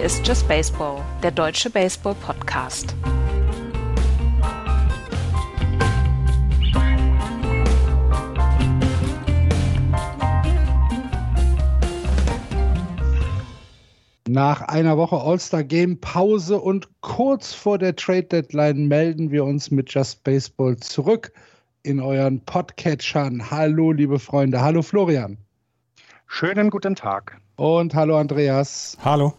Hier ist Just Baseball, der deutsche Baseball-Podcast. Nach einer Woche All-Star Game Pause und kurz vor der Trade Deadline melden wir uns mit Just Baseball zurück in euren Podcatchern. Hallo, liebe Freunde. Hallo, Florian. Schönen guten Tag. Und hallo, Andreas. Hallo.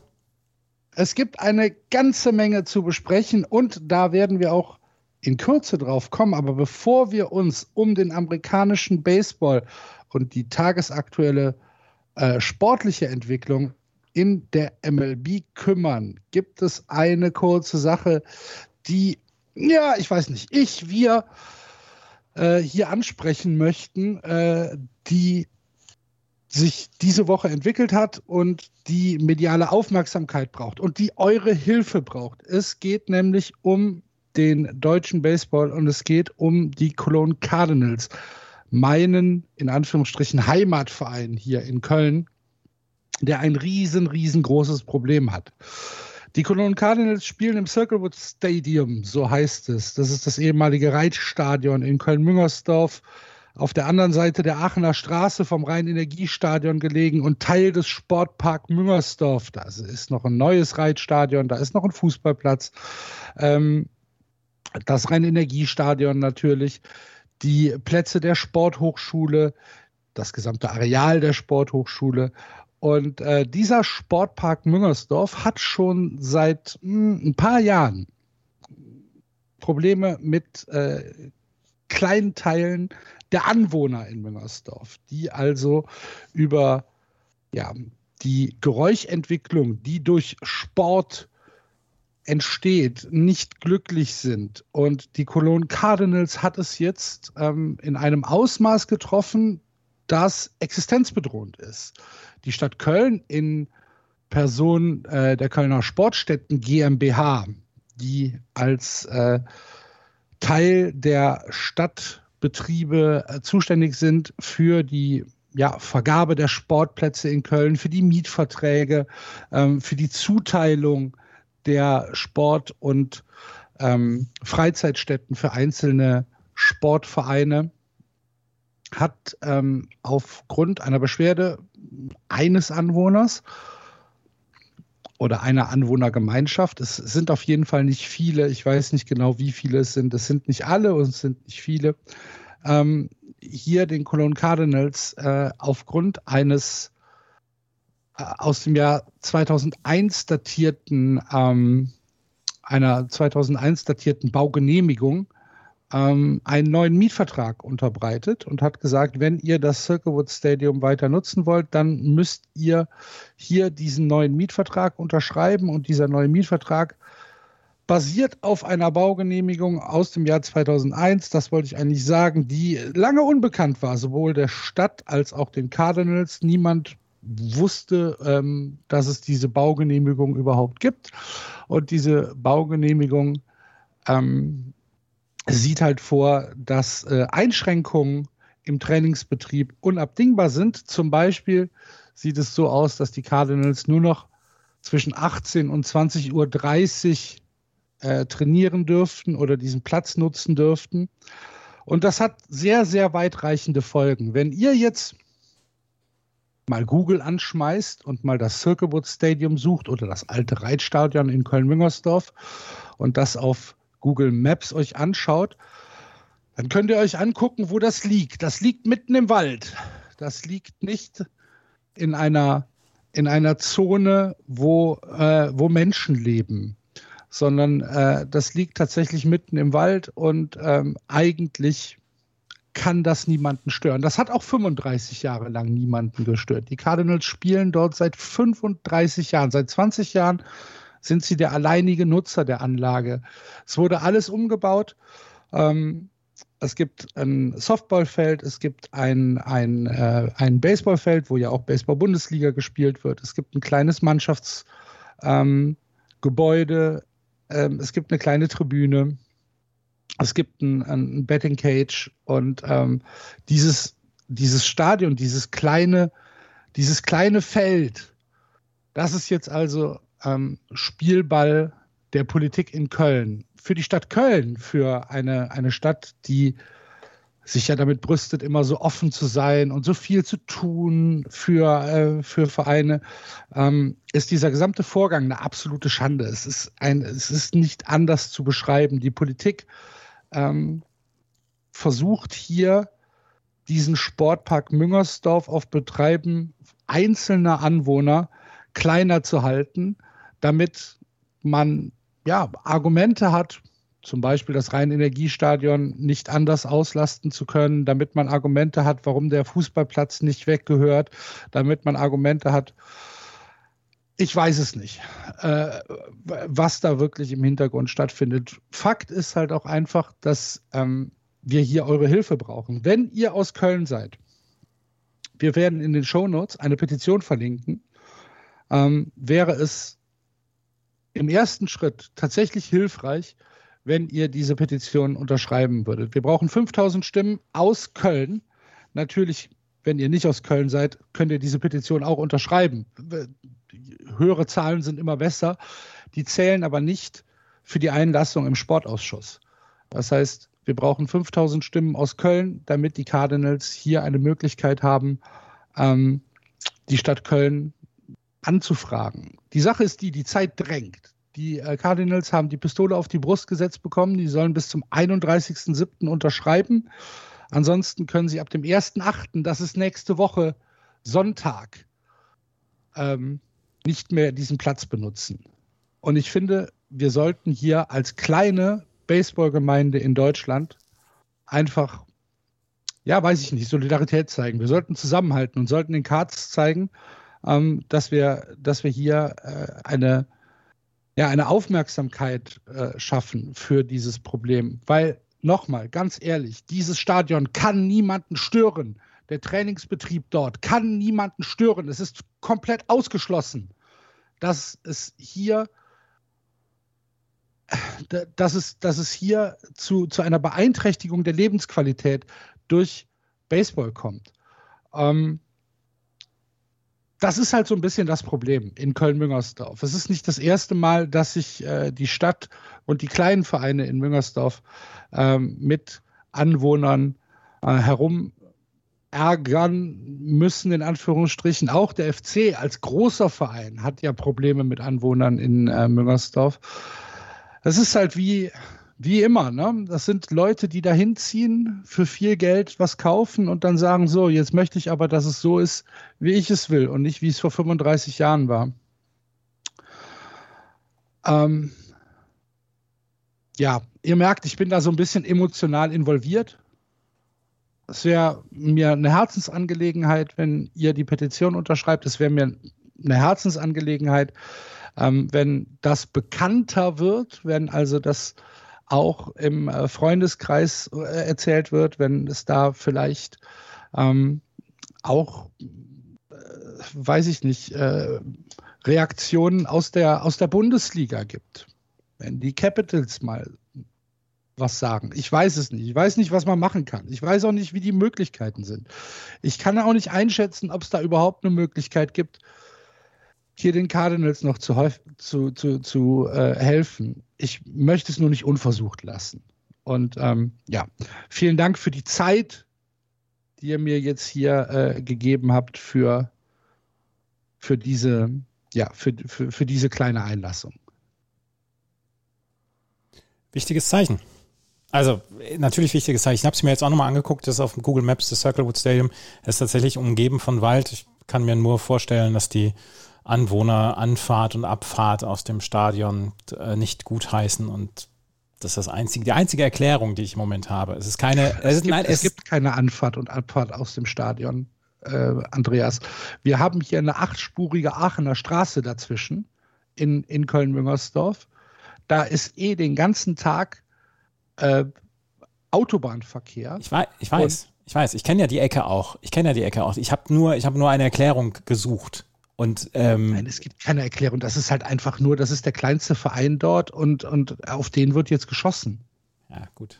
Es gibt eine ganze Menge zu besprechen und da werden wir auch in Kürze drauf kommen. Aber bevor wir uns um den amerikanischen Baseball und die tagesaktuelle äh, sportliche Entwicklung in der MLB kümmern, gibt es eine kurze Sache, die, ja, ich weiß nicht, ich, wir äh, hier ansprechen möchten, äh, die sich diese Woche entwickelt hat und die mediale Aufmerksamkeit braucht und die eure Hilfe braucht. Es geht nämlich um den deutschen Baseball und es geht um die Cologne Cardinals, meinen in Anführungsstrichen Heimatverein hier in Köln, der ein riesen, riesengroßes Problem hat. Die Cologne Cardinals spielen im Circlewood Stadium, so heißt es. Das ist das ehemalige Reitstadion in Köln-Müngersdorf, auf der anderen Seite der Aachener Straße vom Rhein-Energiestadion gelegen und Teil des Sportpark Müngersdorf. Da ist noch ein neues Reitstadion, da ist noch ein Fußballplatz. Ähm, das Rhein-Energiestadion natürlich, die Plätze der Sporthochschule, das gesamte Areal der Sporthochschule und äh, dieser Sportpark Müngersdorf hat schon seit mh, hm, ein paar Jahren Probleme mit äh, kleinen Teilen der Anwohner in Müngersdorf, die also über ja, die Geräuschentwicklung, die durch Sport entsteht, nicht glücklich sind. Und die Cologne Cardinals hat es jetzt ähm, in einem Ausmaß getroffen, das existenzbedrohend ist die Stadt Köln in Person äh, der Kölner Sportstätten GmbH, die als äh, Teil der Stadtbetriebe äh, zuständig sind für die ja, Vergabe der Sportplätze in Köln, für die Mietverträge, ähm, für die Zuteilung der Sport- und ähm, Freizeitstätten für einzelne Sportvereine hat ähm, aufgrund einer Beschwerde eines Anwohners oder einer Anwohnergemeinschaft, es sind auf jeden Fall nicht viele, ich weiß nicht genau, wie viele es sind, es sind nicht alle und es sind nicht viele, ähm, hier den Cologne Cardinals äh, aufgrund eines äh, aus dem Jahr 2001 datierten, ähm, einer 2001 datierten Baugenehmigung ähm, einen neuen Mietvertrag unterbreitet und hat gesagt, wenn ihr das Circlewood Stadium weiter nutzen wollt, dann müsst ihr hier diesen neuen Mietvertrag unterschreiben und dieser neue Mietvertrag basiert auf einer Baugenehmigung aus dem Jahr 2001, das wollte ich eigentlich sagen, die lange unbekannt war, sowohl der Stadt als auch den Cardinals. Niemand wusste, ähm, dass es diese Baugenehmigung überhaupt gibt. Und diese Baugenehmigung ähm, sieht halt vor, dass äh, Einschränkungen im Trainingsbetrieb unabdingbar sind. Zum Beispiel sieht es so aus, dass die Cardinals nur noch zwischen 18 und 20.30 Uhr äh, trainieren dürften oder diesen Platz nutzen dürften. Und das hat sehr, sehr weitreichende Folgen. Wenn ihr jetzt mal Google anschmeißt und mal das Circlewood Stadium sucht oder das alte Reitstadion in Köln-Müngersdorf und das auf Google Maps euch anschaut, dann könnt ihr euch angucken, wo das liegt. Das liegt mitten im Wald. Das liegt nicht in einer, in einer Zone, wo, äh, wo Menschen leben, sondern äh, das liegt tatsächlich mitten im Wald und ähm, eigentlich kann das niemanden stören. Das hat auch 35 Jahre lang niemanden gestört. Die Cardinals spielen dort seit 35 Jahren, seit 20 Jahren sind sie der alleinige Nutzer der Anlage. Es wurde alles umgebaut. Ähm, es gibt ein Softballfeld, es gibt ein, ein, äh, ein Baseballfeld, wo ja auch Baseball-Bundesliga gespielt wird. Es gibt ein kleines Mannschaftsgebäude, ähm, ähm, es gibt eine kleine Tribüne, es gibt ein, ein Betting Cage und ähm, dieses, dieses Stadion, dieses kleine, dieses kleine Feld, das ist jetzt also ähm, Spielball der Politik in Köln. Für die Stadt Köln, für eine, eine Stadt, die sich ja damit brüstet, immer so offen zu sein und so viel zu tun für, äh, für Vereine, ähm, ist dieser gesamte Vorgang eine absolute Schande. Es ist, ein, es ist nicht anders zu beschreiben. Die Politik ähm, versucht hier diesen Sportpark Müngersdorf auf Betreiben einzelner Anwohner kleiner zu halten, damit man ja, Argumente hat, zum Beispiel das Rhein-Energiestadion nicht anders auslasten zu können, damit man Argumente hat, warum der Fußballplatz nicht weggehört, damit man Argumente hat, ich weiß es nicht, äh, was da wirklich im Hintergrund stattfindet. Fakt ist halt auch einfach, dass ähm, wir hier eure Hilfe brauchen. Wenn ihr aus Köln seid, wir werden in den Shownotes eine Petition verlinken, ähm, wäre es im ersten Schritt tatsächlich hilfreich, wenn ihr diese Petition unterschreiben würdet. Wir brauchen 5000 Stimmen aus Köln. Natürlich, wenn ihr nicht aus Köln seid, könnt ihr diese Petition auch unterschreiben. Höhere Zahlen sind immer besser. Die zählen aber nicht für die Einlassung im Sportausschuss. Das heißt, wir brauchen 5000 Stimmen aus Köln, damit die Cardinals hier eine Möglichkeit haben, ähm, die Stadt Köln anzufragen. Die Sache ist die, die Zeit drängt. Die äh, Cardinals haben die Pistole auf die Brust gesetzt bekommen. Die sollen bis zum 31.07. unterschreiben. Ansonsten können sie ab dem 1.08., das ist nächste Woche Sonntag, ähm, nicht mehr diesen Platz benutzen. Und ich finde, wir sollten hier als kleine Baseballgemeinde in Deutschland einfach, ja, weiß ich nicht, Solidarität zeigen. Wir sollten zusammenhalten und sollten den Cards zeigen, ähm, dass, wir, dass wir hier äh, eine, ja, eine Aufmerksamkeit äh, schaffen für dieses Problem. Weil, nochmal, ganz ehrlich, dieses Stadion kann niemanden stören. Der Trainingsbetrieb dort kann niemanden stören. Es ist komplett ausgeschlossen, dass es hier dass es, dass es hier zu, zu einer Beeinträchtigung der Lebensqualität durch Baseball kommt. Ähm, das ist halt so ein bisschen das Problem in Köln-Müngersdorf. Es ist nicht das erste Mal, dass sich äh, die Stadt und die kleinen Vereine in Müngersdorf ähm, mit Anwohnern äh, herum ärgern müssen, in Anführungsstrichen. Auch der FC als großer Verein hat ja Probleme mit Anwohnern in äh, Müngersdorf. Das ist halt wie, wie immer, ne? Das sind Leute, die da hinziehen, für viel Geld was kaufen und dann sagen, so, jetzt möchte ich aber, dass es so ist, wie ich es will und nicht, wie es vor 35 Jahren war. Ähm, ja, ihr merkt, ich bin da so ein bisschen emotional involviert. Es wäre mir eine Herzensangelegenheit, wenn ihr die Petition unterschreibt. Es wäre mir eine Herzensangelegenheit, ähm, wenn das bekannter wird, wenn also das auch im äh, Freundeskreis äh, erzählt wird, wenn es da vielleicht ähm, auch, äh, weiß ich nicht, Reaktionen aus der, aus der Bundesliga gibt. Wenn die Capitals mal was sagen. Ich weiß es nicht. Ich weiß nicht, was man machen kann. Ich weiß auch nicht, wie die Möglichkeiten sind. Ich kann auch nicht einschätzen, ob es da überhaupt eine Möglichkeit gibt, hier den Cardinals noch zu, zu, zu, zu äh, helfen. Ich möchte es nur nicht unversucht lassen. Und ähm, ja, vielen Dank für die Zeit, die ihr mir jetzt hier äh, gegeben habt für, für, diese, ja, für, für, für diese kleine Einlassung. Wichtiges Zeichen. Also natürlich wichtiges Zeichen. Ich habe es mir jetzt auch nochmal angeguckt, das ist auf Google Maps, das Circlewood Stadium ist tatsächlich umgeben von Wald. Ich kann mir nur vorstellen, dass die Anwohner Anfahrt und Abfahrt aus dem Stadion äh, nicht gutheißen und das ist das einzige, die einzige Erklärung, die ich im Moment habe. Es ist keine. Es, es, gibt, nein, es, es gibt keine Anfahrt und Abfahrt aus dem Stadion, äh, Andreas. Wir haben hier eine achtspurige Aachener Straße dazwischen in, in Köln-Müngersdorf. Da ist eh den ganzen Tag äh, Autobahnverkehr. Ich weiß, ich weiß, ich weiß. Ich kenne ja die Ecke auch. Ich kenne ja die Ecke auch. Ich habe nur, ich habe nur eine Erklärung gesucht. Und, ähm, Nein, es gibt keine Erklärung. Das ist halt einfach nur, das ist der kleinste Verein dort und, und auf den wird jetzt geschossen. Ja, gut.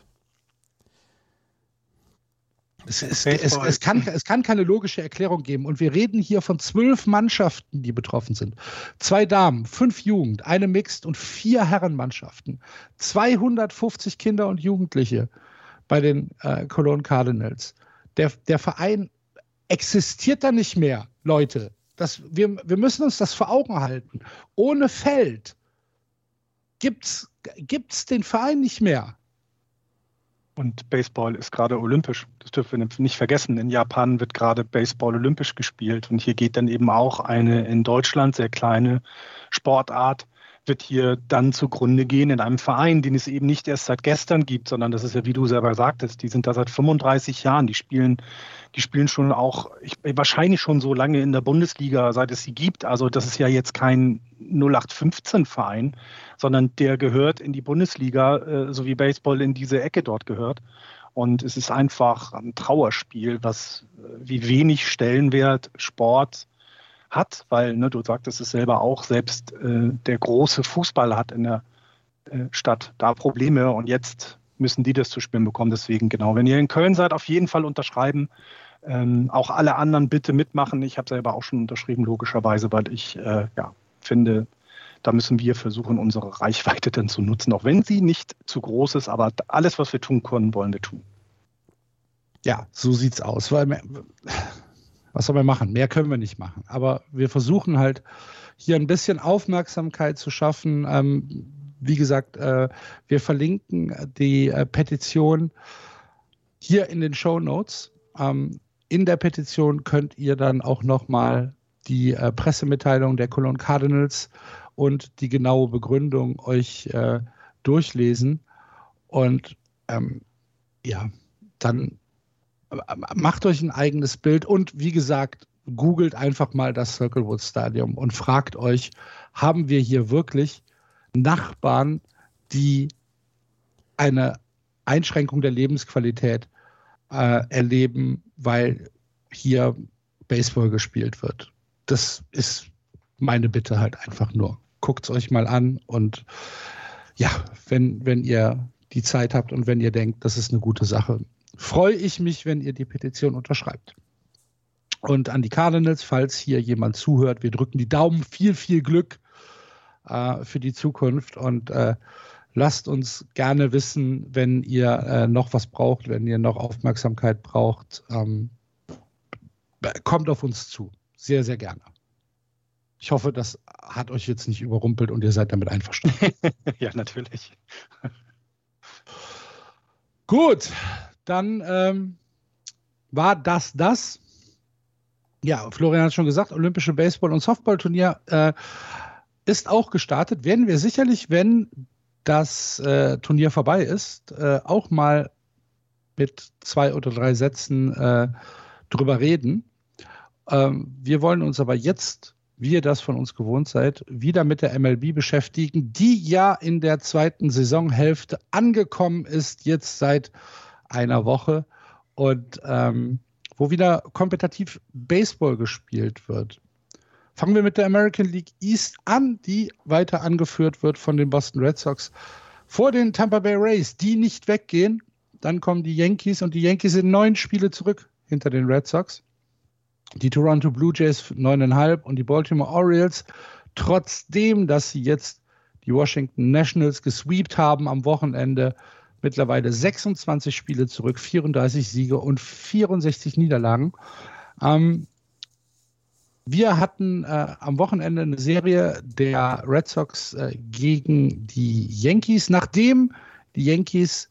Es, es, es, es, kann, es kann keine logische Erklärung geben. Und wir reden hier von zwölf Mannschaften, die betroffen sind. Zwei Damen, fünf Jugend, eine Mixed und vier Herrenmannschaften. 250 Kinder und Jugendliche bei den äh, Cologne Cardinals. Der, der Verein existiert da nicht mehr, Leute. Das, wir, wir müssen uns das vor Augen halten. Ohne Feld gibt es den Verein nicht mehr. Und Baseball ist gerade olympisch. Das dürfen wir nicht vergessen. In Japan wird gerade Baseball olympisch gespielt. Und hier geht dann eben auch eine in Deutschland sehr kleine Sportart wird hier dann zugrunde gehen in einem Verein, den es eben nicht erst seit gestern gibt, sondern das ist ja, wie du selber sagtest, die sind da seit 35 Jahren, die spielen, die spielen schon auch, ich, wahrscheinlich schon so lange in der Bundesliga, seit es sie gibt. Also das ist ja jetzt kein 0815-Verein, sondern der gehört in die Bundesliga, äh, so wie Baseball in diese Ecke dort gehört. Und es ist einfach ein Trauerspiel, was äh, wie wenig Stellenwert Sport hat, weil ne, du sagtest es selber auch, selbst äh, der große Fußball hat in der äh, Stadt da Probleme und jetzt müssen die das zu spüren bekommen. Deswegen genau, wenn ihr in Köln seid, auf jeden Fall unterschreiben. Ähm, auch alle anderen bitte mitmachen. Ich habe selber auch schon unterschrieben, logischerweise, weil ich äh, ja, finde, da müssen wir versuchen, unsere Reichweite dann zu nutzen, auch wenn sie nicht zu groß ist, aber alles, was wir tun können, wollen wir tun. Ja, so sieht's aus. Weil was soll man machen? Mehr können wir nicht machen. Aber wir versuchen halt hier ein bisschen Aufmerksamkeit zu schaffen. Ähm, wie gesagt, äh, wir verlinken die äh, Petition hier in den Show Notes. Ähm, in der Petition könnt ihr dann auch nochmal die äh, Pressemitteilung der Cologne Cardinals und die genaue Begründung euch äh, durchlesen. Und ähm, ja, dann macht euch ein eigenes Bild und wie gesagt, googelt einfach mal das Circlewood Stadium und fragt euch, haben wir hier wirklich Nachbarn, die eine Einschränkung der Lebensqualität äh, erleben, weil hier Baseball gespielt wird. Das ist meine Bitte halt einfach nur. Guckt es euch mal an und ja, wenn, wenn ihr die Zeit habt und wenn ihr denkt, das ist eine gute Sache, freue ich mich, wenn ihr die Petition unterschreibt. Und an die Cardinals, falls hier jemand zuhört, wir drücken die Daumen. Viel, viel Glück äh, für die Zukunft und äh, lasst uns gerne wissen, wenn ihr äh, noch was braucht, wenn ihr noch Aufmerksamkeit braucht. Ähm, kommt auf uns zu. Sehr, sehr gerne. Ich hoffe, das hat euch jetzt nicht überrumpelt und ihr seid damit einverstanden. ja, natürlich. Gut, dann ähm, war das das. Ja, Florian hat schon gesagt, Olympische Baseball- und Softballturnier äh, ist auch gestartet. Werden wir sicherlich, wenn das äh, Turnier vorbei ist, äh, auch mal mit zwei oder drei Sätzen äh, drüber reden. Ähm, wir wollen uns aber jetzt, wie ihr das von uns gewohnt seid, wieder mit der MLB beschäftigen, die ja in der zweiten Saisonhälfte angekommen ist, jetzt seit einer Woche und ähm, wo wieder kompetitiv Baseball gespielt wird. Fangen wir mit der American League East an, die weiter angeführt wird von den Boston Red Sox vor den Tampa Bay Rays, die nicht weggehen. Dann kommen die Yankees und die Yankees sind neun Spiele zurück hinter den Red Sox. Die Toronto Blue Jays neuneinhalb und die Baltimore Orioles, trotzdem, dass sie jetzt die Washington Nationals gesweept haben am Wochenende, mittlerweile 26 Spiele zurück, 34 Siege und 64 Niederlagen. Ähm, wir hatten äh, am Wochenende eine Serie der Red Sox äh, gegen die Yankees, nachdem die Yankees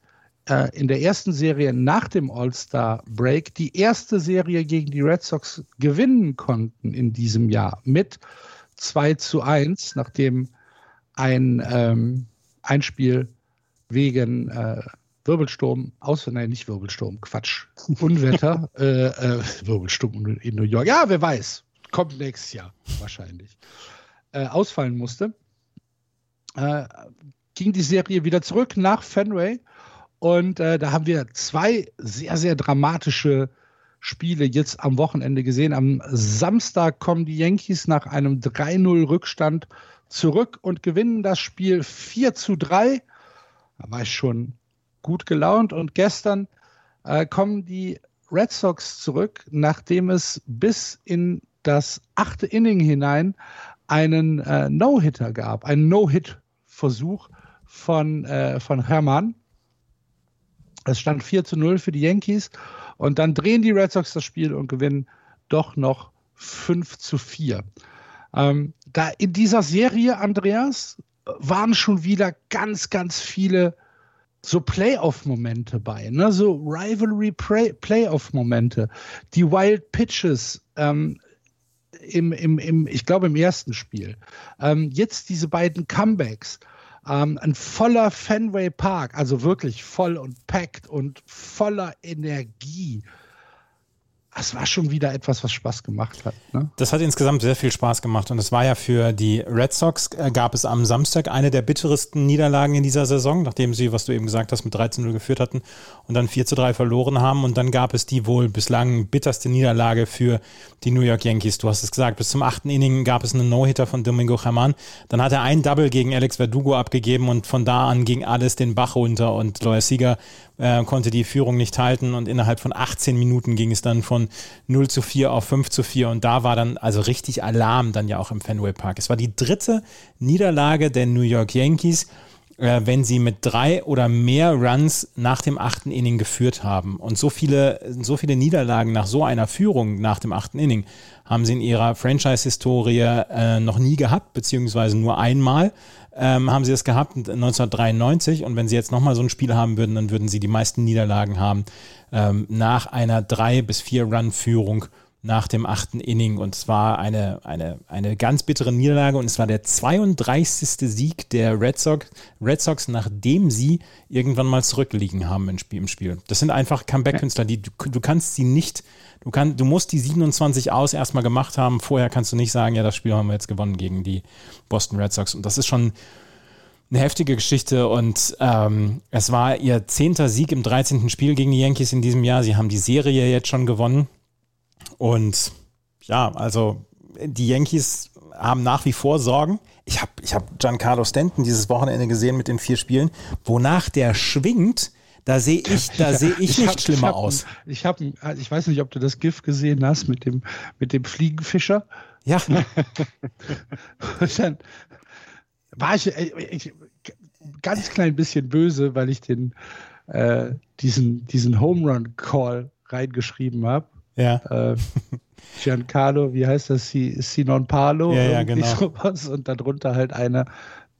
äh, in der ersten Serie nach dem All-Star-Break die erste Serie gegen die Red Sox gewinnen konnten in diesem Jahr mit 2 zu 1, nachdem ein, ähm, ein Spiel wegen äh, Wirbelsturm, aus, nein, nicht Wirbelsturm, Quatsch, Unwetter, äh, äh, Wirbelsturm in New York, ja, wer weiß, kommt nächstes Jahr wahrscheinlich, äh, ausfallen musste, äh, ging die Serie wieder zurück nach Fenway und äh, da haben wir zwei sehr, sehr dramatische Spiele jetzt am Wochenende gesehen. Am Samstag kommen die Yankees nach einem 3-0 Rückstand zurück und gewinnen das Spiel 4 zu 3 da war ich schon gut gelaunt. Und gestern äh, kommen die Red Sox zurück, nachdem es bis in das achte Inning hinein einen äh, No-Hitter gab, einen No-Hit-Versuch von, äh, von Hermann. Es stand 4 zu 0 für die Yankees und dann drehen die Red Sox das Spiel und gewinnen doch noch 5 zu 4. Ähm, da in dieser Serie, Andreas, waren schon wieder ganz, ganz viele so Playoff-Momente bei, ne? so Rivalry-Playoff-Momente, die Wild Pitches ähm, im, im, im, ich glaube im ersten Spiel. Ähm, jetzt diese beiden Comebacks. Ähm, ein voller Fenway Park, also wirklich voll und packed und voller Energie es war schon wieder etwas, was Spaß gemacht hat. Ne? Das hat insgesamt sehr viel Spaß gemacht und es war ja für die Red Sox, äh, gab es am Samstag eine der bitteresten Niederlagen in dieser Saison, nachdem sie, was du eben gesagt hast, mit 13-0 geführt hatten und dann 4 zu 3 verloren haben und dann gab es die wohl bislang bitterste Niederlage für die New York Yankees. Du hast es gesagt, bis zum achten Inning gab es einen No-Hitter von Domingo Germán, dann hat er ein Double gegen Alex Verdugo abgegeben und von da an ging alles den Bach runter und Loyer Sieger äh, konnte die Führung nicht halten und innerhalb von 18 Minuten ging es dann von 0 zu 4 auf 5 zu 4 und da war dann also richtig Alarm dann ja auch im Fenway Park. Es war die dritte Niederlage der New York Yankees, äh, wenn sie mit drei oder mehr Runs nach dem achten Inning geführt haben. Und so viele, so viele Niederlagen nach so einer Führung nach dem achten Inning haben sie in ihrer Franchise-Historie äh, noch nie gehabt, beziehungsweise nur einmal ähm, haben sie es gehabt 1993 und wenn sie jetzt nochmal so ein Spiel haben würden, dann würden sie die meisten Niederlagen haben ähm, nach einer drei bis vier Run-Führung nach dem achten Inning und es war eine, eine, eine ganz bittere Niederlage und es war der 32. Sieg der Red Sox, Red Sox, nachdem sie irgendwann mal zurückliegen haben im Spiel. Im Spiel. Das sind einfach Comeback-Künstler, die du, du kannst sie nicht, du, kann, du musst die 27 aus erstmal gemacht haben, vorher kannst du nicht sagen, ja, das Spiel haben wir jetzt gewonnen gegen die Boston Red Sox und das ist schon eine heftige Geschichte und ähm, es war ihr zehnter Sieg im 13. Spiel gegen die Yankees in diesem Jahr. Sie haben die Serie jetzt schon gewonnen. Und ja, also die Yankees haben nach wie vor Sorgen. Ich habe ich hab Giancarlo Stanton dieses Wochenende gesehen mit den vier Spielen, wonach der schwingt. Da sehe ich, da sehe ich, ich, nicht hab, schlimmer ich hab, aus. Ich habe, ich weiß nicht, ob du das GIF gesehen hast mit dem, mit dem Fliegenfischer. Ja. dann war ich, äh, ich, ganz klein bisschen böse, weil ich den, äh, diesen, diesen Home Run Call reingeschrieben habe. Ja. Äh, Giancarlo, wie heißt das? Sinon Palo. Ja, ja, genau. Sowas. Und darunter halt einer,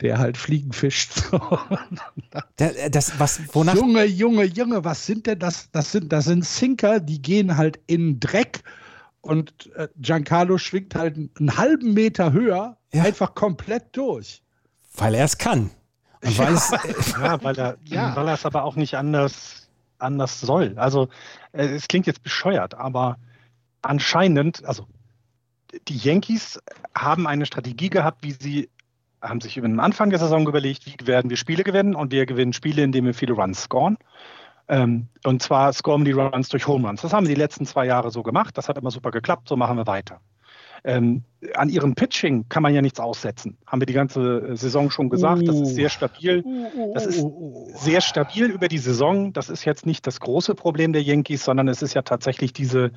der halt Fliegen fischt. der, das, was, wonach? Junge, Junge, Junge, was sind denn das? Das sind, das sind Sinker, die gehen halt in Dreck und äh, Giancarlo schwingt halt einen halben Meter höher, ja. einfach komplett durch. Weil er es kann. Und weil es, ja, weil er, ja. er es aber auch nicht anders anders soll. Also es klingt jetzt bescheuert, aber anscheinend, also die Yankees haben eine Strategie gehabt, wie sie haben sich über den Anfang der Saison überlegt, wie werden wir Spiele gewinnen und wir gewinnen Spiele, indem wir viele Runs scoren. Ähm, und zwar scoren die Runs durch Home Runs. Das haben sie die letzten zwei Jahre so gemacht. Das hat immer super geklappt. So machen wir weiter. Ähm, an ihrem Pitching kann man ja nichts aussetzen. Haben wir die ganze äh, Saison schon gesagt. Das ist sehr stabil. Das ist sehr stabil über die Saison. Das ist jetzt nicht das große Problem der Yankees, sondern es ist ja tatsächlich diese,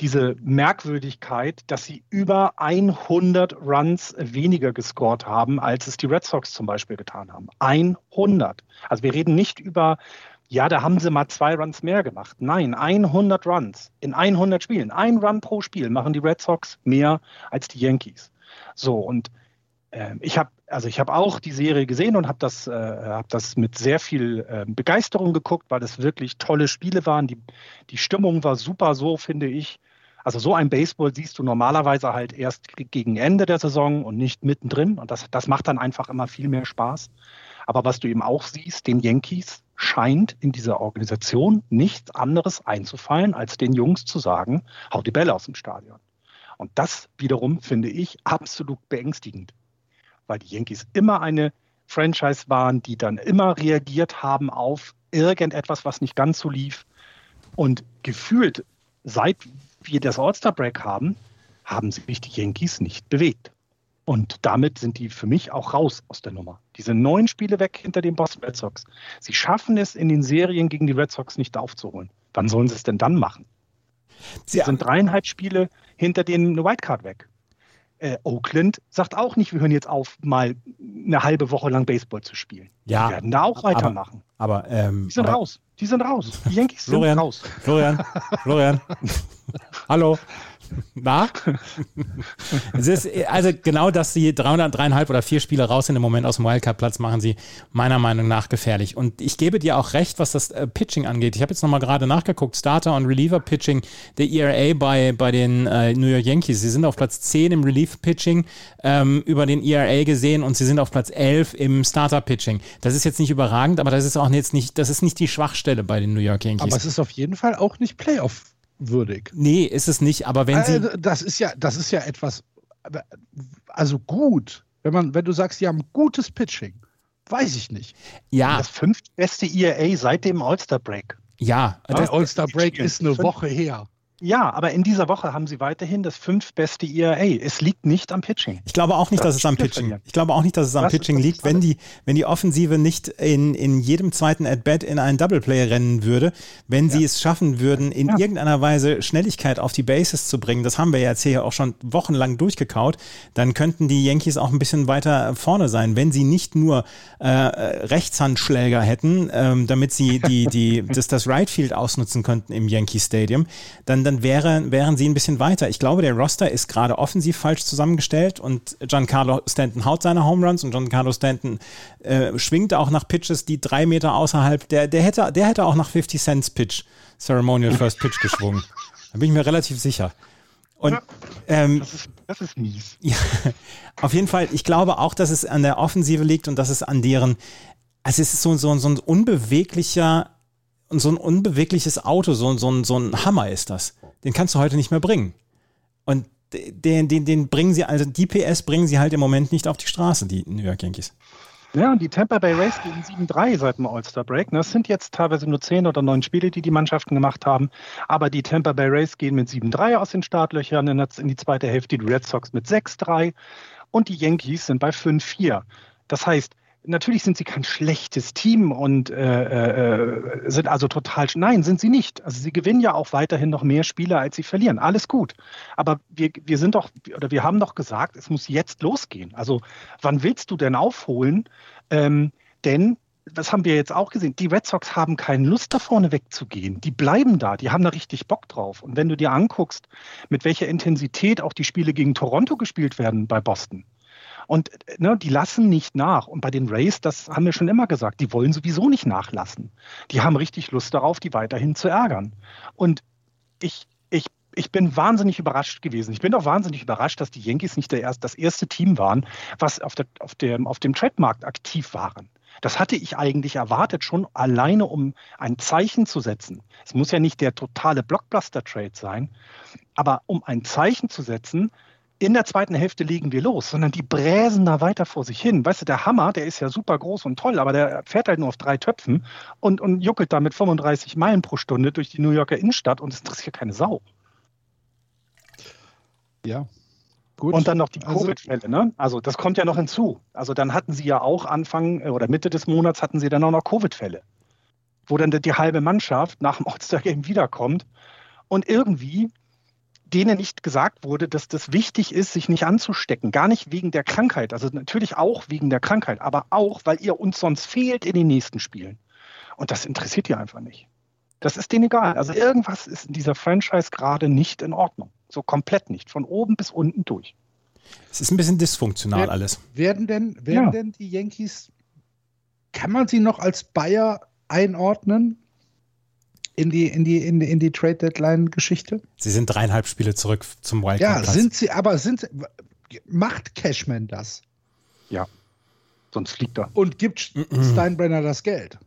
diese Merkwürdigkeit, dass sie über 100 Runs weniger gescored haben, als es die Red Sox zum Beispiel getan haben. 100. Also wir reden nicht über ja, da haben sie mal zwei Runs mehr gemacht. Nein, 100 Runs in 100 Spielen. Ein Run pro Spiel machen die Red Sox mehr als die Yankees. So, und äh, ich habe also ich habe auch die Serie gesehen und habe das, äh, hab das mit sehr viel äh, Begeisterung geguckt, weil es wirklich tolle Spiele waren. Die, die Stimmung war super so, finde ich. Also so ein Baseball siehst du normalerweise halt erst gegen Ende der Saison und nicht mittendrin. Und das, das macht dann einfach immer viel mehr Spaß. Aber was du eben auch siehst, den Yankees scheint in dieser Organisation nichts anderes einzufallen, als den Jungs zu sagen, hau die Bälle aus dem Stadion. Und das wiederum finde ich absolut beängstigend, weil die Yankees immer eine Franchise waren, die dann immer reagiert haben auf irgendetwas, was nicht ganz so lief. Und gefühlt, seit wir das All-Star-Break haben, haben sich die Yankees nicht bewegt. Und damit sind die für mich auch raus aus der Nummer. Diese neun Spiele weg hinter den Boston Red Sox. Sie schaffen es in den Serien gegen die Red Sox nicht aufzuholen. Wann sollen sie es denn dann machen? Sie ja. sind dreieinhalb Spiele hinter denen eine Wildcard weg. Äh, Oakland sagt auch nicht, wir hören jetzt auf, mal eine halbe Woche lang Baseball zu spielen. Ja, die werden da auch weitermachen. Aber, aber ähm, die sind aber, raus. Die sind raus. Die Yankees Florian, sind raus. Florian, Florian. Hallo. Na? es ist also genau, dass sie 300, dreieinhalb oder vier Spiele raus sind im Moment aus dem Wildcard-Platz, machen sie meiner Meinung nach gefährlich. Und ich gebe dir auch recht, was das äh, Pitching angeht. Ich habe jetzt nochmal gerade nachgeguckt, Starter und Reliever-Pitching der ERA bei, bei den äh, New York Yankees. Sie sind auf Platz 10 im Relief-Pitching ähm, über den ERA gesehen und sie sind auf Platz 11 im Starter-Pitching. Das ist jetzt nicht überragend, aber das ist auch jetzt nicht, das ist nicht die Schwachstelle bei den New York Yankees. Aber es ist auf jeden Fall auch nicht Playoff würdig. Nee, ist es nicht, aber wenn sie. Also, das ist ja, das ist ja etwas, also gut. Wenn man, wenn du sagst, sie haben gutes Pitching, weiß ich nicht. Ja. Das fünftbeste ERA seit dem All-Star-Break. Ja, der All-Star-Break ist eine Woche her. Ja, aber in dieser Woche haben sie weiterhin das fünftbeste ERA. Es liegt nicht am Pitching. Ich glaube auch nicht, das dass es am Pitching. Ich glaube auch nicht, dass es am Was Pitching liegt, wenn die, wenn die Offensive nicht in, in jedem zweiten At-Bat in einen Doubleplay rennen würde, wenn sie ja. es schaffen würden, in ja. irgendeiner Weise Schnelligkeit auf die Bases zu bringen. Das haben wir jetzt hier auch schon wochenlang durchgekaut. Dann könnten die Yankees auch ein bisschen weiter vorne sein, wenn sie nicht nur äh, Rechtshandschläger hätten, ähm, damit sie die, die, das, das Right Field ausnutzen könnten im Yankee Stadium. Dann dann wäre, wären sie ein bisschen weiter. Ich glaube, der Roster ist gerade offensiv falsch zusammengestellt und Giancarlo Stanton haut seine Home Runs und Giancarlo Stanton äh, schwingt auch nach Pitches, die drei Meter außerhalb, der, der, hätte, der hätte auch nach 50 Cents Pitch, Ceremonial First Pitch geschwungen. Da bin ich mir relativ sicher. Und ähm, das, ist, das ist mies. Ja, auf jeden Fall, ich glaube auch, dass es an der Offensive liegt und dass es an deren, also es ist so, so, so ein unbeweglicher und so ein unbewegliches Auto, so, so, so ein Hammer ist das. Den kannst du heute nicht mehr bringen. Und den, den, den bringen sie, also die PS bringen sie halt im Moment nicht auf die Straße, die New York Yankees. Ja, und die Tampa Bay Rays gehen 7-3 seit dem All-Star-Break. Das sind jetzt teilweise nur 10 oder 9 Spiele, die die Mannschaften gemacht haben. Aber die Tampa Bay Rays gehen mit 7-3 aus den Startlöchern in die zweite Hälfte, die Red Sox mit 6-3 und die Yankees sind bei 5-4. Das heißt, natürlich sind sie kein schlechtes Team und äh, äh, sind also total. Nein, sind sie nicht. Also sie gewinnen ja auch weiterhin noch mehr Spiele, als sie verlieren. Alles gut. Aber wir, wir sind doch, oder wir haben doch gesagt, es muss jetzt losgehen. Also wann willst du denn aufholen? Ähm, denn das haben wir jetzt auch gesehen. Die Red Sox haben keine Lust, da vorne wegzugehen. Die bleiben da. Die haben da richtig Bock drauf. Und wenn du dir anguckst, mit welcher Intensität auch die Spiele gegen Toronto gespielt werden bei Boston, und ne, die lassen nicht nach. Und bei den Rays, das haben wir schon immer gesagt, die wollen sowieso nicht nachlassen. Die haben richtig Lust darauf, die weiterhin zu ärgern. Und ich, ich, ich bin wahnsinnig überrascht gewesen. Ich bin auch wahnsinnig überrascht, dass die Yankees nicht der erst, das erste Team waren, was auf, der, auf, dem, auf dem Trademarkt aktiv waren. Das hatte ich eigentlich erwartet, schon alleine um ein Zeichen zu setzen. Es muss ja nicht der totale Blockbuster-Trade sein, aber um ein Zeichen zu setzen, in der zweiten Hälfte legen wir los, sondern die bräsen da weiter vor sich hin. Weißt du, der Hammer, der ist ja super groß und toll, aber der fährt halt nur auf drei Töpfen und, und juckelt da mit 35 Meilen pro Stunde durch die New Yorker Innenstadt und es interessiert keine Sau. Ja. Gut. Und dann noch die also Covid-Fälle, ne? Also das kommt ja noch hinzu. Also dann hatten sie ja auch Anfang oder Mitte des Monats hatten sie dann auch noch Covid-Fälle, wo dann die halbe Mannschaft nach dem All-Star-Game wiederkommt und irgendwie denen nicht gesagt wurde, dass das wichtig ist, sich nicht anzustecken. Gar nicht wegen der Krankheit, also natürlich auch wegen der Krankheit, aber auch, weil ihr uns sonst fehlt in den nächsten Spielen. Und das interessiert ihr einfach nicht. Das ist denen egal. Also irgendwas ist in dieser Franchise gerade nicht in Ordnung. So komplett nicht. Von oben bis unten durch. Es ist ein bisschen dysfunktional Wer, alles. Werden denn, werden ja. denn die Yankees, kann man sie noch als Bayer einordnen? In die, in die, in die, in die Trade Deadline Geschichte? Sie sind dreieinhalb Spiele zurück zum Wildcard. Ja, sind sie, aber sind sie, macht Cashman das? Ja. Sonst fliegt er. Und gibt Steinbrenner das Geld?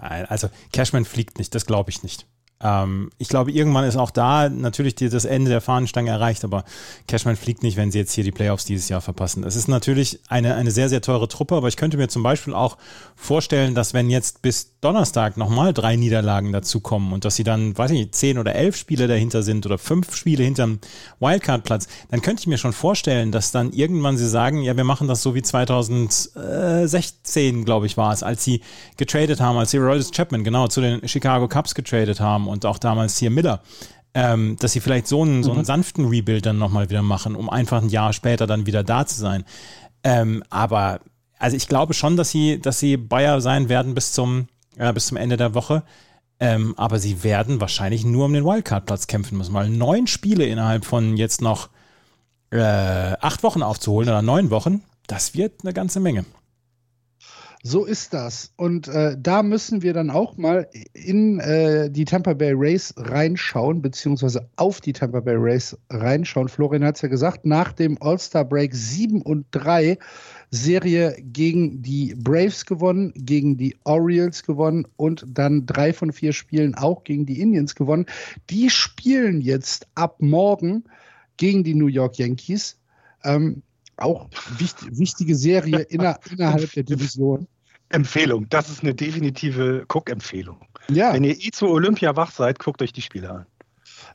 Nein, also Cashman fliegt nicht, das glaube ich nicht. Ähm, ich glaube, irgendwann ist auch da natürlich die, das Ende der Fahnenstange erreicht, aber Cashman fliegt nicht, wenn sie jetzt hier die Playoffs dieses Jahr verpassen. Es ist natürlich eine, eine sehr, sehr teure Truppe, aber ich könnte mir zum Beispiel auch vorstellen, dass wenn jetzt bis Donnerstag nochmal drei Niederlagen dazukommen und dass sie dann, weiß ich nicht, zehn oder elf Spiele dahinter sind oder fünf Spiele hinterm Wildcard-Platz, dann könnte ich mir schon vorstellen, dass dann irgendwann sie sagen, ja, wir machen das so wie 2016, glaube ich, war es, als sie getradet haben, als sie Royals Chapman, genau, zu den Chicago Cubs getradet haben und auch damals hier Miller. Ähm, dass sie vielleicht so einen, so einen mhm. sanften Rebuild dann nochmal wieder machen, um einfach ein Jahr später dann wieder da zu sein. Ähm, aber also ich glaube schon, dass sie, dass sie Bayer sein werden bis zum, äh, bis zum Ende der Woche. Ähm, aber sie werden wahrscheinlich nur um den Wildcard-Platz kämpfen müssen, weil neun Spiele innerhalb von jetzt noch äh, acht Wochen aufzuholen oder neun Wochen, das wird eine ganze Menge. So ist das. Und äh, da müssen wir dann auch mal in äh, die Tampa Bay Race reinschauen, beziehungsweise auf die Tampa Bay Race reinschauen. Florian hat es ja gesagt, nach dem All-Star Break 7 und 3 Serie gegen die Braves gewonnen, gegen die Orioles gewonnen und dann drei von vier Spielen auch gegen die Indians gewonnen. Die spielen jetzt ab morgen gegen die New York Yankees. Ähm, auch wichtig, wichtige Serie inner, innerhalb der Division. Empfehlung, das ist eine definitive Guck-Empfehlung. Ja. Wenn ihr eh zu Olympia wach seid, guckt euch die Spiele an.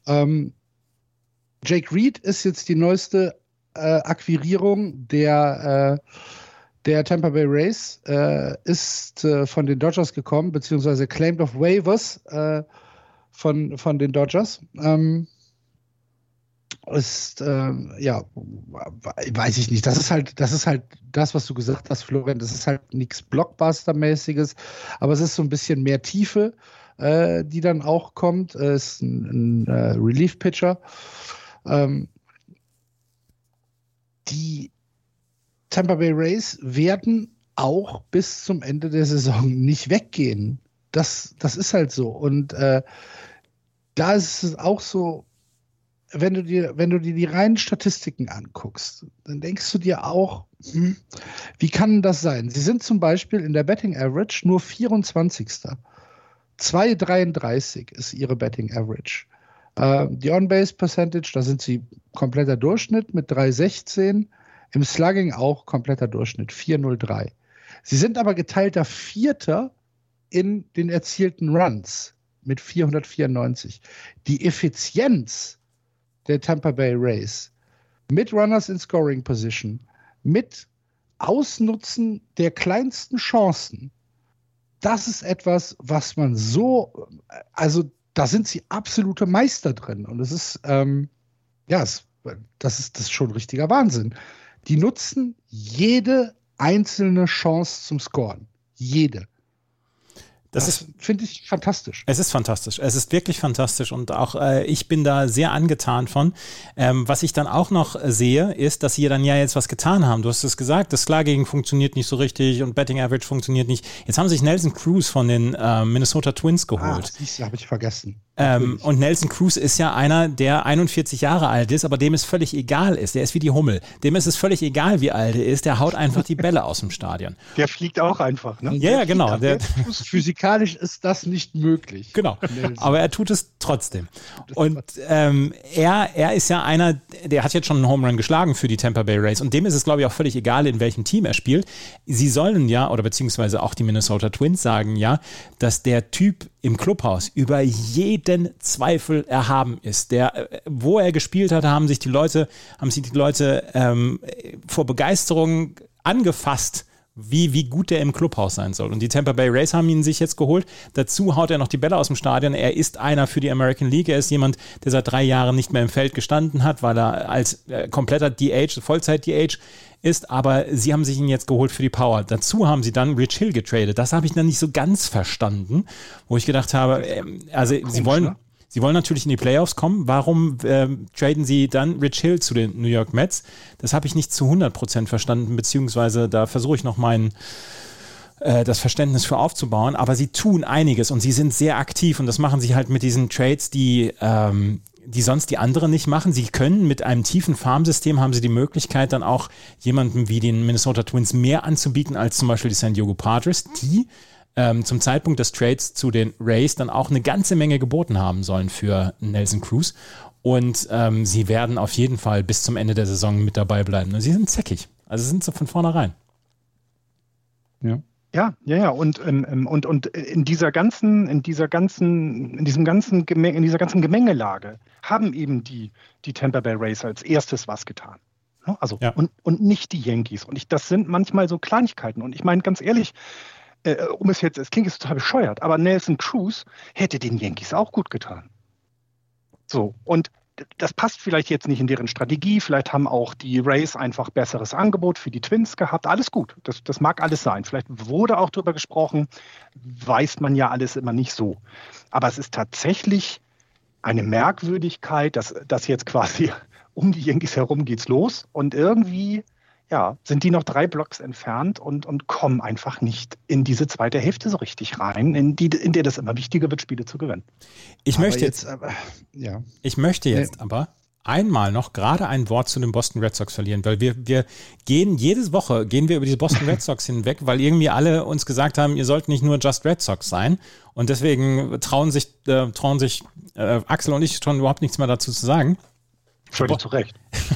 Ähm, Jake Reed ist jetzt die neueste Akquirierung der, äh, der Tampa Bay Rays äh, ist äh, von den Dodgers gekommen, beziehungsweise claimed of waivers äh, von, von den Dodgers. Ähm, ist, äh, ja, weiß ich nicht. Das ist halt, das ist halt das, was du gesagt hast, Florian. Das ist halt nichts Blockbuster-mäßiges, aber es ist so ein bisschen mehr Tiefe, äh, die dann auch kommt. Ist ein, ein äh, Relief-Pitcher. Ähm, die Tampa Bay Rays werden auch bis zum Ende der Saison nicht weggehen. Das, das ist halt so. Und äh, da ist es auch so, wenn du dir, wenn du dir die reinen Statistiken anguckst, dann denkst du dir auch, hm, wie kann das sein? Sie sind zum Beispiel in der Betting Average nur 24. 2,33 ist ihre Betting Average. Äh, die On-Base Percentage, da sind sie kompletter Durchschnitt mit 3,16. Im Slugging auch kompletter Durchschnitt, 4,03. Sie sind aber geteilter Vierter in den erzielten Runs mit 494. Die Effizienz der Tampa Bay Rays mit Runners in Scoring Position, mit Ausnutzen der kleinsten Chancen, das ist etwas, was man so, also da sind sie absolute Meister drin. Und es ist, ähm, ja, es, das ist das ist schon richtiger Wahnsinn. Die nutzen jede einzelne Chance zum Scoren. Jede. Das, das finde ich fantastisch. Es ist fantastisch. Es ist wirklich fantastisch und auch äh, ich bin da sehr angetan von. Ähm, was ich dann auch noch sehe, ist, dass sie dann ja jetzt was getan haben. Du hast es gesagt, das Klargegen funktioniert nicht so richtig und Betting Average funktioniert nicht. Jetzt haben sich Nelson Cruz von den äh, Minnesota Twins geholt. Ah, das habe ich vergessen. Ähm, und Nelson Cruz ist ja einer, der 41 Jahre alt ist, aber dem es völlig egal ist. Der ist wie die Hummel. Dem ist es völlig egal, wie alt er ist. Der haut einfach die Bälle aus dem Stadion. Der fliegt auch einfach, ne? Ja, ja genau. Der, physikalisch ist das nicht möglich. Genau. Nelson. Aber er tut es trotzdem. Und ähm, er, er ist ja einer, der hat jetzt schon einen Home Run geschlagen für die Tampa Bay Rays. Und dem ist es, glaube ich, auch völlig egal, in welchem Team er spielt. Sie sollen ja, oder beziehungsweise auch die Minnesota Twins sagen ja, dass der Typ im Clubhaus über jeden Zweifel erhaben ist. Der, äh, wo er gespielt hat, haben sich die Leute, haben sich die Leute ähm, vor Begeisterung angefasst wie, wie gut der im Clubhaus sein soll. Und die Tampa Bay Rays haben ihn sich jetzt geholt. Dazu haut er noch die Bälle aus dem Stadion. Er ist einer für die American League. Er ist jemand, der seit drei Jahren nicht mehr im Feld gestanden hat, weil er als äh, kompletter DH, Vollzeit-DH ist. Aber sie haben sich ihn jetzt geholt für die Power. Dazu haben sie dann Rich Hill getradet. Das habe ich dann nicht so ganz verstanden, wo ich gedacht habe, äh, also sie wollen... Ne? Sie wollen natürlich in die Playoffs kommen. Warum äh, traden Sie dann Rich Hill zu den New York Mets? Das habe ich nicht zu 100% verstanden, beziehungsweise da versuche ich noch meinen äh, das Verständnis für aufzubauen, aber sie tun einiges und sie sind sehr aktiv und das machen sie halt mit diesen Trades, die, ähm, die sonst die anderen nicht machen. Sie können mit einem tiefen Farmsystem haben sie die Möglichkeit, dann auch jemandem wie den Minnesota Twins mehr anzubieten als zum Beispiel die San Diego Padres, die ähm, zum Zeitpunkt des Trades zu den Rays dann auch eine ganze Menge geboten haben sollen für Nelson Cruz. Und ähm, sie werden auf jeden Fall bis zum Ende der Saison mit dabei bleiben. Und sie sind zäckig. Also sind sie von vornherein. Ja. Ja, ja, ja. Und, ähm, ähm, und, und in dieser ganzen, in dieser ganzen, in diesem ganzen Gemeng in dieser ganzen Gemengelage haben eben die, die Tampa Bay Rays als erstes was getan. Ne? Also ja. und, und nicht die Yankees. Und ich, das sind manchmal so Kleinigkeiten. Und ich meine ganz ehrlich, äh, um es jetzt, es klingt jetzt total bescheuert, aber Nelson Cruz hätte den Yankees auch gut getan. So, und das passt vielleicht jetzt nicht in deren Strategie. Vielleicht haben auch die Rays einfach besseres Angebot für die Twins gehabt. Alles gut. Das, das mag alles sein. Vielleicht wurde auch darüber gesprochen. Weiß man ja alles immer nicht so. Aber es ist tatsächlich eine Merkwürdigkeit, dass, dass jetzt quasi um die Yankees herum geht's los und irgendwie ja, sind die noch drei Blocks entfernt und, und kommen einfach nicht in diese zweite Hälfte so richtig rein, in, die, in der das immer wichtiger wird, Spiele zu gewinnen. Ich aber möchte jetzt, aber, ja. Ich möchte jetzt nee. aber einmal noch gerade ein Wort zu den Boston Red Sox verlieren, weil wir, wir gehen jede Woche, gehen wir über diese Boston Red Sox hinweg, weil irgendwie alle uns gesagt haben, ihr sollt nicht nur Just Red Sox sein. Und deswegen trauen sich, äh, trauen sich äh, Axel und ich schon überhaupt nichts mehr dazu zu sagen. Völlig zu Recht.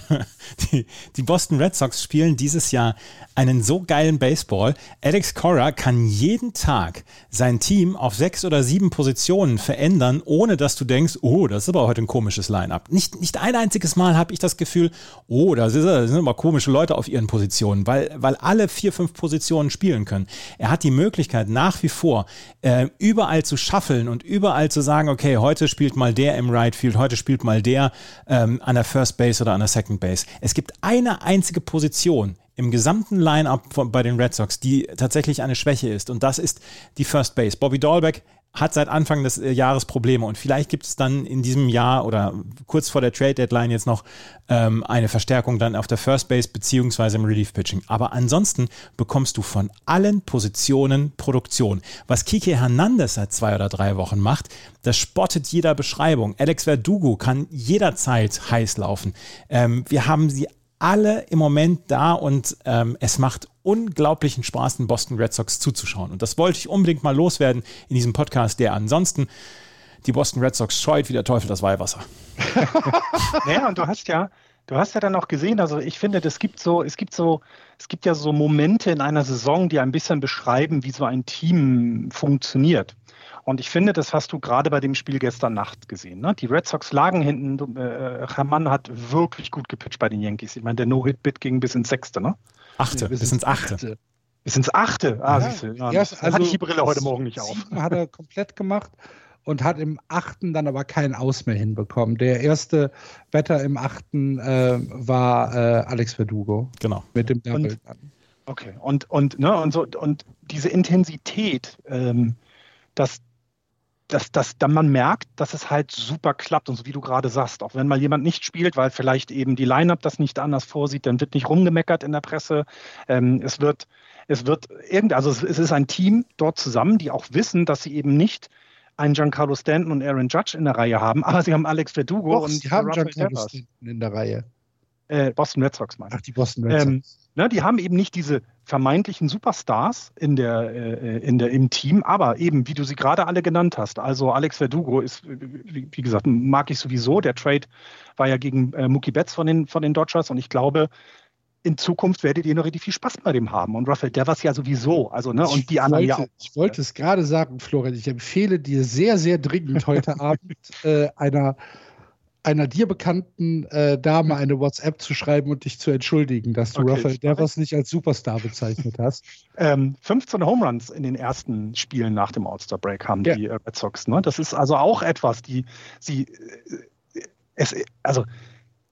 Die, die, Boston Red Sox spielen dieses Jahr einen so geilen Baseball. Alex Cora kann jeden Tag sein Team auf sechs oder sieben Positionen verändern, ohne dass du denkst, oh, das ist aber heute ein komisches Line-up. Nicht, nicht ein einziges Mal habe ich das Gefühl, oh, da sind, aber komische Leute auf ihren Positionen, weil, weil alle vier, fünf Positionen spielen können. Er hat die Möglichkeit nach wie vor äh, überall zu schaffeln und überall zu sagen, okay, heute spielt mal der im Right Field, heute spielt mal der ähm, an der First Base oder an der Second Base. Es gibt eine einzige Position im gesamten Line-up bei den Red Sox, die tatsächlich eine Schwäche ist. Und das ist die First Base. Bobby Dahlbeck hat seit Anfang des äh, Jahres Probleme und vielleicht gibt es dann in diesem Jahr oder kurz vor der Trade Deadline jetzt noch ähm, eine Verstärkung dann auf der First Base beziehungsweise im Relief Pitching. Aber ansonsten bekommst du von allen Positionen Produktion. Was Kike Hernandez seit zwei oder drei Wochen macht, das spottet jeder Beschreibung. Alex Verdugo kann jederzeit heiß laufen. Ähm, wir haben sie alle im Moment da und ähm, es macht unglaublichen Spaß, den Boston Red Sox zuzuschauen. Und das wollte ich unbedingt mal loswerden in diesem Podcast, der ansonsten die Boston Red Sox scheut wie der Teufel das Weihwasser. naja, und du hast ja, du hast ja dann auch gesehen, also ich finde, es gibt so, es gibt so, es gibt ja so Momente in einer Saison, die ein bisschen beschreiben, wie so ein Team funktioniert. Und ich finde, das hast du gerade bei dem Spiel gestern Nacht gesehen. Ne? Die Red Sox lagen hinten. Äh, Hermann hat wirklich gut gepitcht bei den Yankees. Ich meine, der No-Hit-Bit ging bis ins Sechste, ne? Achte, bis, bis ins Achte. Achte. Bis ins Achte. Ah, ja, siehste, ja, ja, also hatte ich die Brille heute Morgen nicht auf. Hat er komplett gemacht und hat im achten dann aber keinen Aus mehr hinbekommen. Der erste Wetter im achten äh, war äh, Alex Verdugo. Genau. Mit dem Double. Und, okay. Und, und, ne, und, so, und diese Intensität, ähm, das, dass, dass dann man merkt, dass es halt super klappt und so wie du gerade sagst, auch wenn mal jemand nicht spielt, weil vielleicht eben die Line-Up das nicht anders vorsieht, dann wird nicht rumgemeckert in der Presse. Ähm, es wird, es wird irgend, also es, es, ist ein Team dort zusammen, die auch wissen, dass sie eben nicht einen Giancarlo Stanton und Aaron Judge in der Reihe haben, aber sie haben Alex Verdugo Doch, und sie haben Giancarlo Stanton in der Reihe. Äh, Boston Red Sox, meine Ach, die Boston Red ähm, Sox. Ähm, ne, die haben eben nicht diese vermeintlichen Superstars in der, äh, in der, im Team, aber eben, wie du sie gerade alle genannt hast. Also Alex Verdugo ist, wie, wie gesagt, mag ich sowieso. Der Trade war ja gegen äh, Mookie Betts von den, von den Dodgers und ich glaube, in Zukunft werdet ihr noch richtig viel Spaß bei dem haben. Und Raphael Devers ja sowieso. Also, ne, und die anderen wollte, ja auch. Ich wollte es gerade sagen, Florian. Ich empfehle dir sehr, sehr dringend heute Abend äh, einer einer dir bekannten äh, Dame eine WhatsApp zu schreiben und dich zu entschuldigen, dass du okay, Rafael Devers nicht als Superstar bezeichnet hast. Ähm, 15 Home Runs in den ersten Spielen nach dem All-Star Break haben ja. die äh, Red Sox. Ne? Das ist also auch etwas, die sie äh, es, also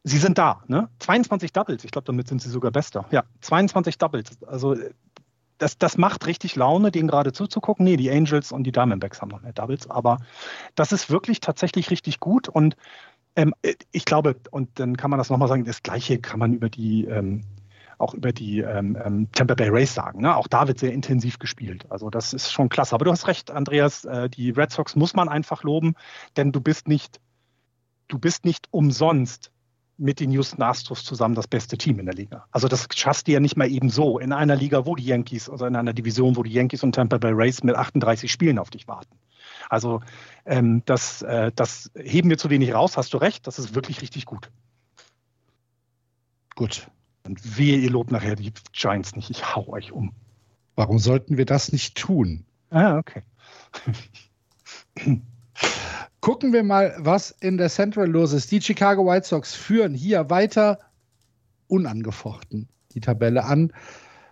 sie sind da. Ne? 22 Doubles, ich glaube, damit sind sie sogar bester. Ja, 22 Doubles. Also das, das macht richtig Laune, denen gerade zuzugucken. Nee, die Angels und die Diamondbacks haben noch mehr Doubles, aber das ist wirklich tatsächlich richtig gut und ähm, äh, ich glaube, und dann kann man das nochmal sagen, das Gleiche kann man über die, ähm, auch über die ähm, ähm, Tampa Bay Rays sagen. Ne? Auch da wird sehr intensiv gespielt. Also das ist schon klasse. Aber du hast recht, Andreas, äh, die Red Sox muss man einfach loben, denn du bist nicht, du bist nicht umsonst mit den Houston Astros zusammen das beste Team in der Liga. Also das schaffst du ja nicht mal eben so in einer Liga, wo die Yankees, also in einer Division, wo die Yankees und Tampa Bay Rays mit 38 Spielen auf dich warten. Also ähm, das, äh, das heben wir zu wenig raus, hast du recht, das ist wirklich richtig gut. Gut. Und wehe, ihr lobt nachher die Giants nicht, ich hau euch um. Warum sollten wir das nicht tun? Ah, okay. Gucken wir mal, was in der Central los ist. Die Chicago White Sox führen hier weiter unangefochten die Tabelle an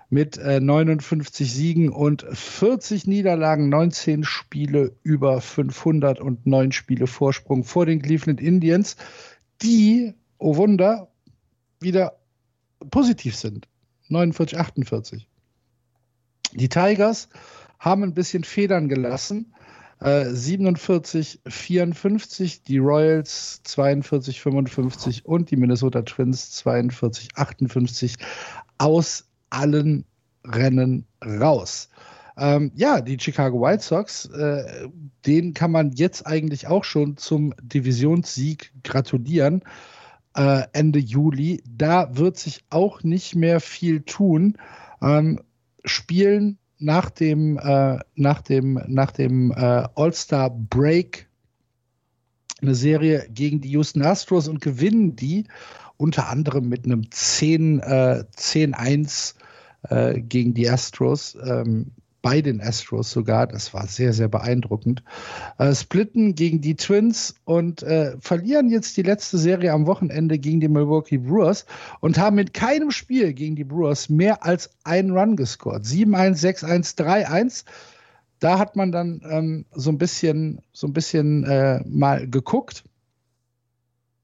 mit äh, 59 Siegen und 40 Niederlagen, 19 Spiele über 500 und 9 Spiele Vorsprung vor den Cleveland Indians, die, oh Wunder, wieder positiv sind. 49, 48. Die Tigers haben ein bisschen Federn gelassen. Äh, 47, 54, die Royals 42, 55 und die Minnesota Twins 42, 58 aus allen Rennen raus. Ähm, ja, die Chicago White Sox, äh, denen kann man jetzt eigentlich auch schon zum Divisionssieg gratulieren. Äh, Ende Juli. Da wird sich auch nicht mehr viel tun. Ähm, spielen nach dem, äh, nach dem, nach dem äh, All-Star Break eine Serie gegen die Houston Astros und gewinnen die unter anderem mit einem 10, äh, 10-1 äh, gegen die Astros. Ähm, bei den Astros sogar. Das war sehr, sehr beeindruckend. Äh, splitten gegen die Twins und äh, verlieren jetzt die letzte Serie am Wochenende gegen die Milwaukee Brewers und haben mit keinem Spiel gegen die Brewers mehr als einen Run gescored. 7-1, 6-1, 3-1 da hat man dann ähm, so ein bisschen, so ein bisschen äh, mal geguckt.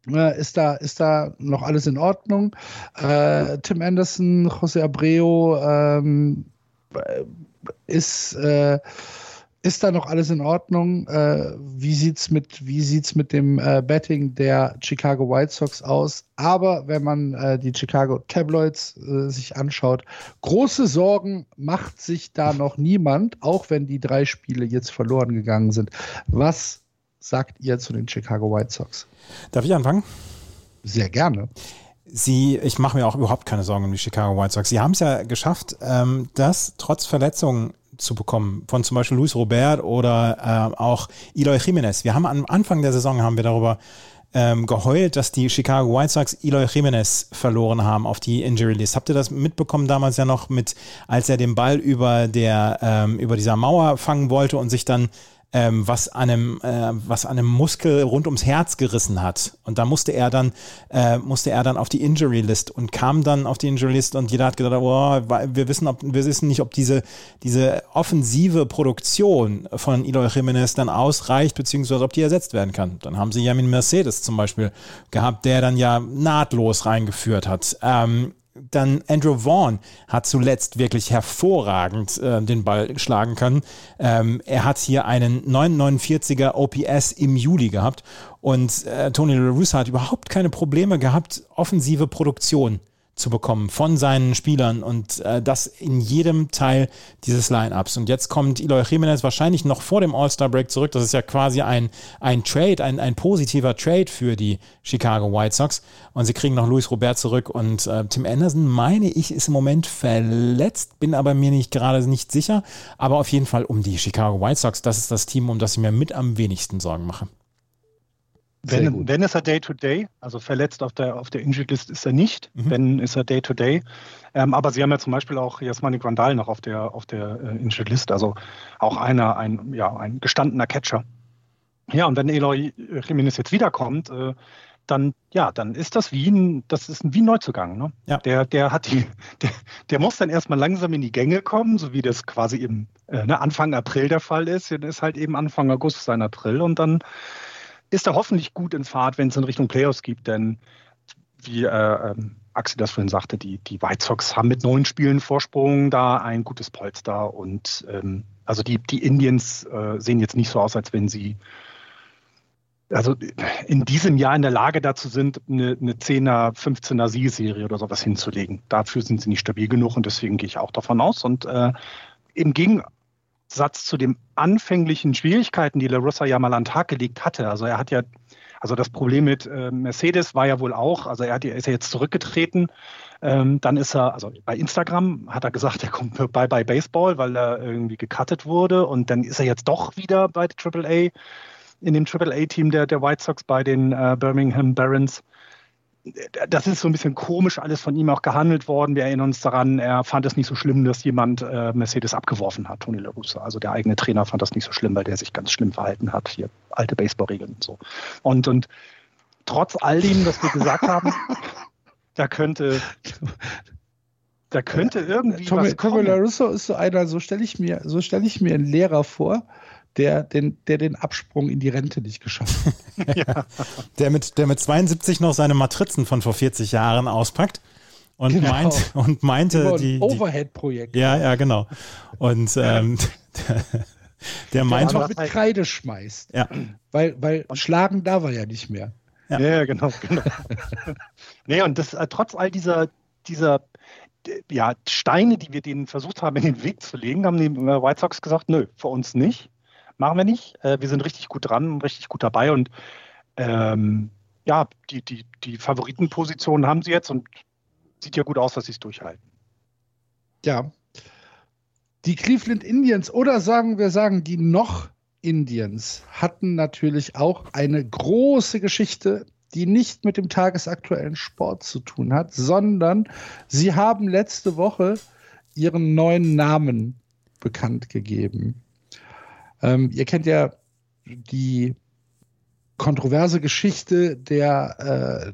Äh, ist, da, ist da noch alles in Ordnung? Äh, Tim Anderson, José Abreu, ähm, ist, äh, ist da noch alles in Ordnung? Äh, wie sieht es mit, mit dem äh, Betting der Chicago White Sox aus? Aber wenn man äh, die Chicago Tabloids äh, sich anschaut, große Sorgen macht sich da noch niemand, auch wenn die drei Spiele jetzt verloren gegangen sind. Was sagt ihr zu den Chicago White Sox? Darf ich anfangen? Sehr gerne. Sie, ich mache mir auch überhaupt keine Sorgen um die Chicago White Sox. Sie haben es ja geschafft, ähm, das trotz Verletzungen zu bekommen von zum Beispiel Luis Robert oder äh, auch Eloy Jimenez. Wir haben am Anfang der Saison haben wir darüber ähm, geheult, dass die Chicago White Sox Eloy Jimenez verloren haben auf die Injury List. Habt ihr das mitbekommen damals ja noch mit, als er den Ball über der ähm, über dieser Mauer fangen wollte und sich dann ähm, was einem äh, was einem Muskel rund ums Herz gerissen hat und da musste er dann äh, musste er dann auf die Injury List und kam dann auf die Injury List und jeder hat gedacht, oh, wir wissen ob wir wissen nicht, ob diese diese offensive Produktion von Eloy Jimenez dann ausreicht beziehungsweise ob die ersetzt werden kann. Dann haben sie Jamin Mercedes zum Beispiel gehabt, der dann ja nahtlos reingeführt hat. Ähm, dann Andrew Vaughn hat zuletzt wirklich hervorragend äh, den Ball schlagen können. Ähm, er hat hier einen 949er OPS im Juli gehabt und äh, Tony La Russa hat überhaupt keine Probleme gehabt, offensive Produktion zu bekommen von seinen Spielern und äh, das in jedem Teil dieses Line-Ups. Und jetzt kommt Eloy Jimenez wahrscheinlich noch vor dem All-Star-Break zurück. Das ist ja quasi ein, ein Trade, ein, ein positiver Trade für die Chicago White Sox. Und sie kriegen noch Luis Robert zurück und äh, Tim Anderson, meine ich, ist im Moment verletzt, bin aber mir nicht gerade nicht sicher. Aber auf jeden Fall um die Chicago White Sox, das ist das Team, um das ich mir mit am wenigsten Sorgen mache. Wenn, wenn ist er Day-to-Day, also verletzt auf der, auf der Injured List ist er nicht, mhm. wenn ist er Day-to-Day. -Day. Ähm, aber sie haben ja zum Beispiel auch Jasmani Grandal noch auf der, auf der äh, Injured List, also auch einer, ein, ja, ein gestandener Catcher. Ja, und wenn Eloy Jimenez jetzt wiederkommt, äh, dann, ja, dann ist das wie ein, das ist wie ein Neuzugang. Ne? Ja. Der, der hat die, der, der muss dann erstmal langsam in die Gänge kommen, so wie das quasi im äh, ne, Anfang April der Fall ist. Dann ist halt eben Anfang August sein April und dann ist er hoffentlich gut in Fahrt, wenn es in Richtung Playoffs gibt, denn wie äh, ähm, Axel das vorhin sagte, die, die White Sox haben mit neun Spielen Vorsprung da ein gutes Polster und ähm, also die, die Indians äh, sehen jetzt nicht so aus, als wenn sie also in diesem Jahr in der Lage dazu sind, eine, eine 10er, 15er Siegesserie oder sowas hinzulegen. Dafür sind sie nicht stabil genug und deswegen gehe ich auch davon aus. Und äh, im Gegen Satz zu den anfänglichen Schwierigkeiten, die LaRussa ja mal an den Tag gelegt hatte. Also er hat ja, also das Problem mit äh, Mercedes war ja wohl auch, also er, hat, er ist ja jetzt zurückgetreten. Ähm, dann ist er, also bei Instagram hat er gesagt, er kommt bei bei Baseball, weil er irgendwie gecuttet wurde. Und dann ist er jetzt doch wieder bei AAA, in dem AAA-Team der, der White Sox bei den äh, Birmingham Barons. Das ist so ein bisschen komisch alles von ihm auch gehandelt worden. Wir erinnern uns daran, er fand es nicht so schlimm, dass jemand äh, Mercedes abgeworfen hat, Tony La Russa. Also der eigene Trainer fand das nicht so schlimm, weil der sich ganz schlimm verhalten hat. Hier alte Baseballregeln und so. Und, und trotz all dem, was wir gesagt haben, da könnte, da könnte irgendwie Tommy, was kommen. Tommy La Russa ist so einer, so stelle ich mir, so stelle ich mir einen Lehrer vor, der den, der den Absprung in die Rente nicht geschafft hat. ja. der, mit, der mit 72 noch seine Matrizen von vor 40 Jahren auspackt und, Genau. meint, und meinte, Über ein die, Overhead-Projekt. ja, ja, genau. Und ähm, der, der meinte, einfach mit Kreide schmeißt. ja, Weil, weil schlagen darf er ja nicht mehr. Ja. Ja, genau, genau. nee, und das äh, trotz all dieser, dieser ja, Steine, die wir denen versucht haben, in den Weg zu legen, haben die äh, White Sox gesagt, nö, für uns nicht. Machen wir nicht. Äh, wir sind richtig gut dran und richtig gut dabei. Und ähm, ja, die, die, die Favoritenpositionen haben sie jetzt und sieht ja gut aus, dass sie es durchhalten. Ja. Die Cleveland Indians oder sagen wir sagen die noch Indians hatten natürlich auch eine große Geschichte, die nicht mit dem tagesaktuellen Sport zu tun hat, sondern sie haben letzte Woche ihren neuen Namen bekannt gegeben. Ähm, ihr kennt ja die kontroverse Geschichte der äh,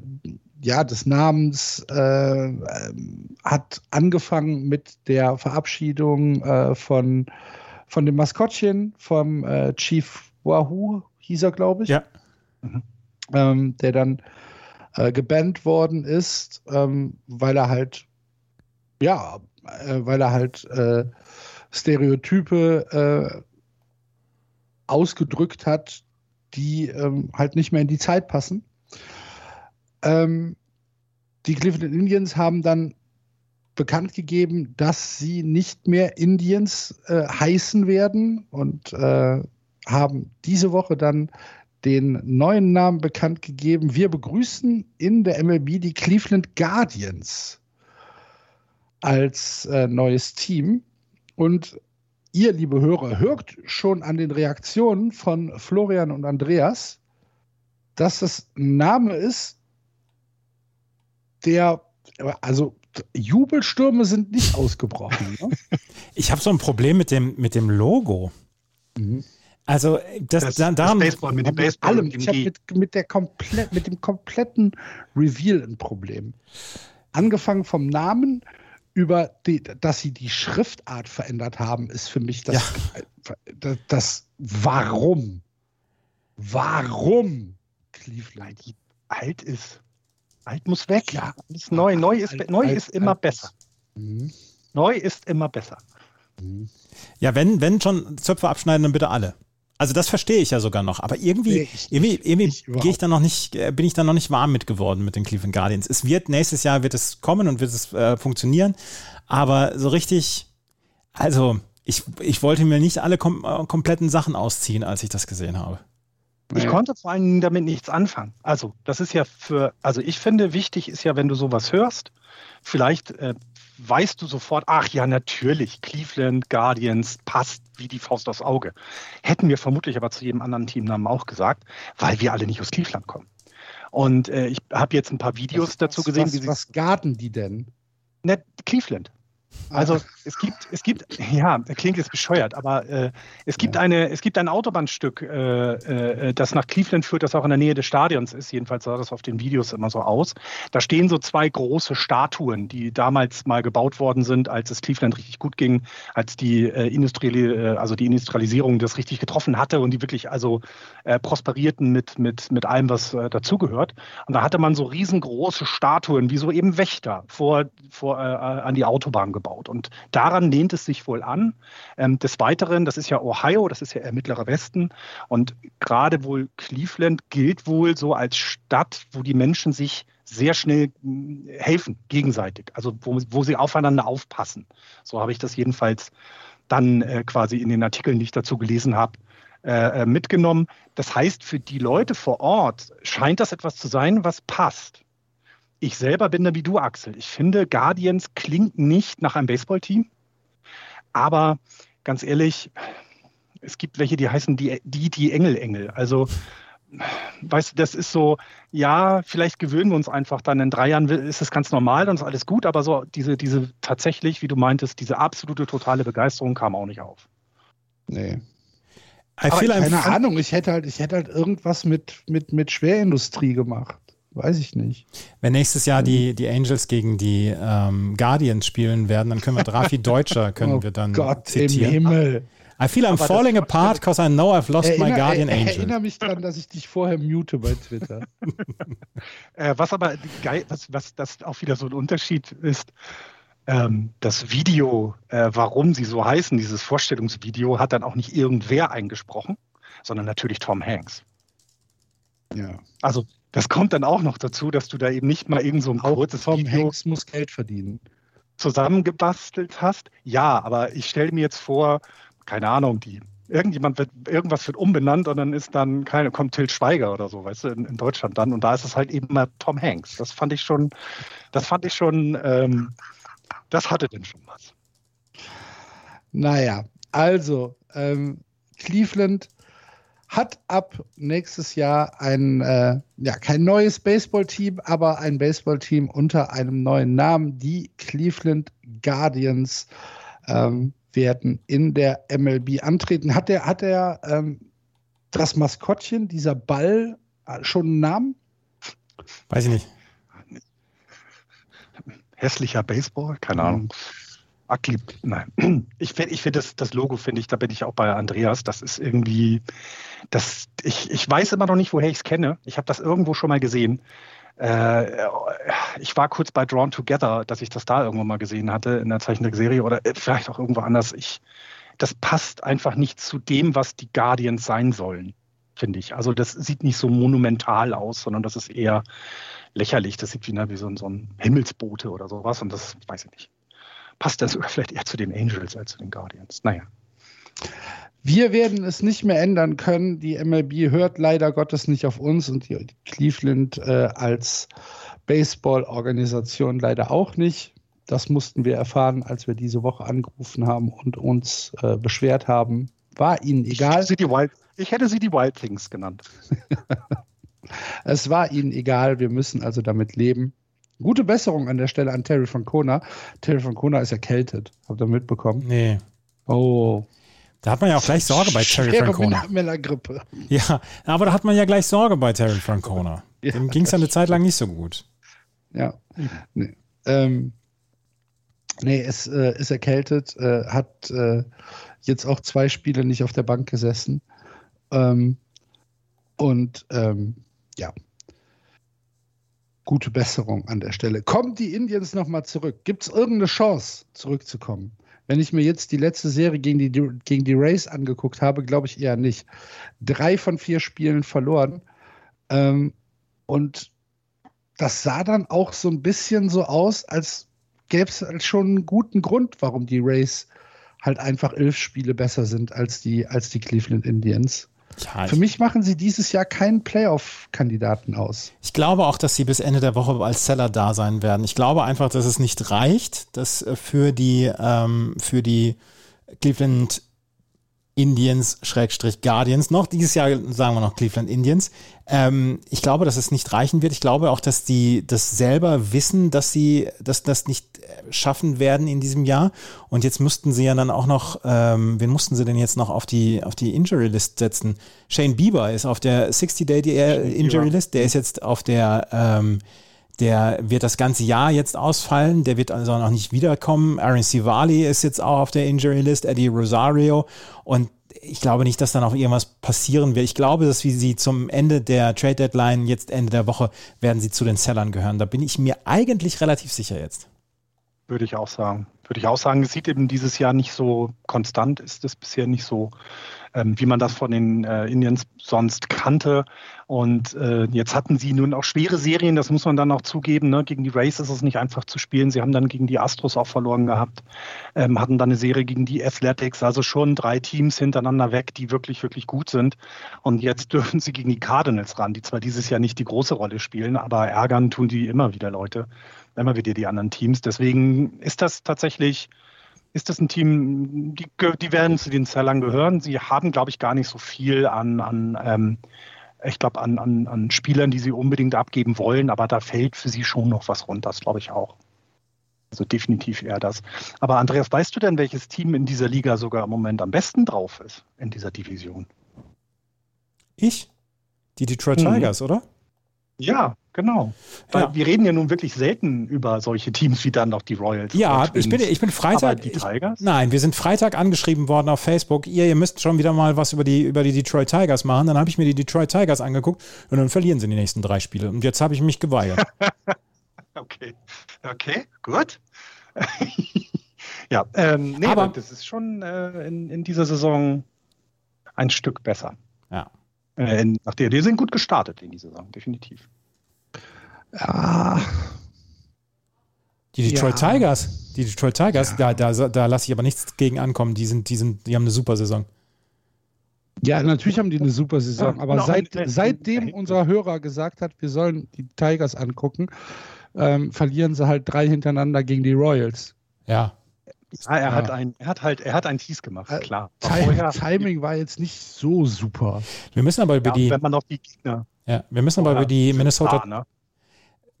ja, des Namens äh, hat angefangen mit der Verabschiedung äh, von, von dem Maskottchen, vom äh, Chief Wahoo, hieß er, glaube ich. Ja. Ähm, der dann äh, gebannt worden ist, ähm, weil er halt, ja, äh, weil er halt äh, Stereotype äh, ausgedrückt hat, die ähm, halt nicht mehr in die Zeit passen. Ähm, die Cleveland Indians haben dann bekannt gegeben, dass sie nicht mehr Indians äh, heißen werden und äh, haben diese Woche dann den neuen Namen bekannt gegeben. Wir begrüßen in der MLB die Cleveland Guardians als äh, neues Team. Und ihr, liebe Hörer, hört schon an den Reaktionen von Florian und Andreas, dass das ein Name ist, der, also Jubelstürme sind nicht ausgebrochen. Ne? ich habe so ein Problem mit dem, mit dem Logo. Mhm. Also das, Das, da, das Baseball mit dem Baseball. allem. Ich habe mit, mit, der komplett, mit dem kompletten Reveal ein Problem. Angefangen vom Namen über die, dass sie die Schriftart verändert haben, ist für mich das, das, das Warum. Warum Cleveland? alt ist. Alt muss weg. Ja. Alles neu. Neu ist, Alt, neu alt, ist immer alt. besser. Mhm. Neu ist immer besser. Mhm. ja, wenn, wenn schon Zöpfe abschneiden, dann bitte alle. Also das verstehe ich ja sogar noch, aber irgendwie, Nee, ich- irgendwie, ich irgendwie überhaupt gehe ich da noch nicht, äh, bin ich da noch nicht warm mit geworden mit den Cleveland Guardians. Es wird nächstes Jahr wird es kommen und wird es äh, funktionieren, aber so richtig, also ich, ich wollte mir nicht alle kom äh, kompletten Sachen ausziehen, als ich das gesehen habe. Ich Ja. konnte vor allen Dingen damit nichts anfangen. Also, das ist ja für, also ich finde, wichtig ist ja, wenn du sowas hörst, vielleicht äh, weißt du sofort, ach ja, natürlich, Cleveland Guardians passt wie die Faust aufs Auge. Hätten wir vermutlich aber zu jedem anderen Teamnamen auch gesagt, weil wir alle nicht aus Cleveland kommen. Und äh, ich habe jetzt ein paar Videos Was- dazu was, gesehen, was, sie. was garden die denn? Ne, Cleveland. Also es gibt, es gibt, ja, klingt jetzt bescheuert, aber äh, es gibt eine, es gibt ein Autobahnstück, äh, äh, das nach Cleveland führt, das auch in der Nähe des Stadions ist. Jedenfalls sah das auf den Videos immer so aus. Da stehen so zwei große Statuen, die damals mal gebaut worden sind, als es Cleveland richtig gut ging, als die äh, Industrielle, äh, also die Industrialisierung das richtig getroffen hatte und die wirklich also äh, prosperierten mit, mit, mit allem, was äh, dazugehört. Und da hatte man so riesengroße Statuen, wie so eben Wächter vor, vor, äh, an die Autobahn gebaut. Und daran lehnt es sich wohl an. Ähm, des Weiteren, das ist ja Ohio, das ist ja eher mittlerer Westen. Und gerade wohl Cleveland gilt wohl so als Stadt, wo die Menschen sich sehr schnell mh, helfen, gegenseitig. Also wo, wo sie aufeinander aufpassen. So habe ich das jedenfalls dann äh, quasi in den Artikeln, die ich dazu gelesen habe, äh, äh, mitgenommen. Das heißt, für die Leute vor Ort scheint das etwas zu sein, was passt. Ich selber bin da wie du, Axel. Ich finde, Guardians klingt nicht nach einem Baseballteam. Aber ganz ehrlich, es gibt welche, die heißen die, die, die Engel-Engel. Also weißt du, das ist so, ja, vielleicht gewöhnen wir uns einfach dann in drei Jahren ist es ganz normal, dann ist alles gut, aber so diese, diese tatsächlich, wie du meintest, diese absolute totale Begeisterung kam auch nicht auf. Nee. Aber keine Ahnung, ich hätte halt, ich hätte halt irgendwas mit, mit, mit Schwerindustrie gemacht. Weiß ich nicht. Wenn nächstes Jahr die, die Angels gegen die ähm, Guardians spielen werden, dann können wir Drafi Deutscher können oh wir dann Gott zitieren. im Himmel. I feel I'm Aber falling apart because I know I've lost erinner, my guardian er, angel. Ich erinnere mich daran, dass ich dich vorher mute bei Twitter. äh, was aber geil, was, was das auch wieder so ein Unterschied ist, ähm, das Video, äh, warum sie so heißen, dieses Vorstellungsvideo, hat dann auch nicht irgendwer eingesprochen, sondern natürlich Tom Hanks. Ja. Also das kommt dann auch noch dazu, dass du da eben nicht mal irgend so ein auch kurzes Tom Video Hanks muss Geld verdienen. zusammengebastelt hast. Ja, aber ich stelle mir jetzt vor, keine Ahnung, die irgendjemand wird, irgendwas wird umbenannt und dann ist dann keine, kommt Til Schweiger oder so, weißt du, in, in, Deutschland dann. Und da ist es halt eben mal Tom Hanks. Das fand ich schon, das fand ich schon, ähm, das hatte denn schon was. Naja, also ähm, Cleveland hat ab nächstes Jahr ein, äh, ja, kein neues Baseballteam, aber ein Baseballteam unter einem neuen Namen, die Cleveland Guardians. Ähm, werden in der MLB antreten. Hat der, hat der ähm, das Maskottchen, dieser Ball, äh, schon einen Namen? Weiß ich nicht. Hässlicher Baseball? Keine Ahnung. Ugly, nein. Ich finde, ich find das, das Logo, finde ich, da bin ich auch bei Andreas. Das ist irgendwie, das, ich, ich weiß immer noch nicht, woher ich es kenne. Ich habe das irgendwo schon mal gesehen. Äh, ich war kurz bei Drawn Together, dass ich das da irgendwo mal gesehen hatte in der Zeichentrickserie oder äh, vielleicht auch irgendwo anders. Ich, das passt einfach nicht zu dem, was die Guardians sein sollen, finde ich. Also das sieht nicht so monumental aus, sondern das ist eher lächerlich. Das sieht wie, ne, wie so, so ein Himmelsbote oder sowas und das weiß ich nicht. Passt das vielleicht eher zu den Angels als zu den Guardians? Naja. Wir werden es nicht mehr ändern können. Die MLB hört leider Gottes nicht auf uns und die Cleveland äh, als Baseball-Organisation leider auch nicht. Das mussten wir erfahren, als wir diese Woche angerufen haben und uns äh, beschwert haben. War ihnen egal. Ich, Wild, ich hätte sie die Wild Things genannt. es war ihnen egal. Wir müssen also damit leben. Gute Besserung an der Stelle an Terry Francona. Terry Francona ist erkältet. Habt ihr mitbekommen? Nee. Oh, da hat man ja auch gleich Sorge bei Terry Francona. Grippe. Ja, aber da hat man ja gleich Sorge bei Terry Francona. Ja, Dem ging es ja eine Zeit lang nicht so gut. Ja. Nee, ähm, nee es äh, ist erkältet, äh, hat äh, jetzt auch zwei Spiele nicht auf der Bank gesessen. Ähm, und ähm, ja, gute Besserung an der Stelle. Kommen die Indians nochmal zurück? Gibt es irgendeine Chance, zurückzukommen? Wenn ich mir jetzt die letzte Serie gegen die, gegen die Rays angeguckt habe, glaube ich eher nicht. Drei von vier Spielen verloren. Ähm, und das sah dann auch so ein bisschen so aus, als gäbe es halt schon einen guten Grund, warum die Rays halt einfach elf Spiele besser sind als die, als die Cleveland Indians. Ja, Für mich machen sie dieses Jahr keinen Playoff-Kandidaten aus. Ich glaube auch, dass sie bis Ende der Woche als Seller da sein werden. Ich glaube einfach, dass es nicht reicht, dass äh, für die, ähm, für die Cleveland Indians, Schrägstrich Guardians, noch dieses Jahr sagen wir noch Cleveland Indians. Ähm, ich glaube, dass es nicht reichen wird. Ich glaube auch, dass die das selber wissen, dass sie das, das nicht äh, schaffen werden in diesem Jahr. Und jetzt müssten sie ja dann auch noch, ähm, wen mussten sie denn jetzt noch auf die, auf die Injury List setzen? Shane Bieber ist auf der 60-Day Injury List, der ist jetzt auf der, ähm, der wird das ganze Jahr jetzt ausfallen, der wird also noch nicht wiederkommen. Aaron Sivali ist jetzt auch auf der Injury List, Eddie Rosario und ich glaube nicht, dass dann auch irgendwas passieren wird. Ich glaube, dass wie sie zum Ende der Trade Deadline, jetzt Ende der Woche, werden sie zu den Sellern gehören. Da bin ich mir eigentlich relativ sicher jetzt. Würde ich auch sagen. Würde ich auch sagen, es sieht eben dieses Jahr nicht so konstant, ist es bisher nicht so wie man das von den äh, Indians sonst kannte. Und äh, jetzt hatten sie nun auch schwere Serien, das muss man dann auch zugeben. Ne? Gegen die Rays ist es nicht einfach zu spielen. Sie haben dann gegen die Astros auch verloren gehabt, ähm, hatten dann eine Serie gegen die Athletics, also schon drei Teams hintereinander weg, die wirklich, wirklich gut sind. Und jetzt dürfen sie gegen die Cardinals ran, die zwar dieses Jahr nicht die große Rolle spielen, aber ärgern tun die immer wieder Leute, immer wieder die anderen Teams. Deswegen ist das tatsächlich ist das ein Team, die, die werden zu den Zellern gehören. Sie haben, glaube ich, gar nicht so viel an, an ähm, ich glaube, an, an, an Spielern, die sie unbedingt abgeben wollen, aber da fällt für sie schon noch was runter, das glaube ich auch. Also definitiv eher das. Aber Andreas, weißt du denn, welches Team in dieser Liga sogar im Moment am besten drauf ist in dieser Division? Ich? Die Detroit mhm. Tigers, oder? Ja, genau. Weil ja. wir reden ja nun wirklich selten über solche Teams wie dann noch die Royals. Ja, ich bin, ich bin Freitag. Aber die Tigers? Ich, nein, wir sind Freitag angeschrieben worden auf Facebook. Ihr, ihr müsst schon wieder mal was über die, über die Detroit Tigers machen. Dann habe ich mir die Detroit Tigers angeguckt und dann verlieren sie die nächsten drei Spiele. Und jetzt habe ich mich geweigert. okay. Okay, gut. ja, ähm, nee, aber das ist schon äh, in, in dieser Saison ein Stück besser. Ja. Äh, nach der, die sind gut gestartet in dieser Saison, definitiv. Ja. Die Detroit ja. Tigers, die Detroit Tigers, ja. da, da, da lasse ich aber nichts gegen ankommen. Die, sind, die, sind, die haben eine super Saison. Ja, natürlich haben die eine super Saison, ja, aber seit, seitdem unser Hörer gesagt hat, wir sollen die Tigers angucken, ähm, verlieren sie halt drei hintereinander gegen die Royals. Ja. Ah, er, ja. hat ein, er hat halt, er hat ein Tease gemacht, äh, klar. War Timing war jetzt nicht so super. Wir müssen aber über ja, die. Wenn man noch die Gegner. Ja, wir müssen aber über die Minnesota. Klar, ne?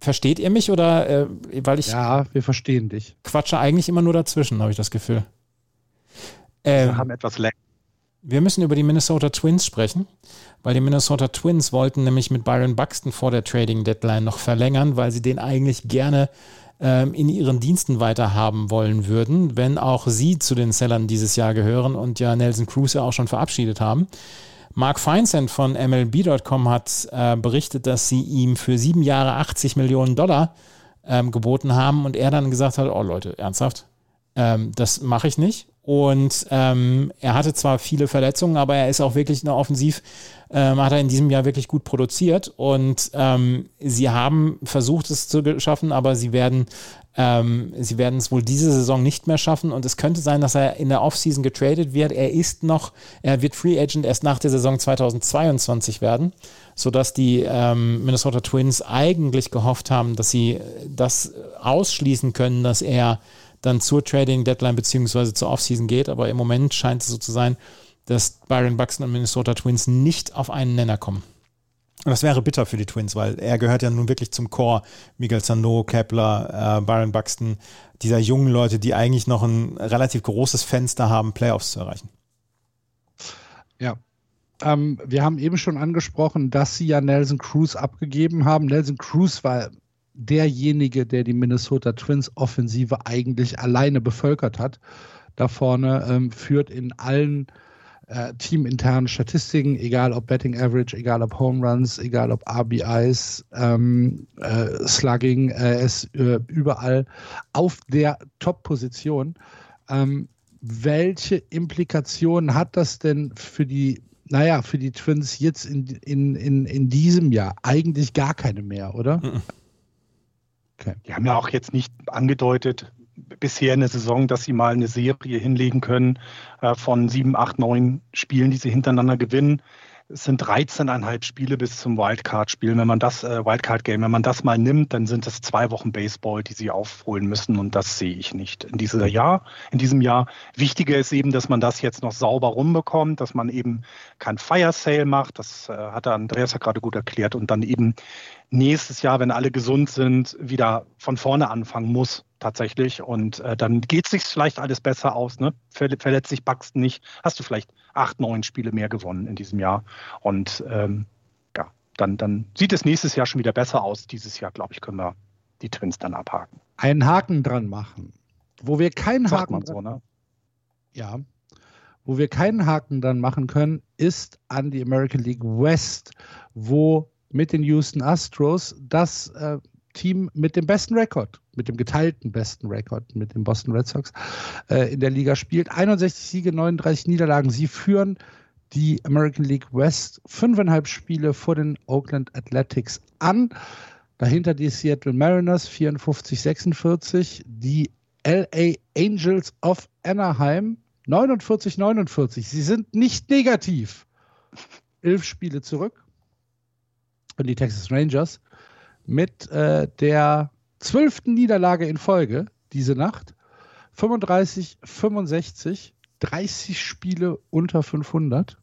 Versteht ihr mich oder äh, weil ich. Ja, wir verstehen dich. Quatsche eigentlich immer nur dazwischen, habe ich das Gefühl. Ähm, wir haben etwas leck. Wir müssen über die Minnesota Twins sprechen, weil die Minnesota Twins wollten nämlich mit Byron Buxton vor der Trading Deadline noch verlängern, weil sie den eigentlich gerne ähm, in ihren Diensten weiterhaben wollen würden, wenn auch sie zu den Sellern dieses Jahr gehören und ja Nelson Cruz ja auch schon verabschiedet haben. Mark Feinsand von MLB.com hat äh, berichtet, dass sie ihm für sieben Jahre 80 Millionen Dollar ähm, geboten haben und er dann gesagt hat, oh Leute, ernsthaft, ähm, das mache ich nicht. Und ähm, er hatte zwar viele Verletzungen, aber er ist auch wirklich eine Offensiv, ähm, hat er in diesem Jahr wirklich gut produziert. Und ähm, sie haben versucht, es zu schaffen, aber sie werden, ähm, sie werden es wohl diese Saison nicht mehr schaffen. Und es könnte sein, dass er in der Offseason getradet wird. Er ist noch, er wird Free Agent erst nach der Saison 2022 werden, sodass die ähm, Minnesota Twins eigentlich gehofft haben, dass sie das ausschließen können, dass er dann zur Trading Deadline beziehungsweise zur Offseason geht. Aber im Moment scheint es so zu sein, dass Byron Buxton und Minnesota Twins nicht auf einen Nenner kommen. Und das wäre bitter für die Twins, weil er gehört ja nun wirklich zum Core. Miguel Sano, Kepler, äh, Byron Buxton, dieser jungen Leute, die eigentlich noch ein relativ großes Fenster haben, Playoffs zu erreichen. Ja. Ähm, wir haben eben schon angesprochen, dass sie ja Nelson Cruz abgegeben haben. Nelson Cruz war derjenige, der die Minnesota Twins Offensive eigentlich alleine bevölkert hat. Da vorne ähm, führt in allen äh, teaminternen Statistiken, egal ob Betting Average, egal ob Home Runs, egal ob RBIs, ähm, äh, Slugging, äh, ist äh, überall auf der Top-Position. Ähm, welche Implikationen hat das denn für die naja, für die Twins jetzt in, in, in, in diesem Jahr eigentlich gar keine mehr, oder? Mhm. Okay. Die haben ja auch jetzt nicht angedeutet, bisher in der Saison, dass sie mal eine Serie hinlegen können äh, von sieben, acht, neun Spielen, die sie hintereinander gewinnen. Es sind 13,5 Spiele bis zum Wildcard-Spiel. Wenn man das äh, Wildcard-Game, wenn man das mal nimmt, dann sind es zwei Wochen Baseball, die sie aufholen müssen und das sehe ich nicht in diesem Jahr. In diesem Jahr. Wichtiger ist eben, dass man das jetzt noch sauber rumbekommt, dass man eben kein Fire Sale macht. Das äh, hat Andreas ja gerade gut erklärt und dann eben nächstes Jahr, wenn alle gesund sind, wieder von vorne anfangen muss tatsächlich. Und äh, dann geht es sich vielleicht alles besser aus. Ne? Verletzt sich Buxton nicht, hast du vielleicht acht, neun Spiele mehr gewonnen in diesem Jahr. Und ähm, ja, dann, dann sieht es nächstes Jahr schon wieder besser aus. Dieses Jahr, glaube ich, können wir die Twins dann abhaken. Einen Haken dran machen. Wo wir keinen Sagt Haken man so, ne? Ja. Wo wir keinen Haken dran machen können, ist an die American League West, wo mit den Houston Astros das äh, Team mit dem besten Rekord, mit dem geteilten besten Rekord mit den Boston Red Sox äh, in der Liga spielt. 61 Siege, 39 Niederlagen. Sie führen die American League West fünfeinhalb Spiele vor den Oakland Athletics an. Dahinter die Seattle Mariners 54, 46, die LA Angels of Anaheim 49, 49. Sie sind nicht negativ. Elf Spiele zurück. Und die Texas Rangers mit äh, der zwölften Niederlage in Folge diese Nacht. 35, 65, 30 Spiele unter 500.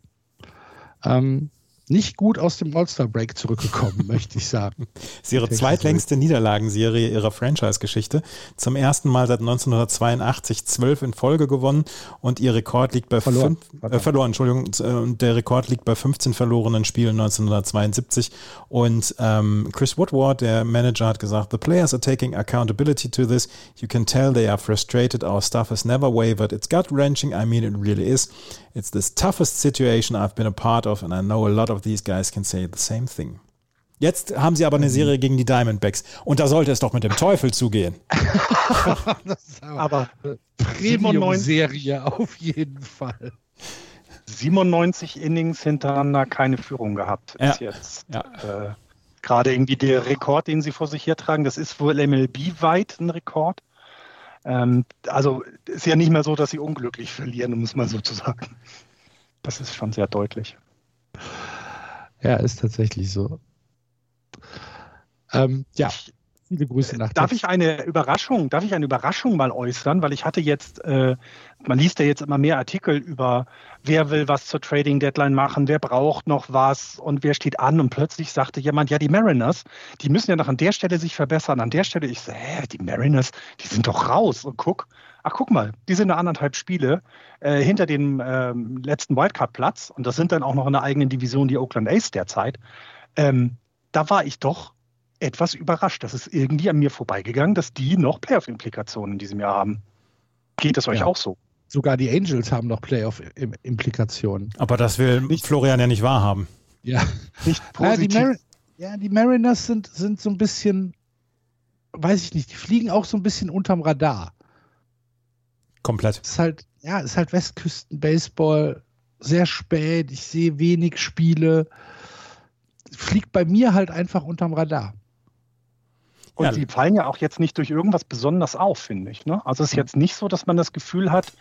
Ähm, nicht gut aus dem All-Star-Break zurückgekommen, möchte ich sagen. Das ist ihre zweitlängste Niederlagenserie ihrer Franchise-Geschichte. Zum ersten Mal seit 1982 zwölf in Folge gewonnen und ihr Rekord liegt bei verloren, fünf, äh, verloren, Entschuldigung, und der Rekord liegt bei 15 verlorenen Spielen 1972. Und ähm, Chris Woodward, der Manager, hat gesagt, the players are taking accountability to this. You can tell they are frustrated. Our stuff has never wavered. It's gut-wrenching. I mean, it really is. It's the toughest situation I've been a part of and I know a lot of these guys can say the same thing. Jetzt haben sie aber eine Serie gegen die Diamondbacks und da sollte es doch mit dem Teufel zugehen. aber Premium-Serie auf jeden Fall. 97 Innings hintereinander keine Führung gehabt. Ja. Ist jetzt ja. äh, gerade irgendwie der Rekord, den sie vor sich hertragen. Das ist wohl MLB-weit ein Rekord. Ähm, also ist ja nicht mehr so, dass sie unglücklich verlieren, um es mal so zu sagen. Das ist schon sehr deutlich. Ja, ist tatsächlich so. Ähm, ja, viele Grüße nach. Darf ich eine Überraschung, darf ich eine Überraschung mal äußern? Weil ich hatte jetzt, äh, man liest ja jetzt immer mehr Artikel über, wer will was zur Trading Deadline machen, wer braucht noch was und wer steht an. Und plötzlich sagte jemand, ja, die Mariners, die müssen ja noch an der Stelle sich verbessern. An der Stelle, ich so, hä, die Mariners, die sind doch raus. Und guck, ach guck mal, die sind eine anderthalb Spiele äh, hinter dem ähm, letzten Wildcard-Platz. Und das sind dann auch noch in der eigenen Division die Oakland A's derzeit. Ähm, da war ich doch etwas überrascht. Das ist irgendwie an mir vorbeigegangen, dass die noch Playoff-Implikationen in diesem Jahr haben. Geht es euch ja. auch so? Sogar die Angels haben noch Playoff-Implikationen. Aber das will nicht, Florian ja nicht wahrhaben. Ja. Nicht positiv. Ja, die, Mar ja, die Mariners sind, sind so ein bisschen, weiß ich nicht, die fliegen auch so ein bisschen unterm Radar. Komplett. Ist halt, ja, ist halt Westküsten-Baseball, sehr spät, ich sehe wenig Spiele. Fliegt bei mir halt einfach unterm Radar. Und ja. die fallen ja auch jetzt nicht durch irgendwas besonders auf, finde ich. Ne? Also es ist jetzt nicht so, dass man das Gefühl hat,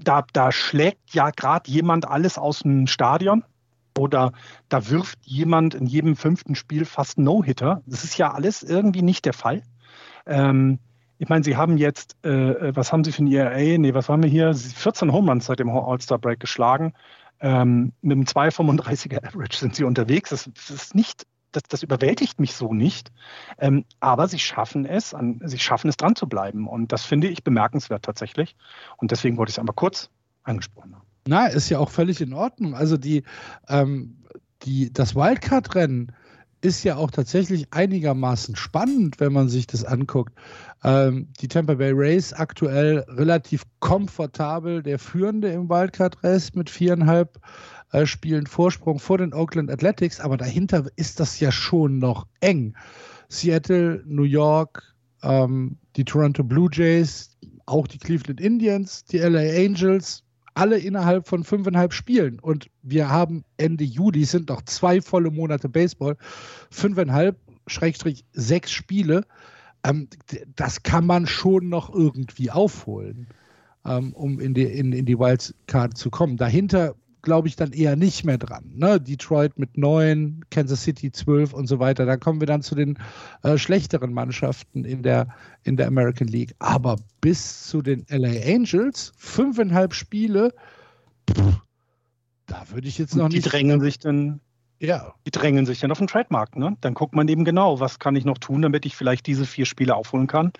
da, da schlägt ja gerade jemand alles aus dem Stadion oder da wirft jemand in jedem fünften Spiel fast No-Hitter. Das ist ja alles irgendwie nicht der Fall. Ähm, ich meine, Sie haben jetzt, äh, was haben Sie für ein ERA? Nee, was haben wir hier? 14 Home Runs seit dem All-Star-Break geschlagen. Ähm, mit einem 2,35er Average sind Sie unterwegs. Das, das ist nicht das, das überwältigt mich so nicht. Ähm, aber sie schaffen es, an, sie schaffen es dran zu bleiben. Und das finde ich bemerkenswert tatsächlich. Und deswegen wollte ich es einmal kurz angesprochen haben. Na, ist ja auch völlig in Ordnung. Also die, ähm, die, das Wildcard-Rennen ist ja auch tatsächlich einigermaßen spannend, wenn man sich das anguckt. Ähm, die Tampa Bay Rays aktuell relativ komfortabel der Führende im Wildcard-Race mit viereinhalb äh, spielen Vorsprung vor den Oakland Athletics, aber dahinter ist das ja schon noch eng. Seattle, New York, ähm, die Toronto Blue Jays, auch die Cleveland Indians, die LA Angels, alle innerhalb von fünfeinhalb Spielen. Und wir haben Ende Juli, sind noch zwei volle Monate Baseball, fünfeinhalb, Schrägstrich sechs Spiele. Ähm, das kann man schon noch irgendwie aufholen, ähm, um in die, in, in die Wildcard zu kommen. Dahinter glaube ich, dann eher nicht mehr dran. Ne? Detroit mit neun, Kansas City zwölf und so weiter. Da kommen wir dann zu den äh, schlechteren Mannschaften in der, in der American League. Aber bis zu den LA Angels, fünfeinhalb Spiele, pff, da würde ich jetzt noch die nicht. Die drängen sich dann. Ja. Die drängen sich dann auf den Trademarkt. Ne? Dann guckt man eben genau, was kann ich noch tun, damit ich vielleicht diese vier Spiele aufholen kann.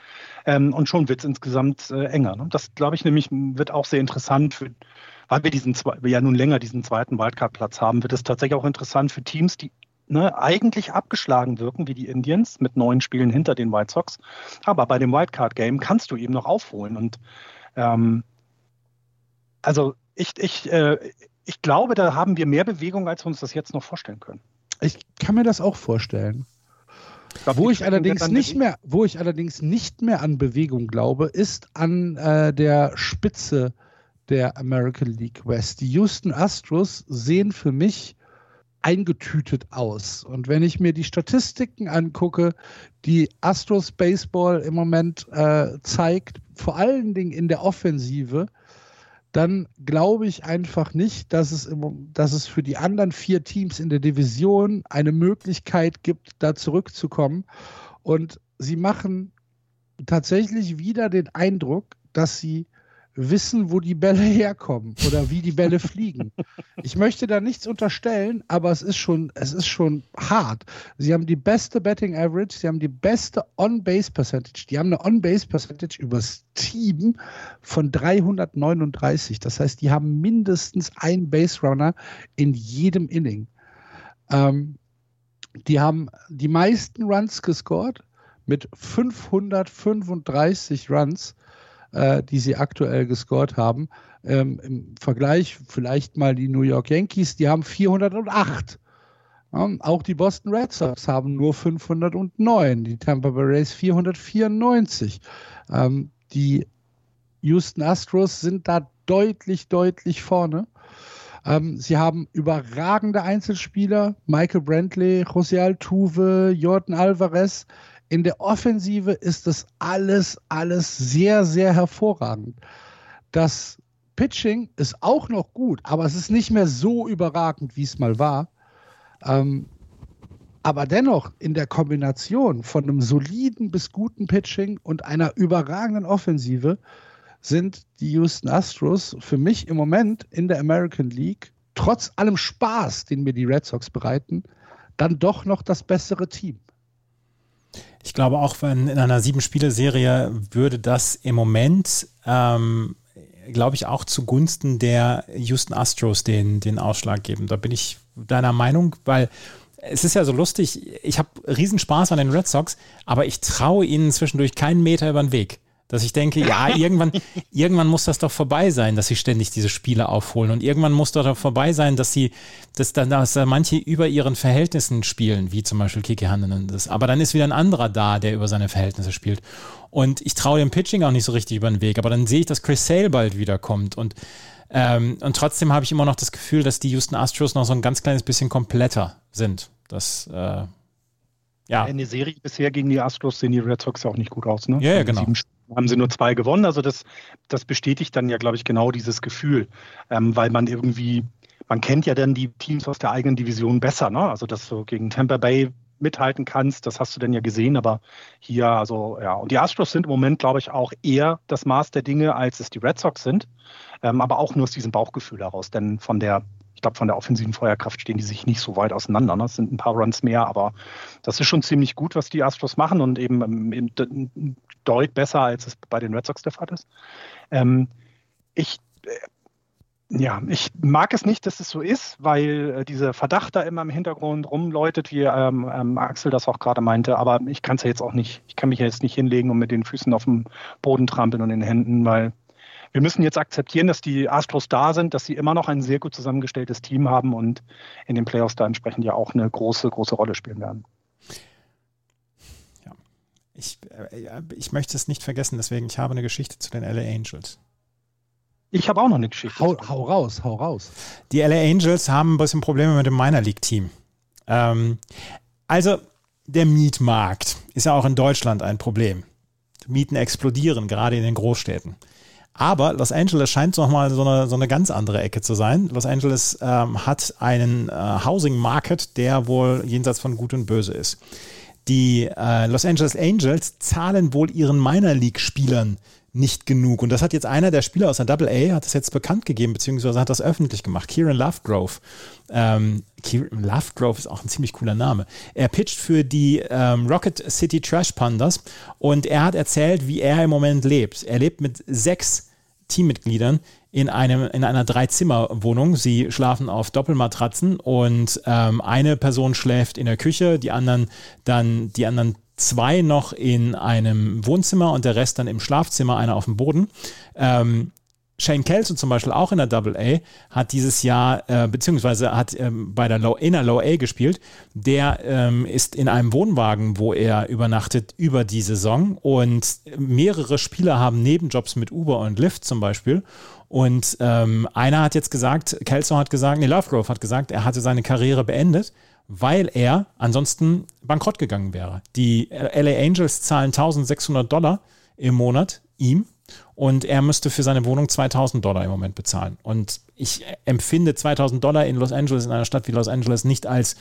Ähm, und schon wird es insgesamt äh, enger. Ne? Das, glaube ich, nämlich wird auch sehr interessant für, weil wir diesen wir ja nun länger diesen zweiten Wildcard-Platz haben, wird es tatsächlich auch interessant für Teams, die ne, eigentlich abgeschlagen wirken, wie die Indians, mit neun Spielen hinter den White Sox. Aber bei dem Wildcard-Game kannst du eben noch aufholen. Und ähm, also ich, ich, äh, ich glaube, da haben wir mehr Bewegung, als wir uns das jetzt noch vorstellen können. Ich kann mir das auch vorstellen. Glaub, wo ich allerdings nicht mehr, wo ich allerdings nicht mehr an Bewegung glaube, ist an äh, der Spitze der American League West. Die Houston Astros sehen für mich eingetütet aus. Und wenn ich mir die Statistiken angucke, die Astros Baseball im Moment äh, zeigt, vor allen Dingen in der Offensive, dann glaube ich einfach nicht, dass es, im, dass es für die anderen vier Teams in der Division eine Möglichkeit gibt, da zurückzukommen. Und sie machen tatsächlich wieder den Eindruck, dass sie wissen, wo die Bälle herkommen oder wie die Bälle fliegen. Ich möchte da nichts unterstellen, aber es ist schon, es ist schon hart. Sie haben die beste Betting Average, sie haben die beste On-Base Percentage. Die haben eine On-Base Percentage übers Team von 339. Das heißt, die haben mindestens einen Base Runner in jedem Inning. Ähm, die haben die meisten Runs gescored mit 535 Runs äh, die sie aktuell gescored haben. Ähm, Im Vergleich vielleicht mal die New York Yankees, die haben 408. Ähm, auch die Boston Red Sox haben nur 509, die Tampa Bay Rays 494. Ähm, die Houston Astros sind da deutlich, deutlich vorne. Ähm, sie haben überragende Einzelspieler, Michael Brantley, José Altuve, Jordan Alvarez. In der Offensive ist das alles, alles sehr, sehr hervorragend. Das Pitching ist auch noch gut, aber es ist nicht mehr so überragend, wie es mal war. Ähm, aber dennoch in der Kombination von einem soliden bis guten Pitching und einer überragenden Offensive sind die Houston Astros für mich im Moment in der American League, trotz allem Spaß, den mir die Red Sox bereiten, dann doch noch das bessere Team. Ich glaube auch, wenn in einer Sieben-Spiele-Serie würde das im Moment, ähm, glaube ich, auch zugunsten der Houston Astros den, den Ausschlag geben. Da bin ich deiner Meinung, weil es ist ja so lustig, ich habe Riesenspaß an den Red Sox, aber ich traue ihnen zwischendurch keinen Meter über den Weg dass ich denke, ja, irgendwann, irgendwann muss das doch vorbei sein, dass sie ständig diese Spiele aufholen. Und irgendwann muss doch vorbei sein, dass sie, dass dann, dass da manche über ihren Verhältnissen spielen, wie zum Beispiel Kiki Hernandez. Aber dann ist wieder ein anderer da, der über seine Verhältnisse spielt. Und ich traue dem Pitching auch nicht so richtig über den Weg. Aber dann sehe ich, dass Chris Sale bald wiederkommt. Und, ähm, und trotzdem habe ich immer noch das Gefühl, dass die Houston Astros noch so ein ganz kleines bisschen kompletter sind. Das, äh, ja. In der Serie bisher gegen die Astros sehen die Red Sox ja auch nicht gut aus. Ne? Ja, ja genau. Haben sie nur zwei gewonnen. Also das, das bestätigt dann ja, glaube ich, genau dieses Gefühl, ähm, weil man irgendwie, man kennt ja dann die Teams aus der eigenen Division besser. Ne? Also dass du gegen Tampa Bay mithalten kannst, das hast du denn ja gesehen, aber hier, also ja, und die Astros sind im Moment, glaube ich, auch eher das Maß der Dinge, als es die Red Sox sind, ähm, aber auch nur aus diesem Bauchgefühl heraus, denn von der glaube, von der offensiven Feuerkraft stehen die sich nicht so weit auseinander. Ne? Es sind ein paar Runs mehr, aber das ist schon ziemlich gut, was die Astros machen und eben, eben deut besser, als es bei den Red Sox der Fall ist. Ähm, ich, äh, ja, ich mag es nicht, dass es so ist, weil äh, dieser Verdacht da immer im Hintergrund rumläutet, wie ähm, ähm, Axel das auch gerade meinte. Aber ich kann es ja jetzt auch nicht, ich kann mich ja jetzt nicht hinlegen und mit den Füßen auf dem Boden trampeln und den Händen, weil wir müssen jetzt akzeptieren, dass die Astros da sind, dass sie immer noch ein sehr gut zusammengestelltes Team haben und in den Playoffs da entsprechend ja auch eine große, große Rolle spielen werden. Ja, ich, äh, ich möchte es nicht vergessen, deswegen, ich habe eine Geschichte zu den LA Angels. Ich habe auch noch eine Geschichte. Hau, hau, raus, hau raus. Die LA Angels haben ein bisschen Probleme mit dem Minor League Team. Ähm, also, der Mietmarkt ist ja auch in Deutschland ein Problem. Mieten explodieren, gerade in den Großstädten. Aber Los Angeles scheint nochmal so eine, so eine ganz andere Ecke zu sein. Los Angeles ähm, hat einen äh, Housing Market, der wohl jenseits von Gut und Böse ist. Die äh, Los Angeles Angels zahlen wohl ihren Minor League Spielern nicht genug. Und das hat jetzt einer der Spieler aus der Double A hat das jetzt bekannt gegeben, beziehungsweise hat das öffentlich gemacht. Kieran Lovegrove. Ähm, Kieran Lovegrove ist auch ein ziemlich cooler Name. Er pitcht für die ähm, Rocket City Trash Pandas und er hat erzählt, wie er im Moment lebt. Er lebt mit sechs Teammitgliedern in, einem, in einer Dreizimmerwohnung. Sie schlafen auf Doppelmatratzen und ähm, eine Person schläft in der Küche, die anderen dann, die anderen zwei noch in einem Wohnzimmer und der Rest dann im Schlafzimmer, einer auf dem Boden. Ähm, Shane Kelso zum Beispiel auch in der Double A hat dieses Jahr, äh, beziehungsweise hat ähm, bei der Low, in der Low A gespielt. Der ähm, ist in einem Wohnwagen, wo er übernachtet über die Saison und mehrere Spieler haben Nebenjobs mit Uber und Lyft zum Beispiel. Und ähm, einer hat jetzt gesagt, Kelso hat gesagt, nee, Lovegrove hat gesagt, er hatte seine Karriere beendet weil er ansonsten bankrott gegangen wäre. Die LA Angels zahlen 1600 Dollar im Monat ihm und er müsste für seine Wohnung 2000 Dollar im Moment bezahlen. Und ich empfinde 2000 Dollar in Los Angeles, in einer Stadt wie Los Angeles, nicht als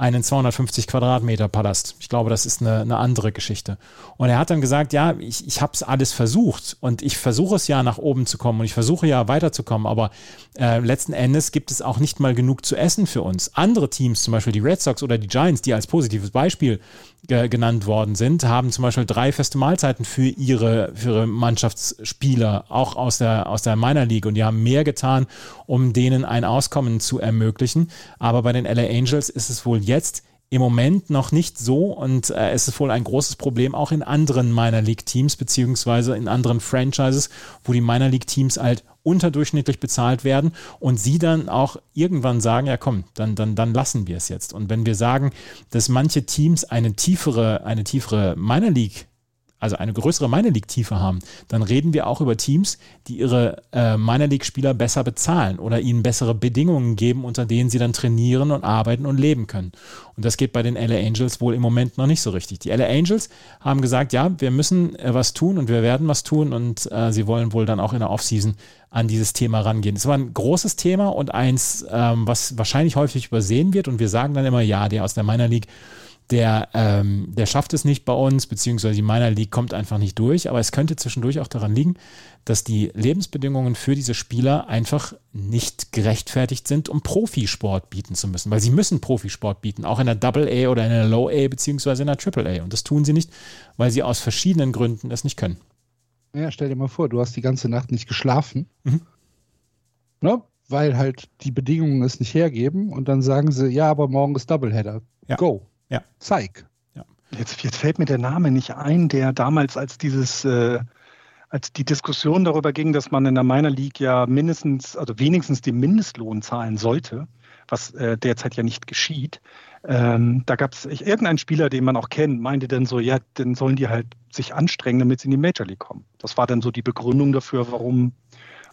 einen 250 Quadratmeter Palast. Ich glaube, das ist eine, eine andere Geschichte. Und er hat dann gesagt, ja, ich, ich habe es alles versucht und ich versuche es ja nach oben zu kommen und ich versuche ja weiterzukommen, aber äh, letzten Endes gibt es auch nicht mal genug zu essen für uns. Andere Teams, zum Beispiel die Red Sox oder die Giants, die als positives Beispiel genannt worden sind, haben zum Beispiel drei feste Mahlzeiten für ihre, für ihre Mannschaftsspieler, auch aus der, aus der Minor League und die haben mehr getan, um denen ein Auskommen zu ermöglichen. Aber bei den LA Angels ist es wohl jetzt im Moment noch nicht so und äh, es ist wohl ein großes Problem auch in anderen Minor League Teams beziehungsweise in anderen Franchises, wo die Minor League Teams halt unterdurchschnittlich bezahlt werden und sie dann auch irgendwann sagen, ja komm, dann, dann, dann lassen wir es jetzt. Und wenn wir sagen, dass manche Teams eine tiefere, eine tiefere Minor League also eine größere Minor League-Tiefe haben, dann reden wir auch über Teams, die ihre äh, Minor League-Spieler besser bezahlen oder ihnen bessere Bedingungen geben, unter denen sie dann trainieren und arbeiten und leben können. Und das geht bei den LA Angels wohl im Moment noch nicht so richtig. Die LA Angels haben gesagt, ja, wir müssen äh, was tun und wir werden was tun und äh, sie wollen wohl dann auch in der Offseason an dieses Thema rangehen. Es war ein großes Thema und eins, ähm, was wahrscheinlich häufig übersehen wird und wir sagen dann immer, ja, der aus der Minor League der, ähm, der schafft es nicht bei uns, beziehungsweise die Minor League kommt einfach nicht durch. Aber es könnte zwischendurch auch daran liegen, dass die Lebensbedingungen für diese Spieler einfach nicht gerechtfertigt sind, um Profisport bieten zu müssen. Weil sie müssen Profisport bieten, auch in der Double A oder in der Low A, beziehungsweise in der Triple A. Und das tun sie nicht, weil sie aus verschiedenen Gründen es nicht können. Ja, stell dir mal vor, du hast die ganze Nacht nicht geschlafen. Mhm. Ne? Weil halt die Bedingungen es nicht hergeben und dann sagen sie, ja, aber morgen ist Doubleheader. Ja. Go. Ja. Zeig. Ja. Jetzt, jetzt fällt mir der Name nicht ein, der damals als dieses, äh, als die Diskussion darüber ging, dass man in der Minor League ja mindestens, also wenigstens den Mindestlohn zahlen sollte, was äh, derzeit ja nicht geschieht. Ähm, da gab es irgendeinen Spieler, den man auch kennt, meinte dann so, ja, dann sollen die halt sich anstrengen, damit sie in die Major League kommen. Das war dann so die Begründung dafür, warum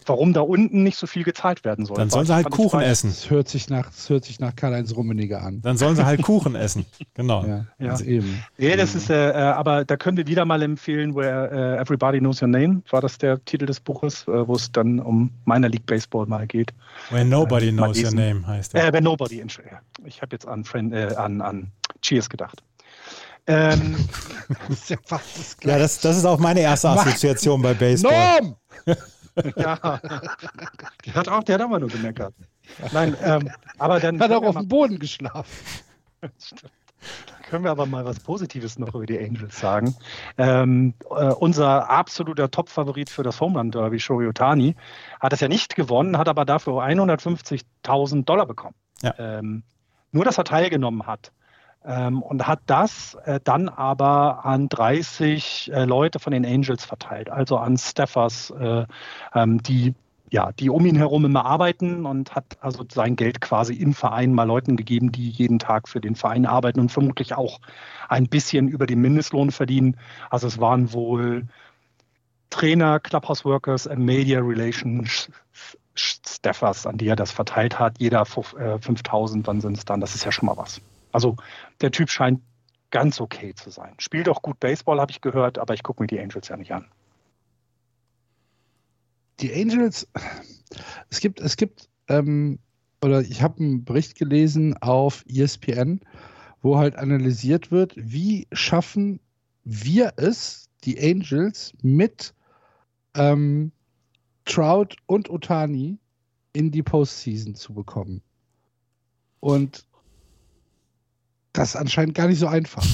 warum da unten nicht so viel gezahlt werden soll. Dann sollen sie halt Kuchen essen. Das hört sich nach, das hört sich nach Karl-Heinz Rummenigge an. Dann sollen sie halt Kuchen essen. Genau. Ja, ja. Also eben. Ja, das ist, äh, äh, aber da können wir wieder mal empfehlen, where uh, Everybody Knows Your Name, war das der Titel des Buches, äh, wo es dann um Minor League Baseball mal geht. Where Nobody äh, Knows Your Name heißt er. Äh, where Nobody, ich habe jetzt an, Friend, an, an Cheers gedacht. Ähm, das ist ja, fast das ja das, das ist auch meine erste Assoziation bei Baseball. Norm! ja. Der hat auch, der hat aber nur gemeckert. Nein, ähm, aber dann. Hat auch auf dem Boden geschlafen. Dann können wir aber mal was Positives noch über die Angels sagen. Ähm, äh, unser absoluter Top-Favorit für das Homeland Derby, Shohei Otani, hat es ja nicht gewonnen, hat aber dafür 150.000 Dollar bekommen. Ja. Ähm, nur, dass er teilgenommen hat und hat das äh, dann aber an 30 äh, Leute von den Angels verteilt, also an Staffers, äh, ähm, die ja, die um ihn herum immer arbeiten und hat also sein Geld quasi im Verein mal Leuten gegeben, die jeden Tag für den Verein arbeiten und vermutlich auch ein bisschen über den Mindestlohn verdienen. Also es waren wohl Trainer, Clubhouse Workers, Media Relations Staffers, an die er das verteilt hat. Jeder 5000, äh, wann sind es dann? Das ist ja schon mal was. Also der Typ scheint ganz okay zu sein. Spielt auch gut Baseball, habe ich gehört, aber ich gucke mir die Angels ja nicht an. Die Angels, es gibt, es gibt, ähm, oder ich habe einen Bericht gelesen auf ESPN, wo halt analysiert wird, wie schaffen wir es, die Angels mit ähm, Trout und Otani in die Postseason zu bekommen. Und das ist anscheinend gar nicht so einfach.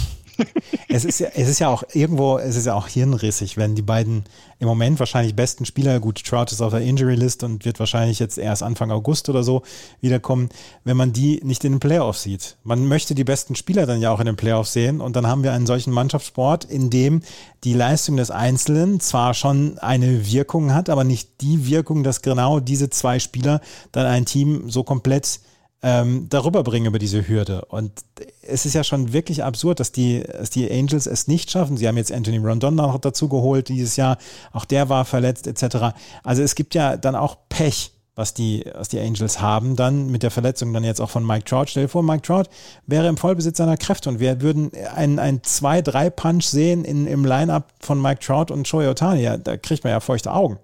es, ist ja, es ist ja auch irgendwo, es ist ja auch hirnrissig, wenn die beiden im Moment wahrscheinlich besten Spieler, gut, Trout ist auf der Injury List und wird wahrscheinlich jetzt erst Anfang August oder so wiederkommen, wenn man die nicht in den Playoffs sieht. Man möchte die besten Spieler dann ja auch in den Playoffs sehen und dann haben wir einen solchen Mannschaftssport, in dem die Leistung des Einzelnen zwar schon eine Wirkung hat, aber nicht die Wirkung, dass genau diese zwei Spieler dann ein Team so komplett ähm, darüber bringen über diese Hürde. Und es ist ja schon wirklich absurd, dass die, dass die Angels es nicht schaffen. Sie haben jetzt Anthony Rondon noch dazu geholt dieses Jahr. Auch der war verletzt etc. Also es gibt ja dann auch Pech was die, was die Angels haben, dann mit der Verletzung dann jetzt auch von Mike Trout. Stell dir vor, Mike Trout wäre im Vollbesitz seiner Kräfte und wir würden einen, einen 2-3-Punch sehen in, im Line-Up von Mike Trout und Shohei Otani. Ja, da kriegt man ja feuchte Augen.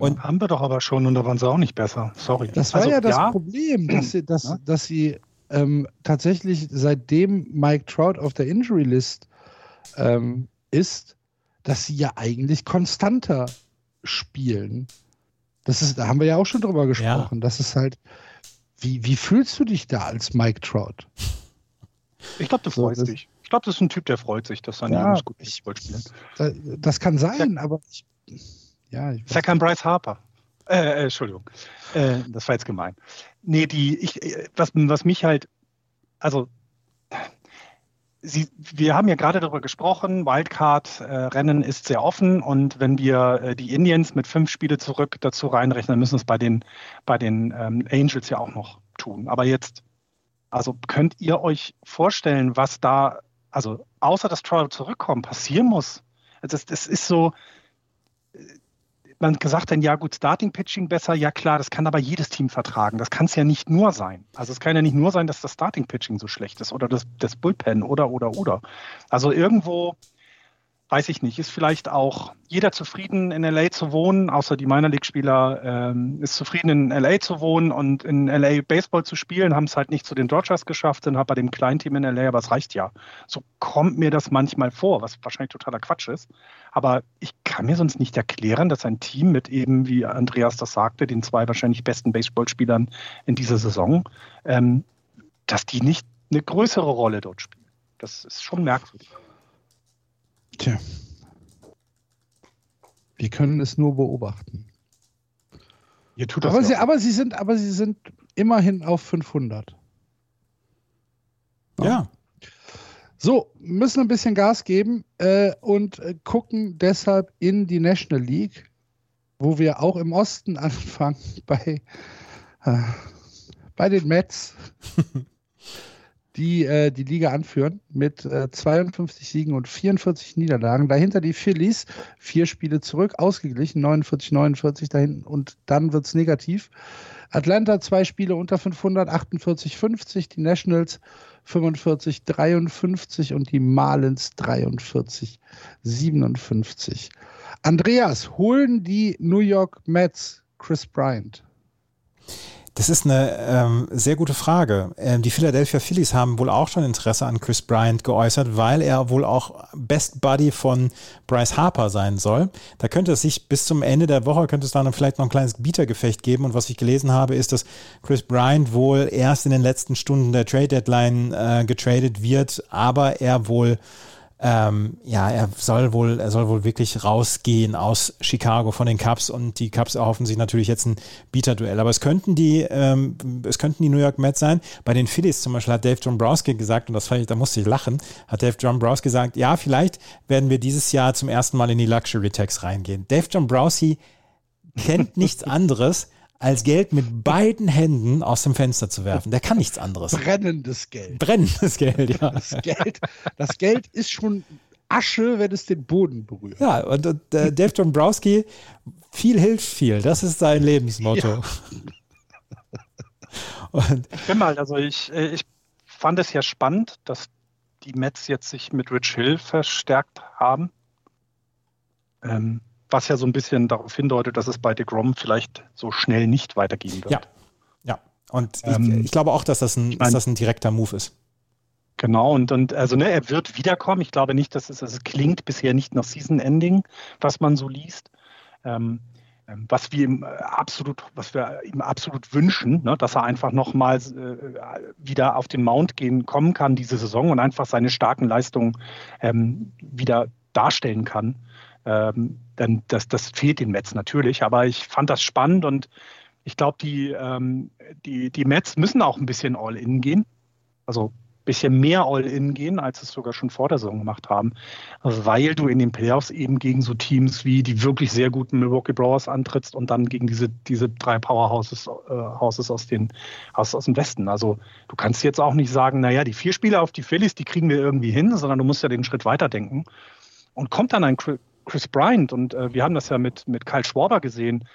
Und haben wir doch aber schon und da waren sie auch nicht besser. Sorry. Das war also, ja das ja. Problem, dass sie, dass, ja. dass sie ähm, tatsächlich seitdem Mike Trout auf der Injury List ähm, ist, dass sie ja eigentlich konstanter spielen. Das ist, da haben wir ja auch schon drüber gesprochen. Ja. Das ist halt, wie, wie fühlst du dich da als Mike Trout? Ich glaube, du freust so, dich. Ich glaube, das ist ein Typ, der freut sich, dass seine ja, Jungs gut Baseball spielen. Das, kann sein, aber ich, ja. Ich ist ja kein Bryce Harper. Äh, äh, Entschuldigung. Äh, das war jetzt gemein. Nee, die, ich, was, was mich halt, also Sie, wir haben ja gerade darüber gesprochen, Wildcard-Rennen äh, ist sehr offen und wenn wir äh, die Indians mit fünf Spiele zurück dazu reinrechnen, müssen wir es bei den, bei den ähm, Angels ja auch noch tun. Aber jetzt, also könnt ihr euch vorstellen, was da, also außer dass Trout zurückkommt, passieren muss? Also das, das ist so, man gesagt dann, ja gut, Starting Pitching besser, ja klar, das kann aber jedes Team vertragen. Das kann es ja nicht nur sein. Also es kann ja nicht nur sein, dass das Starting Pitching so schlecht ist oder das, das Bullpen oder oder oder. Also irgendwo weiß ich nicht, ist vielleicht auch jeder zufrieden in LA zu wohnen, außer die Minor League-Spieler ähm, ist zufrieden in LA zu wohnen und in LA Baseball zu spielen, haben es halt nicht zu den Dodgers geschafft, sind halt bei dem kleinen Team in LA, aber es reicht ja. So kommt mir das manchmal vor, was wahrscheinlich totaler Quatsch ist. Aber ich kann mir sonst nicht erklären, dass ein Team mit eben, wie Andreas das sagte, den zwei wahrscheinlich besten Baseballspielern in dieser Saison, ähm, dass die nicht eine größere Rolle dort spielen. Das ist schon merkwürdig. Tja. Wir können es nur beobachten. Ihr tut das aber, sie, aber, sie sind, aber sie sind immerhin auf 500. Ja. ja. So, müssen ein bisschen Gas geben äh, und äh, gucken deshalb in die National League, wo wir auch im Osten anfangen bei, äh, bei den Mets. die äh, die Liga anführen mit äh, 52 Siegen und 44 Niederlagen. Dahinter die Phillies, vier Spiele zurück, ausgeglichen, 49, 49 dahin und dann wird es negativ. Atlanta zwei Spiele unter 500, 48, 50, die Nationals 45, 53 und die Marlins 43, 57. Andreas, holen die New York Mets Chris Bryant? Das ist eine ähm, sehr gute Frage. Ähm, die Philadelphia Phillies haben wohl auch schon Interesse an Chris Bryant geäußert, weil er wohl auch Best Buddy von Bryce Harper sein soll. Da könnte es sich bis zum Ende der Woche, könnte es da vielleicht noch ein kleines Bietergefecht geben. Und was ich gelesen habe, ist, dass Chris Bryant wohl erst in den letzten Stunden der Trade Deadline äh, getradet wird, aber er wohl ähm, ja, er soll wohl, er soll wohl wirklich rausgehen aus Chicago von den Cubs und die Cubs erhoffen sich natürlich jetzt ein Bieterduell. Aber es könnten die, ähm, es könnten die New York Mets sein. Bei den Phillies zum Beispiel hat Dave Dombrowski gesagt, und das fand ich, da musste ich lachen, hat Dave Dombrowski gesagt, ja, vielleicht werden wir dieses Jahr zum ersten Mal in die Luxury Tax reingehen. Dave Dombrowski kennt nichts anderes als Geld mit beiden Händen aus dem Fenster zu werfen. Der kann nichts anderes. Brennendes Geld. Brennendes Geld, ja. Das Geld, das Geld ist schon Asche, wenn es den Boden berührt. Ja, und, und äh, Dave Dombrowski, viel hilft viel. Das ist sein Lebensmotto. Ja. und, ich bin mal, also ich, äh, ich fand es ja spannend, dass die Mets jetzt sich mit Rich Hill verstärkt haben. Ähm, was ja so ein bisschen darauf hindeutet, dass es bei DeGrom vielleicht so schnell nicht weitergehen wird. Ja, ja. Und ähm, ich, ich, glaube auch, dass das, ein, ich mein, dass das ein direkter Move ist. Genau, und, und also ne, er wird wiederkommen. Ich glaube nicht, dass es, also es klingt bisher nicht nach Season Ending, was man so liest. Ähm, ähm was wir ihm äh, absolut, was wir ihm absolut wünschen, ne, dass er einfach nochmal äh, wieder auf den Mount gehen kommen kann diese Saison und einfach seine starken Leistungen ähm, wieder darstellen kann. Ähm, dann das, das fehlt den Mets natürlich. Aber ich fand das spannend und ich glaube, die, ähm, die, die Mets müssen auch ein bisschen All-In gehen. Also ein bisschen mehr All-In gehen, als es sogar schon vor der Saison gemacht haben, weil du in den Playoffs eben gegen so Teams wie die wirklich sehr guten Milwaukee Brewers antrittst und dann gegen diese, diese drei Powerhouses äh, Houses aus, den, aus, aus dem Westen. Also du kannst jetzt auch nicht sagen, naja, die vier Spieler auf die Phillies, die kriegen wir irgendwie hin, sondern du musst ja den Schritt weiter denken. Und kommt dann ein Chris Bryant, und äh, wir haben das ja mit, mit Kyle Schwarber gesehen,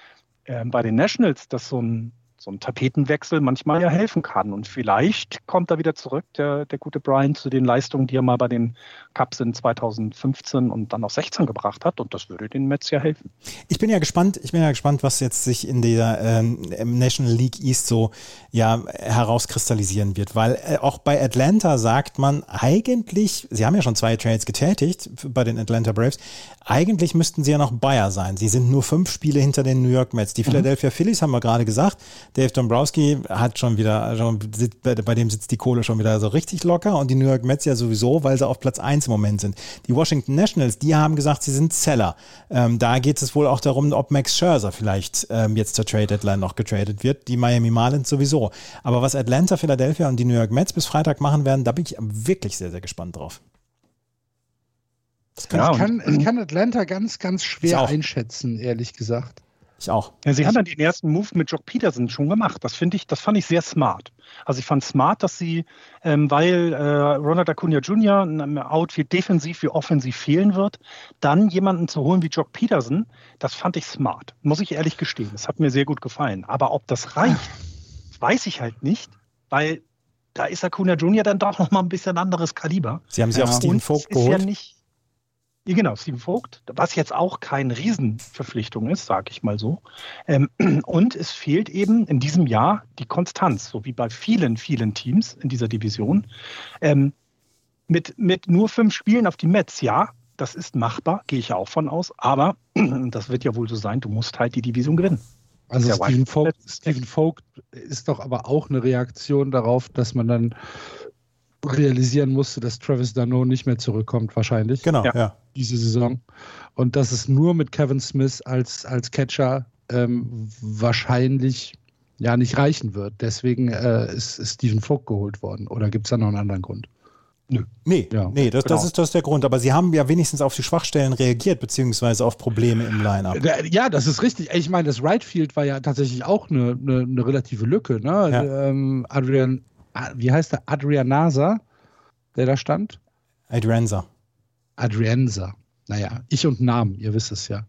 äh, bei den Nationals, dass so ein so ein Tapetenwechsel manchmal ja helfen kann. Und vielleicht kommt er wieder zurück, der, der gute Brian, zu den Leistungen, die er mal bei den Cups in 2015 und dann auch 16 gebracht hat. Und das würde den Mets ja helfen. Ich bin ja gespannt, ich bin ja gespannt, was jetzt sich in der ähm, National League East so ja herauskristallisieren wird. Weil äh, auch bei Atlanta sagt man eigentlich, sie haben ja schon zwei Trades getätigt bei den Atlanta Braves, eigentlich müssten sie ja noch Bayer sein. Sie sind nur fünf Spiele hinter den New York Mets. Die mhm. Philadelphia Phillies haben wir gerade gesagt, Dave Dombrowski hat schon wieder, also bei dem sitzt die Kohle schon wieder so richtig locker und die New York Mets ja sowieso, weil sie auf Platz 1 im Moment sind. Die Washington Nationals, die haben gesagt, sie sind Seller. Ähm, da geht es wohl auch darum, ob Max Scherzer vielleicht ähm, jetzt zur Trade Deadline noch getradet wird. Die Miami Marlins sowieso. Aber was Atlanta, Philadelphia und die New York Mets bis Freitag machen werden, da bin ich wirklich sehr, sehr gespannt drauf. Ja, ich, kann, ich kann Atlanta ganz, ganz schwer einschätzen, ehrlich gesagt. Ich auch. Ja, sie haben dann den ersten Move mit Jock Peterson schon gemacht. Das finde ich, das fand ich sehr smart. Also ich fand smart, dass sie, ähm, weil äh, Ronald Acuna Jr. im Outfield defensiv wie offensiv fehlen wird, dann jemanden zu holen wie Jock Peterson, das fand ich smart. Muss ich ehrlich gestehen. Das hat mir sehr gut gefallen. Aber ob das reicht, weiß ich halt nicht, weil da ist Acuna Jr. dann doch noch mal ein bisschen anderes Kaliber. Sie haben sie ja. auf Steven Vogt geholt. Ja nicht, genau, Steven Vogt, was jetzt auch keine Riesenverpflichtung ist, sage ich mal so. Ähm, und es fehlt eben in diesem Jahr die Konstanz, so wie bei vielen, vielen Teams in dieser Division. Ähm, mit, mit nur fünf Spielen auf die Mets, ja, das ist machbar, gehe ich ja auch von aus, aber das wird ja wohl so sein, du musst halt die Division gewinnen. Also Steven Vogt, Steven Vogt ist doch aber auch eine Reaktion darauf, dass man dann realisieren musste, dass Travis Dano nicht mehr zurückkommt, wahrscheinlich. Genau, ja. ja. Diese Saison. Und dass es nur mit Kevin Smith als, als Catcher ähm, wahrscheinlich ja nicht reichen wird. Deswegen äh, ist, ist Stephen Vogt geholt worden. Oder gibt es da noch einen anderen Grund? Nö. Nee, ja. nee das, genau. das, ist, das ist der Grund. Aber sie haben ja wenigstens auf die Schwachstellen reagiert, beziehungsweise auf Probleme im Line-Up. Ja, das ist richtig. Ich meine, das Right Field war ja tatsächlich auch eine, eine, eine relative Lücke. Ne? Ja. Ähm, Adrian wie heißt der? Adrianasa, der da stand? Adrianza. Adrianza. Naja, ich und Namen, ihr wisst es ja.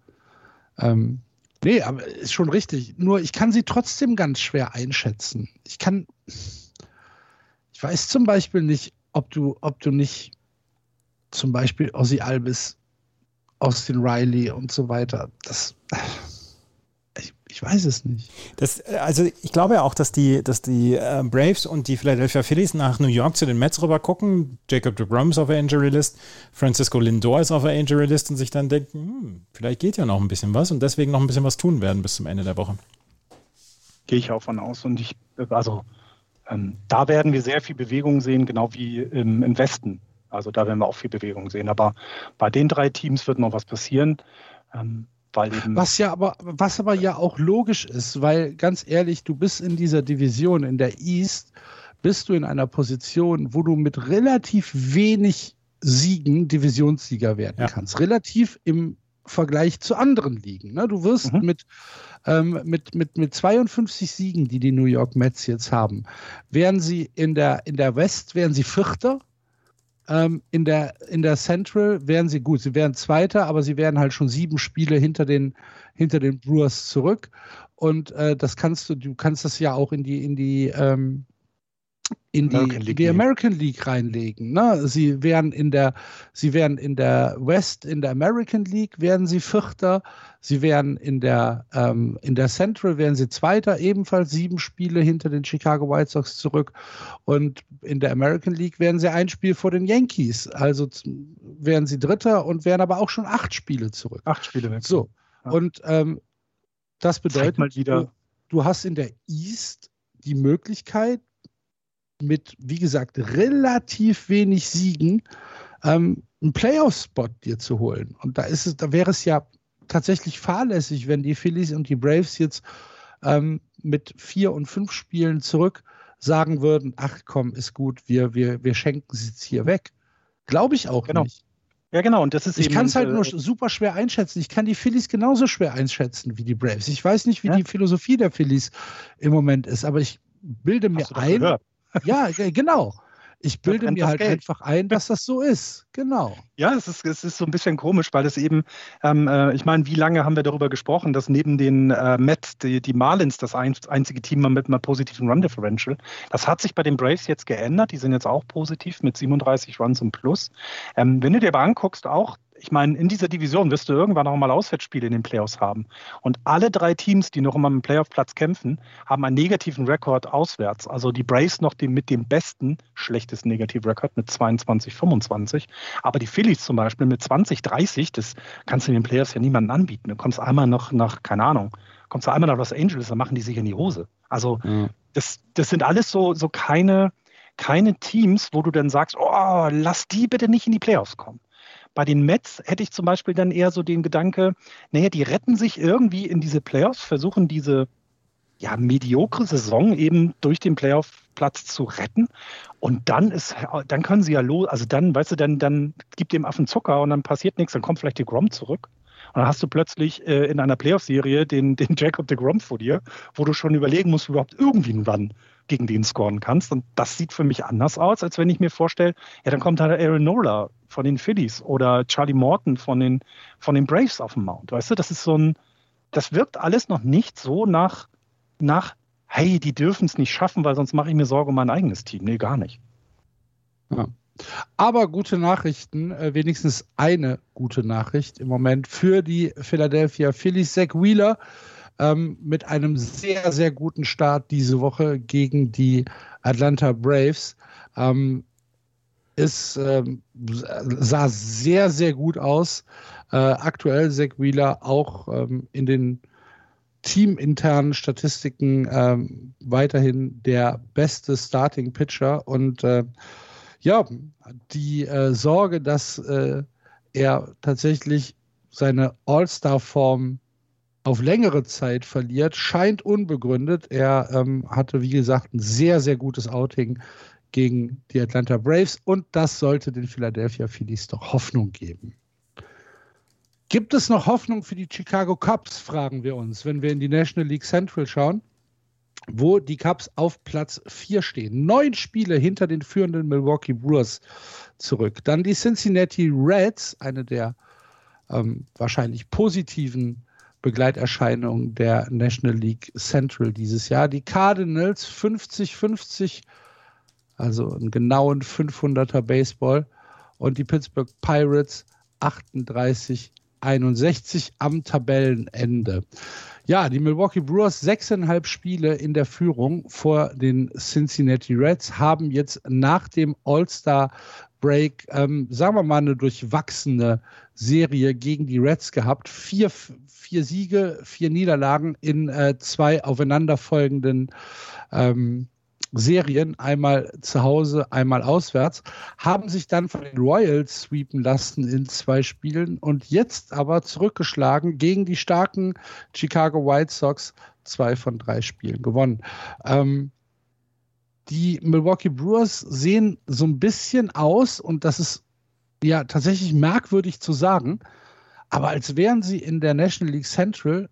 Ähm, nee, aber ist schon richtig. Nur ich kann sie trotzdem ganz schwer einschätzen. Ich kann, ich weiß zum Beispiel nicht, ob du, ob du nicht zum Beispiel Ozzy Albis, Austin Riley und so weiter, das ich weiß es nicht. Das, äh, also ich glaube ja auch, dass die, dass die äh, Braves und die Philadelphia Phillies nach New York zu den Mets rüber gucken. Jacob DeGrom ist auf der Injury List, Francisco Lindor ist auf der Injury List und sich dann denken, hm, vielleicht geht ja noch ein bisschen was und deswegen noch ein bisschen was tun werden bis zum Ende der Woche. Gehe ich auch von aus und ich, also ähm, da werden wir sehr viel Bewegung sehen, genau wie im, im Westen. Also da werden wir auch viel Bewegung sehen. Aber bei den drei Teams wird noch was passieren. Ähm, weil eben was ja aber, was aber ja auch logisch ist, weil ganz ehrlich, du bist in dieser Division, in der East, bist du in einer Position, wo du mit relativ wenig Siegen Divisionssieger werden ja. kannst. Relativ im Vergleich zu anderen Ligen. Ne? Du wirst mhm. mit, ähm, mit, mit, mit 52 Siegen, die die New York Mets jetzt haben, wären sie in der, in der West, wären sie Vierter ähm, in, der, in der Central wären sie gut. Sie wären Zweiter, aber sie wären halt schon sieben Spiele hinter den, hinter den Brewers zurück. Und äh, das kannst du, du kannst das ja auch in die, in die, ähm, in die, American League, die American League reinlegen. Ne? Sie wären in der, sie wären in der West, in der American League wären sie Vierter, sie wären in der, ähm, in der Central wären sie Zweiter, ebenfalls sieben Spiele hinter den Chicago White Sox zurück und in der American League wären sie ein Spiel vor den Yankees, also wären sie Dritter und wären aber auch schon acht Spiele zurück. Acht Spiele weg. So ja. und ähm, das bedeutet, mal wieder. Du, du hast in der East die Möglichkeit, mit, wie gesagt, relativ wenig Siegen ähm, einen Playoff-Spot dir zu holen. Und da ist es, da wäre es ja tatsächlich fahrlässig, wenn die Phillies und die Braves jetzt ähm, mit vier und fünf Spielen zurück sagen würden, ach komm, ist gut, wir, wir, wir schenken sie jetzt hier weg. Glaube ich auch genau. nicht. Ja, genau. Und das ist ich kann es halt äh, nur super schwer einschätzen. Ich kann die Phillies genauso schwer einschätzen wie die Braves. Ich weiß nicht, wie ja? die Philosophie der Phillies im Moment ist, aber ich bilde mir ein, ja, genau. Ich bilde mir halt Geld. einfach ein, dass das so ist. Genau. Ja, es ist, es ist so ein bisschen komisch, weil es eben, ähm, äh, ich meine, wie lange haben wir darüber gesprochen, dass neben den äh, Mets die, die Marlins das ein, einzige Team mit einem positiven Run Differential. Das hat sich bei den Braves jetzt geändert. Die sind jetzt auch positiv mit 37 Runs im Plus. Ähm, wenn du dir aber anguckst, auch ich meine, in dieser Division wirst du irgendwann auch mal Auswärtsspiele in den Playoffs haben. Und alle drei Teams, die noch immer am Playoff-Platz kämpfen, haben einen negativen Rekord auswärts. Also die Braves noch die, mit dem besten, schlechtesten Negativrekord mit 22, 25. Aber die Phillies zum Beispiel mit 20, 30, das kannst du in den Playoffs ja niemandem anbieten. Du kommst einmal noch nach, keine Ahnung, kommst du einmal nach Los Angeles, dann machen die sich in die Hose. Also mhm. das, das sind alles so, so keine, keine Teams, wo du dann sagst, oh, lass die bitte nicht in die Playoffs kommen. Bei den Mets hätte ich zum Beispiel dann eher so den Gedanke, naja, die retten sich irgendwie in diese Playoffs, versuchen diese ja, mediokre Saison eben durch den Playoff-Platz zu retten. Und dann ist, dann können sie ja los, also dann, weißt du, dann, dann gibt dem Affen Zucker und dann passiert nichts, dann kommt vielleicht die Grom zurück. Und dann hast du plötzlich äh, in einer Playoff-Serie den, den Jacob de Grom vor dir, wo du schon überlegen musst, überhaupt irgendwie einen Run gegen den scoren kannst. Und das sieht für mich anders aus, als wenn ich mir vorstelle, ja, dann kommt halt Aaron Nola von den Phillies oder Charlie Morton von den, von den Braves auf dem Mount. Weißt du, das ist so ein, das wirkt alles noch nicht so nach, nach hey, die dürfen es nicht schaffen, weil sonst mache ich mir Sorge um mein eigenes Team. Nee, gar nicht. Ja. Aber gute Nachrichten, äh, wenigstens eine gute Nachricht im Moment für die Philadelphia Phillies. Zach Wheeler ähm, mit einem sehr, sehr guten Start diese Woche gegen die Atlanta Braves. Ähm, ist, ähm, sah sehr, sehr gut aus. Äh, aktuell Zach Wheeler auch ähm, in den teaminternen Statistiken ähm, weiterhin der beste Starting Pitcher und äh, ja, die äh, Sorge, dass äh, er tatsächlich seine All-Star-Form auf längere Zeit verliert, scheint unbegründet. Er ähm, hatte, wie gesagt, ein sehr, sehr gutes Outing gegen die Atlanta Braves und das sollte den Philadelphia Phillies doch Hoffnung geben. Gibt es noch Hoffnung für die Chicago Cubs, fragen wir uns, wenn wir in die National League Central schauen, wo die Cubs auf Platz 4 stehen. Neun Spiele hinter den führenden Milwaukee Brewers zurück. Dann die Cincinnati Reds, eine der ähm, wahrscheinlich positiven Begleiterscheinung der National League Central dieses Jahr. Die Cardinals 50-50, also einen genauen 500er Baseball. Und die Pittsburgh Pirates 38-61 am Tabellenende. Ja, die Milwaukee Brewers sechseinhalb Spiele in der Führung vor den Cincinnati Reds haben jetzt nach dem All-Star Break, ähm, sagen wir mal, eine durchwachsene Serie gegen die Reds gehabt. Vier, vier Siege, vier Niederlagen in äh, zwei aufeinanderfolgenden ähm, Serien, einmal zu Hause, einmal auswärts, haben sich dann von den Royals sweepen lassen in zwei Spielen und jetzt aber zurückgeschlagen gegen die starken Chicago White Sox, zwei von drei Spielen gewonnen. Ähm, die Milwaukee Brewers sehen so ein bisschen aus, und das ist ja tatsächlich merkwürdig zu sagen, aber als wären sie in der National League Central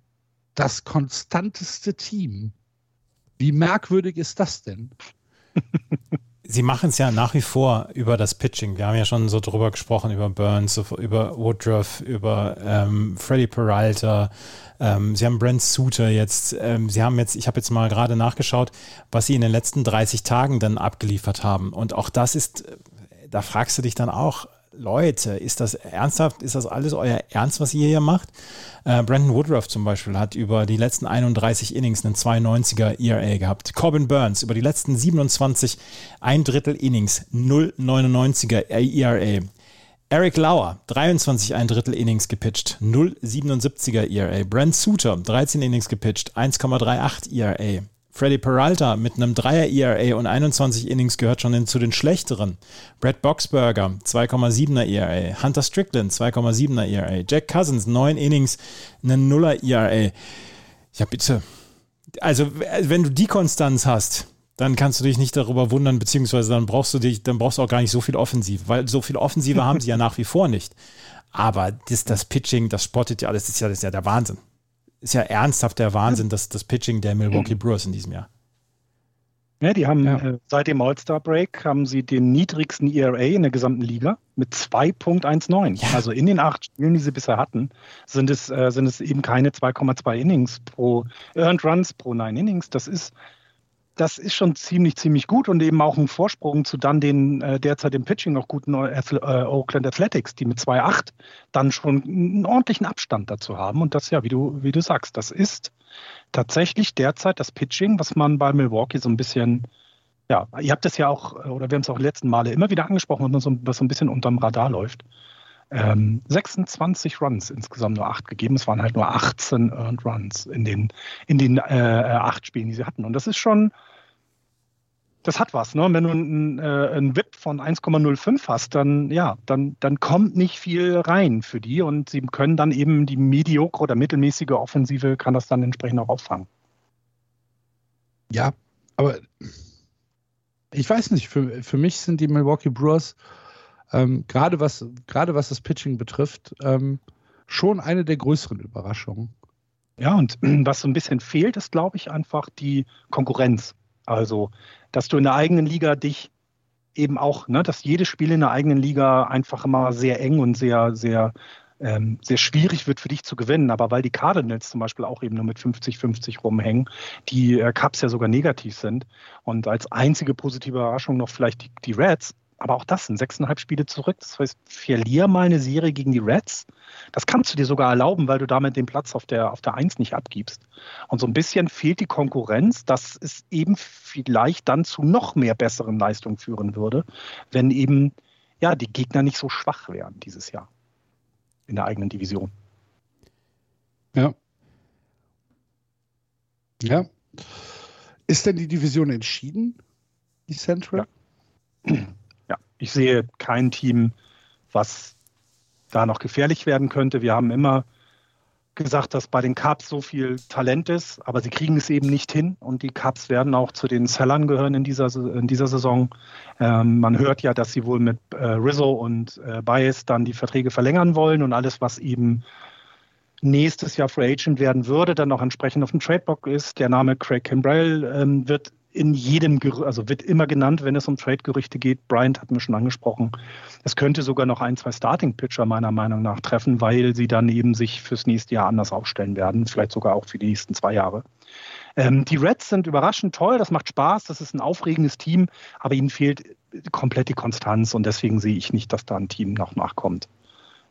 das konstanteste Team. Wie merkwürdig ist das denn? Sie machen es ja nach wie vor über das Pitching. Wir haben ja schon so drüber gesprochen, über Burns, über Woodruff, über ähm, Freddy Peralta. Ähm, Sie haben Brent Suter jetzt. Ähm, Sie haben jetzt, ich habe jetzt mal gerade nachgeschaut, was Sie in den letzten 30 Tagen dann abgeliefert haben. Und auch das ist, da fragst du dich dann auch, Leute, ist das ernsthaft? Ist das alles euer Ernst, was ihr hier macht? Äh, Brandon Woodruff zum Beispiel hat über die letzten 31 Innings einen 92er ERA gehabt. Corbin Burns über die letzten 27 ein Drittel Innings 0,99er ERA. Eric Lauer, 23 ein Drittel Innings gepitcht, 0,77er ERA. Brent Suter, 13 Innings gepitcht, 1,38 ERA. Freddy Peralta mit einem Dreier ERA und 21 Innings gehört schon zu den schlechteren. Brad Boxberger 2,7er ERA. Hunter Strickland 2,7er ERA. Jack Cousins 9 Innings, einen Nuller ERA. Ja, bitte. Also, wenn du die Konstanz hast, dann kannst du dich nicht darüber wundern, beziehungsweise dann brauchst du dich, dann brauchst du auch gar nicht so viel Offensive, weil so viel Offensive haben sie ja nach wie vor nicht. Aber das, das Pitching, das spottet ja alles, das ist ja, das ist ja der Wahnsinn ist ja ernsthaft der Wahnsinn, dass das Pitching der Milwaukee Brewers in diesem Jahr. Ja, die haben ja. äh, seit dem All-Star-Break haben sie den niedrigsten ERA in der gesamten Liga mit 2.19. Ja. Also in den acht Spielen, die sie bisher hatten, sind es, äh, sind es eben keine 2,2 Innings pro Earned Runs pro 9 Innings. Das ist, das ist schon ziemlich, ziemlich gut und eben auch ein Vorsprung zu dann den äh, derzeit im Pitching noch guten äh, Oakland Athletics, die mit 2,8 dann schon einen ordentlichen Abstand dazu haben. Und das ja, wie du, wie du sagst, das ist tatsächlich derzeit das Pitching, was man bei Milwaukee so ein bisschen, ja, ihr habt es ja auch, oder wir haben es auch die letzten Male immer wieder angesprochen, was so ein bisschen unterm Radar läuft. Ähm, 26 Runs insgesamt nur acht gegeben. Es waren halt nur 18 Earned Runs in den, in den äh, acht Spielen, die sie hatten. Und das ist schon, das hat was. Ne? wenn du einen, äh, einen WIP von 1,05 hast, dann ja, dann, dann kommt nicht viel rein für die und sie können dann eben die mediokre oder mittelmäßige Offensive kann das dann entsprechend auch auffangen. Ja, aber ich weiß nicht, für, für mich sind die Milwaukee Brewers ähm, gerade was, gerade was das Pitching betrifft, ähm, schon eine der größeren Überraschungen. Ja, und was so ein bisschen fehlt, ist, glaube ich, einfach die Konkurrenz. Also, dass du in der eigenen Liga dich eben auch, ne, dass jedes Spiel in der eigenen Liga einfach immer sehr eng und sehr, sehr, ähm, sehr schwierig wird für dich zu gewinnen. Aber weil die Cardinals zum Beispiel auch eben nur mit 50-50 rumhängen, die äh, Cups ja sogar negativ sind und als einzige positive Überraschung noch vielleicht die, die Reds, aber auch das sind sechseinhalb Spiele zurück. Das heißt, verlier mal eine Serie gegen die Reds. Das kannst du dir sogar erlauben, weil du damit den Platz auf der, auf der Eins nicht abgibst. Und so ein bisschen fehlt die Konkurrenz, dass es eben vielleicht dann zu noch mehr besseren Leistungen führen würde, wenn eben ja, die Gegner nicht so schwach wären dieses Jahr in der eigenen Division. Ja. Ja. Ist denn die Division entschieden, die Central? Ja. Ich sehe kein Team, was da noch gefährlich werden könnte. Wir haben immer gesagt, dass bei den Cubs so viel Talent ist, aber sie kriegen es eben nicht hin und die Cubs werden auch zu den Sellern gehören in dieser, in dieser Saison. Ähm, man hört ja, dass sie wohl mit äh, Rizzo und äh, Bias dann die Verträge verlängern wollen und alles, was eben nächstes Jahr Free Agent werden würde, dann auch entsprechend auf dem Tradeblock ist. Der Name Craig Kimbrell ähm, wird in jedem, also wird immer genannt, wenn es um Trade-Gerüchte geht. Bryant hat mir schon angesprochen. Es könnte sogar noch ein, zwei Starting-Pitcher meiner Meinung nach treffen, weil sie dann eben sich fürs nächste Jahr anders aufstellen werden, vielleicht sogar auch für die nächsten zwei Jahre. Ähm, die Reds sind überraschend toll, das macht Spaß, das ist ein aufregendes Team, aber ihnen fehlt komplett die Konstanz und deswegen sehe ich nicht, dass da ein Team noch nachkommt,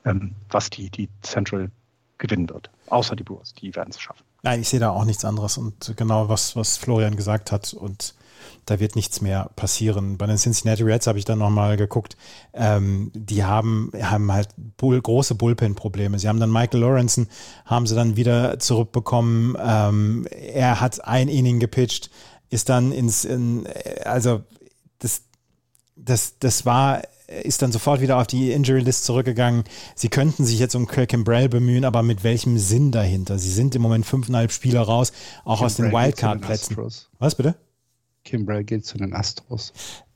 ähm, was die, die Central gewinnen wird. Außer die Brewers, die werden es schaffen. Nein, ich sehe da auch nichts anderes und genau was, was Florian gesagt hat und da wird nichts mehr passieren. Bei den Cincinnati Reds habe ich dann nochmal geguckt, ähm, die haben, haben halt Bull, große Bullpen-Probleme. Sie haben dann Michael Lawrenson, haben sie dann wieder zurückbekommen. Ähm, er hat ein Inning gepitcht, ist dann ins, in, also das, das, das war ist dann sofort wieder auf die Injury List zurückgegangen. Sie könnten sich jetzt um Craig Kimbrell bemühen, aber mit welchem Sinn dahinter? Sie sind im Moment fünfeinhalb Spieler raus, auch Kimbrell aus den Wildcard-Plätzen. Was bitte? Kimbrell geht zu den Astros.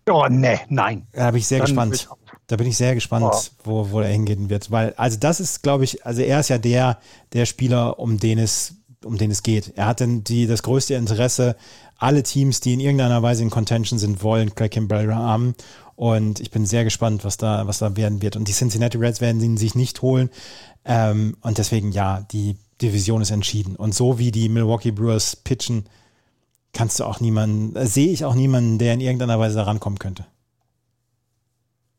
Oh, nee, nein. Da bin ich sehr dann gespannt. Da bin ich sehr gespannt, oh. wo, wo er hingehen wird. Weil, also das ist, glaube ich, also er ist ja der, der Spieler, um den es, um den es geht. Er hat denn die, das größte Interesse. Alle Teams, die in irgendeiner Weise in Contention sind, wollen Craig Kimbrell haben. Und ich bin sehr gespannt, was da, was da werden wird. Und die Cincinnati Reds werden ihn sich nicht holen. Ähm, und deswegen, ja, die Division ist entschieden. Und so wie die Milwaukee Brewers pitchen, kannst du auch niemanden, äh, sehe ich auch niemanden, der in irgendeiner Weise da rankommen könnte.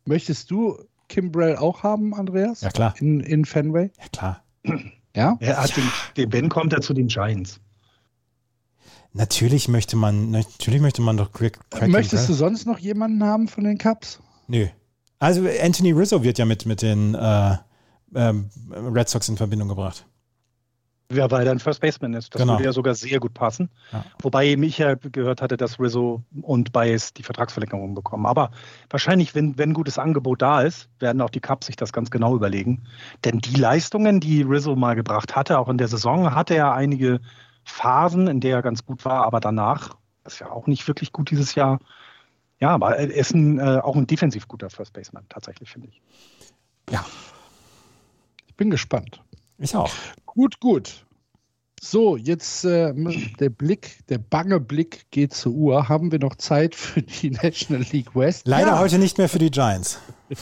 Möchtest du Kimbrell auch haben, Andreas? Ja, klar. In, in Fenway? Ja, klar. Ja? Er hat ja. Den, den Ben kommt er zu den Giants. Natürlich möchte man, natürlich möchte man doch Craig, Craig Möchtest du sonst noch jemanden haben von den Cups? Nö. Also Anthony Rizzo wird ja mit, mit den äh, ähm, Red Sox in Verbindung gebracht. Ja, weil er ein First Baseman ist. Das genau. würde ja sogar sehr gut passen. Ja. Wobei ich ja gehört hatte, dass Rizzo und Bias die Vertragsverlängerung bekommen. Aber wahrscheinlich, wenn, wenn ein gutes Angebot da ist, werden auch die Cups sich das ganz genau überlegen. Denn die Leistungen, die Rizzo mal gebracht hatte, auch in der Saison, hatte er einige Phasen, in der er ganz gut war, aber danach ist ja auch nicht wirklich gut dieses Jahr. Ja, aber er ist ein, äh, auch ein defensiv guter First Baseman, tatsächlich, finde ich. Ja. Ich bin gespannt. Ich auch. Gut, gut. So, jetzt äh, der Blick, der bange Blick geht zur Uhr. Haben wir noch Zeit für die National League West? Leider ja. heute nicht mehr für die Giants.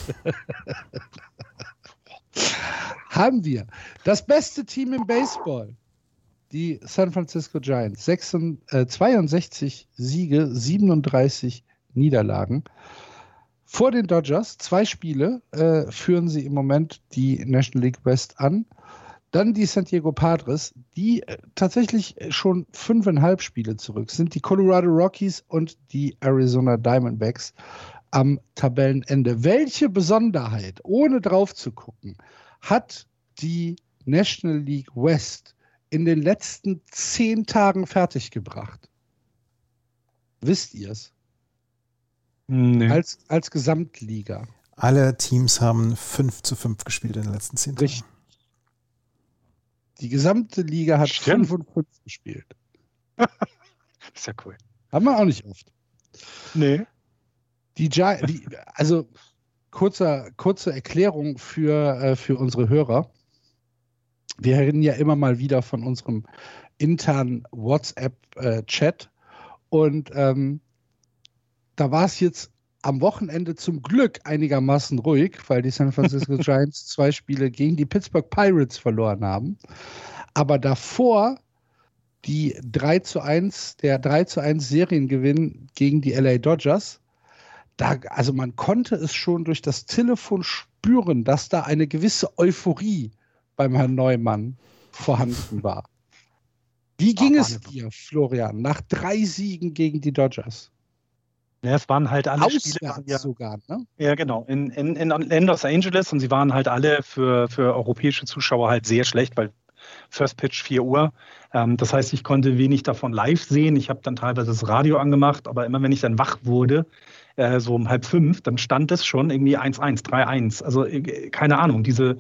Haben wir. Das beste Team im Baseball. Die San Francisco Giants. 66, äh, 62 Siege, 37 Niederlagen. Vor den Dodgers, zwei Spiele, äh, führen sie im Moment die National League West an. Dann die San Diego Padres, die äh, tatsächlich schon fünfeinhalb Spiele zurück sind. Die Colorado Rockies und die Arizona Diamondbacks am Tabellenende. Welche Besonderheit, ohne drauf zu gucken, hat die National League West in den letzten zehn Tagen fertiggebracht? Wisst ihr es? Nee. Als, als Gesamtliga. Alle Teams haben 5 zu 5 gespielt in den letzten zehn Tagen. Richtig. Die gesamte Liga hat Stimmt. 5 und 5 gespielt. ist ja cool. Haben wir auch nicht oft. Nee. Die, die also kurzer, kurze Erklärung für, äh, für unsere Hörer. Wir reden ja immer mal wieder von unserem internen WhatsApp-Chat. Und ähm, da war es jetzt am Wochenende zum Glück einigermaßen ruhig, weil die San Francisco Giants zwei Spiele gegen die Pittsburgh Pirates verloren haben. Aber davor die 3 zu 1, der 3 zu 1 Seriengewinn gegen die LA Dodgers. Da, also man konnte es schon durch das Telefon spüren, dass da eine gewisse Euphorie beim Herrn Neumann vorhanden war. Wie ging es dir, Florian, nach drei Siegen gegen die Dodgers? Ja, es waren halt alle Auswärts Spiele. Ja, sogar, ne? Ja, genau. In, in, in Los Angeles und sie waren halt alle für, für europäische Zuschauer halt sehr schlecht, weil First Pitch 4 Uhr. Ähm, das heißt, ich konnte wenig davon live sehen. Ich habe dann teilweise das Radio angemacht, aber immer wenn ich dann wach wurde, äh, so um halb fünf, dann stand es schon irgendwie 1-1, 3-1. Also äh, keine Ahnung, diese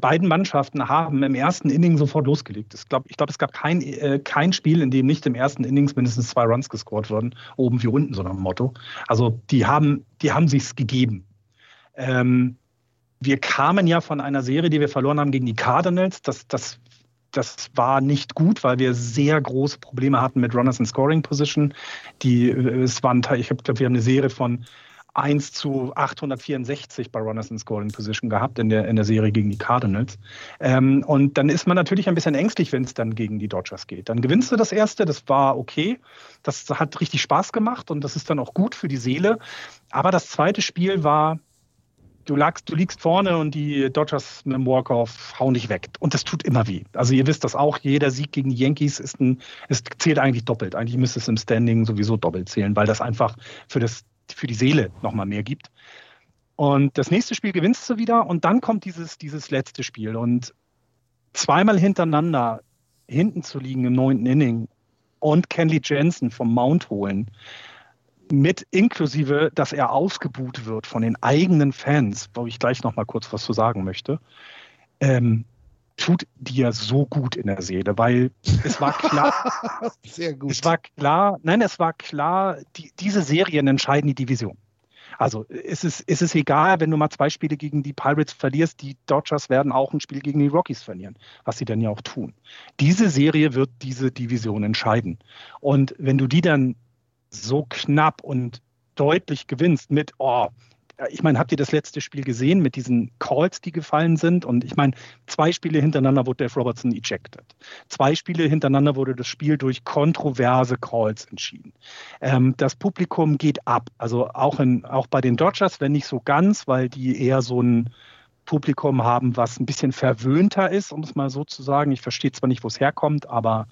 beiden Mannschaften haben im ersten Inning sofort losgelegt. Ich glaube, ich glaub, es gab kein, äh, kein Spiel, in dem nicht im ersten Innings mindestens zwei Runs gescored wurden, oben wie unten, so nach dem Motto. Also die haben, die haben sich's gegeben. Ähm, wir kamen ja von einer Serie, die wir verloren haben gegen die Cardinals. Das, das, das war nicht gut, weil wir sehr große Probleme hatten mit Runners in Scoring Position. Die, äh, es waren, ich glaube, wir haben eine Serie von 1 zu 864 bei Runners in Scoring Position gehabt in der, in der Serie gegen die Cardinals. Ähm, und dann ist man natürlich ein bisschen ängstlich, wenn es dann gegen die Dodgers geht. Dann gewinnst du das erste, das war okay. Das hat richtig Spaß gemacht und das ist dann auch gut für die Seele. Aber das zweite Spiel war, du, lagst, du liegst vorne und die Dodgers mit dem Walk-Off hauen dich weg. Und das tut immer weh. Also ihr wisst das auch, jeder Sieg gegen die Yankees ist ein, es zählt eigentlich doppelt. Eigentlich müsste es im Standing sowieso doppelt zählen, weil das einfach für das für die Seele nochmal mehr gibt. Und das nächste Spiel gewinnst du wieder und dann kommt dieses, dieses letzte Spiel. Und zweimal hintereinander hinten zu liegen im neunten Inning und Kenley Jensen vom Mount holen, mit inklusive, dass er ausgebuht wird von den eigenen Fans, wo ich gleich nochmal kurz was zu sagen möchte, ähm, tut dir so gut in der Seele, weil es war klar, Sehr gut. es war klar, nein, es war klar, die, diese Serien entscheiden die Division. Also es ist, es ist egal, wenn du mal zwei Spiele gegen die Pirates verlierst, die Dodgers werden auch ein Spiel gegen die Rockies verlieren, was sie dann ja auch tun. Diese Serie wird diese Division entscheiden. Und wenn du die dann so knapp und deutlich gewinnst mit, oh, ich meine, habt ihr das letzte Spiel gesehen mit diesen Calls, die gefallen sind? Und ich meine, zwei Spiele hintereinander wurde Dave Robertson ejected. Zwei Spiele hintereinander wurde das Spiel durch kontroverse Calls entschieden. Ähm, das Publikum geht ab. Also auch, in, auch bei den Dodgers, wenn nicht so ganz, weil die eher so ein Publikum haben, was ein bisschen verwöhnter ist, um es mal so zu sagen. Ich verstehe zwar nicht, wo es herkommt, aber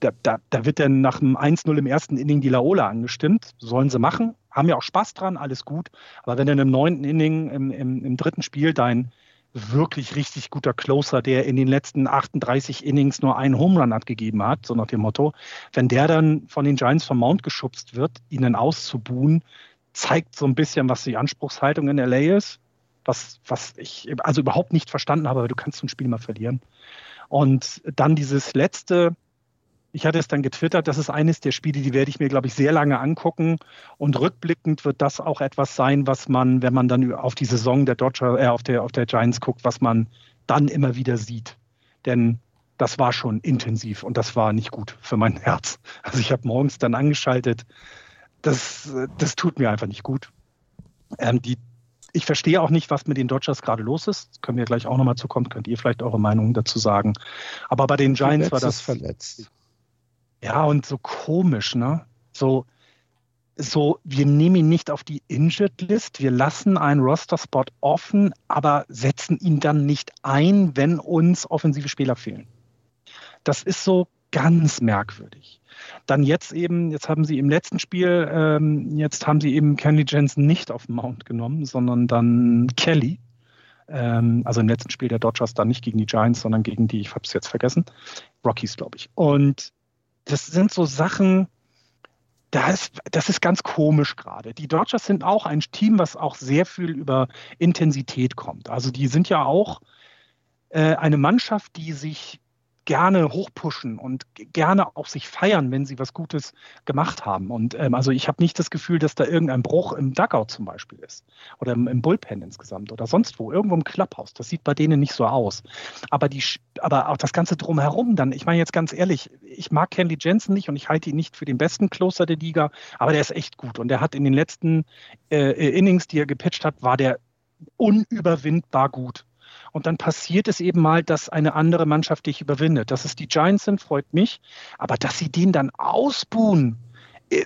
da, da, da wird dann nach dem 1-0 im ersten Inning die Laola angestimmt. Sollen sie machen. Haben ja auch Spaß dran, alles gut. Aber wenn dann im neunten Inning, im, im, im dritten Spiel dein wirklich richtig guter Closer, der in den letzten 38 Innings nur einen Home Run abgegeben hat, so nach dem Motto, wenn der dann von den Giants vom Mount geschubst wird, ihnen auszubuhen, zeigt so ein bisschen, was die Anspruchshaltung in LA ist, was, was ich also überhaupt nicht verstanden habe, aber du kannst so ein Spiel mal verlieren. Und dann dieses letzte, ich hatte es dann getwittert, das ist eines der Spiele, die werde ich mir, glaube ich, sehr lange angucken. Und rückblickend wird das auch etwas sein, was man, wenn man dann auf die Saison der Dodger, äh, auf der, auf der Giants guckt, was man dann immer wieder sieht. Denn das war schon intensiv und das war nicht gut für mein Herz. Also ich habe morgens dann angeschaltet. Das, das tut mir einfach nicht gut. Ähm, die, ich verstehe auch nicht, was mit den Dodgers gerade los ist. können wir gleich auch nochmal zukommen. Könnt ihr vielleicht eure Meinung dazu sagen. Aber bei den Giants war das. verletzt. Ja, und so komisch, ne? So, so, wir nehmen ihn nicht auf die Injured List, wir lassen einen Roster-Spot offen, aber setzen ihn dann nicht ein, wenn uns offensive Spieler fehlen. Das ist so ganz merkwürdig. Dann jetzt eben, jetzt haben sie im letzten Spiel, ähm, jetzt haben sie eben Kenny Jensen nicht auf den Mount genommen, sondern dann Kelly. Ähm, also im letzten Spiel der Dodgers dann nicht gegen die Giants, sondern gegen die, ich habe es jetzt vergessen, Rockies, glaube ich. Und das sind so Sachen, das, das ist ganz komisch gerade. Die Dodgers sind auch ein Team, was auch sehr viel über Intensität kommt. Also die sind ja auch äh, eine Mannschaft, die sich gerne hochpushen und gerne auch sich feiern, wenn sie was Gutes gemacht haben. Und ähm, also ich habe nicht das Gefühl, dass da irgendein Bruch im Dugout zum Beispiel ist oder im, im, Bullpen insgesamt oder sonst wo, irgendwo im Clubhouse. Das sieht bei denen nicht so aus. Aber die, aber auch das Ganze drumherum dann. Ich meine jetzt ganz ehrlich, ich mag Kenley Jensen nicht und ich halte ihn nicht für den besten Closer der Liga, aber der ist echt gut und der hat in den letzten äh, Innings, die er gepitcht hat, war der unüberwindbar gut. Und dann passiert es eben mal, dass eine andere Mannschaft dich überwindet. Dass es die Giants sind, freut mich. Aber dass sie den dann ausbuhen, äh,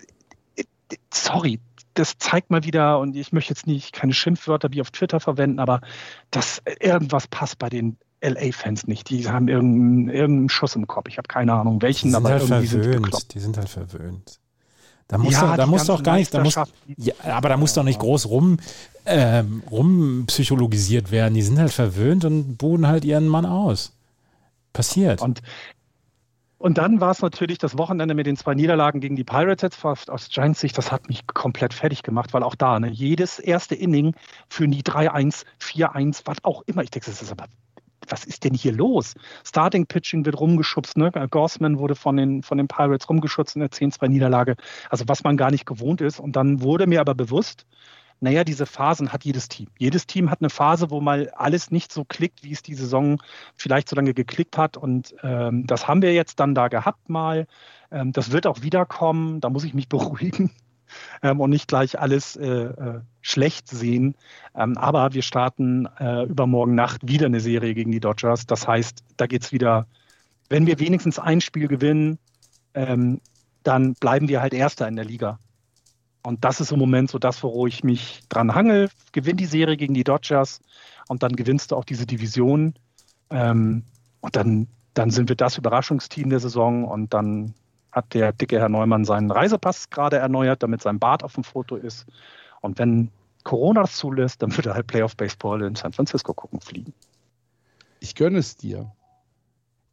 äh, sorry, das zeigt mal wieder, und ich möchte jetzt nicht keine Schimpfwörter wie auf Twitter verwenden, aber dass irgendwas passt bei den LA-Fans nicht. Die haben irgendeinen, irgendeinen Schuss im Kopf. Ich habe keine Ahnung welchen, die aber halt irgendwie verwöhnt. sind die sind halt verwöhnt. Da muss ja, doch, da muss doch gar nicht, da muss, ja, aber da muss doch nicht groß rum, ähm, rumpsychologisiert werden. Die sind halt verwöhnt und boden halt ihren Mann aus. Passiert. Und, und dann war es natürlich das Wochenende mit den zwei Niederlagen gegen die Pirates aus Giants Sicht, das hat mich komplett fertig gemacht, weil auch da, ne, jedes erste Inning führen die 3-1, 4-1, was auch immer. Ich denke, das ist aber was ist denn hier los? Starting Pitching wird rumgeschubst, ne? Gorsman wurde von den, von den Pirates rumgeschubst in der 10-2-Niederlage. Also was man gar nicht gewohnt ist. Und dann wurde mir aber bewusst, naja, diese Phasen hat jedes Team. Jedes Team hat eine Phase, wo mal alles nicht so klickt, wie es die Saison vielleicht so lange geklickt hat. Und ähm, das haben wir jetzt dann da gehabt mal. Ähm, das wird auch wiederkommen. Da muss ich mich beruhigen ähm, und nicht gleich alles äh, äh, schlecht sehen. Ähm, aber wir starten äh, übermorgen Nacht wieder eine Serie gegen die Dodgers. Das heißt, da geht es wieder, wenn wir wenigstens ein Spiel gewinnen, ähm, dann bleiben wir halt Erster in der Liga. Und das ist im Moment so das, wo ich mich dran hangel. Gewinn die Serie gegen die Dodgers und dann gewinnst du auch diese Division. Ähm, und dann, dann sind wir das Überraschungsteam der Saison und dann hat der dicke Herr Neumann seinen Reisepass gerade erneuert, damit sein Bart auf dem Foto ist. Und wenn Corona das zulässt, dann wird er halt Playoff Baseball in San Francisco gucken fliegen. Ich gönne es dir.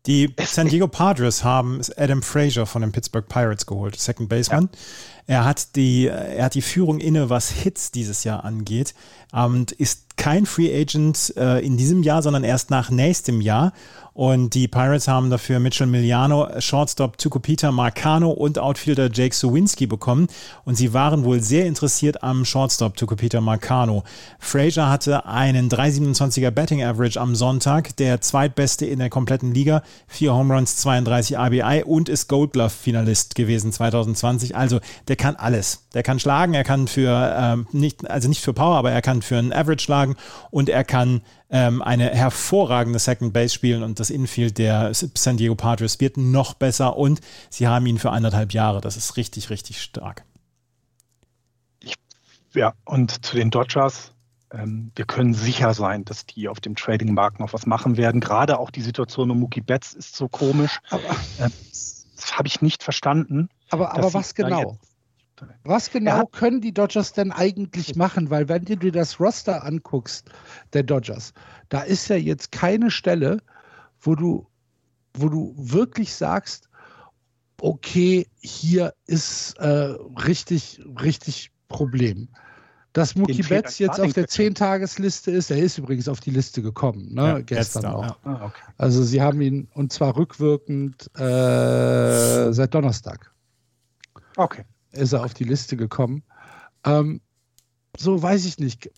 Die San Diego Padres haben Adam Frazier von den Pittsburgh Pirates geholt, Second Baseman. Ja. Er hat die, er hat die Führung inne, was Hits dieses Jahr angeht, und ist kein Free Agent äh, in diesem Jahr, sondern erst nach nächstem Jahr. Und die Pirates haben dafür Mitchell Miliano, Shortstop Tucupita Marcano und Outfielder Jake Sowinski bekommen. Und sie waren wohl sehr interessiert am Shortstop Tucupita Marcano. Frazier hatte einen 3,27er Betting Average am Sonntag, der zweitbeste in der kompletten Liga. Vier Home Runs, 32 RBI und ist Gold Glove Finalist gewesen 2020. Also der kann alles. Der kann schlagen, er kann für, ähm, nicht, also nicht für Power, aber er kann für einen Average schlagen und er kann ähm, eine hervorragende Second Base spielen und das Infield der San Diego Padres wird noch besser und sie haben ihn für anderthalb Jahre. Das ist richtig, richtig stark. Ich, ja, und zu den Dodgers, ähm, wir können sicher sein, dass die auf dem Trading-Markt noch was machen werden. Gerade auch die Situation um Mookie Betts ist so komisch. Aber, äh, das habe ich nicht verstanden. Aber, aber was genau? Was genau ja. können die Dodgers denn eigentlich machen? Weil wenn du dir das Roster anguckst, der Dodgers, da ist ja jetzt keine Stelle, wo du, wo du wirklich sagst, okay, hier ist äh, richtig, richtig Problem. Dass Mookie Betts jetzt auf der 10-Tagesliste ist, er ist übrigens auf die Liste gekommen, ne, ja, gestern auch. Ja. Ah, okay. Also sie haben ihn, und zwar rückwirkend äh, seit Donnerstag. Okay ist er auf die Liste gekommen. Ähm, so weiß ich nicht.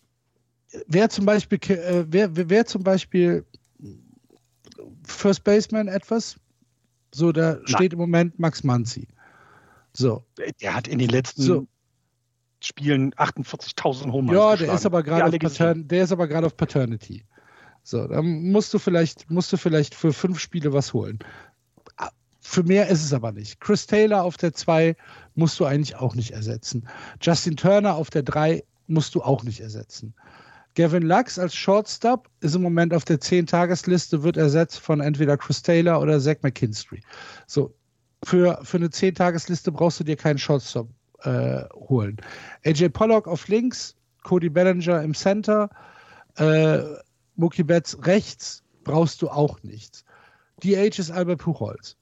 Wer zum Beispiel, äh, wer, wer zum Beispiel First Baseman etwas? So, da Nein. steht im Moment Max Manzi. So. Der hat in den letzten So. Spielen 48.000 Home Runs Ja, der ist aber gerade auf, der ist aber gerade auf Paternity. So, dann musst du vielleicht, musst du vielleicht für fünf Spiele was holen. Für mehr ist es aber nicht. Chris Taylor auf der 2 musst du eigentlich auch nicht ersetzen. Justin Turner auf der 3 musst du auch nicht ersetzen. Gavin Lux als Shortstop ist im Moment auf der 10-Tagesliste, wird ersetzt von entweder Chris Taylor oder Zach McKinstry. So, für, für eine 10-Tagesliste brauchst du dir keinen Shortstop äh, holen. AJ Pollock auf links, Cody Bellinger im Center, äh, Mookie Betts rechts, brauchst du auch nichts. DH ist Albert Puchholz.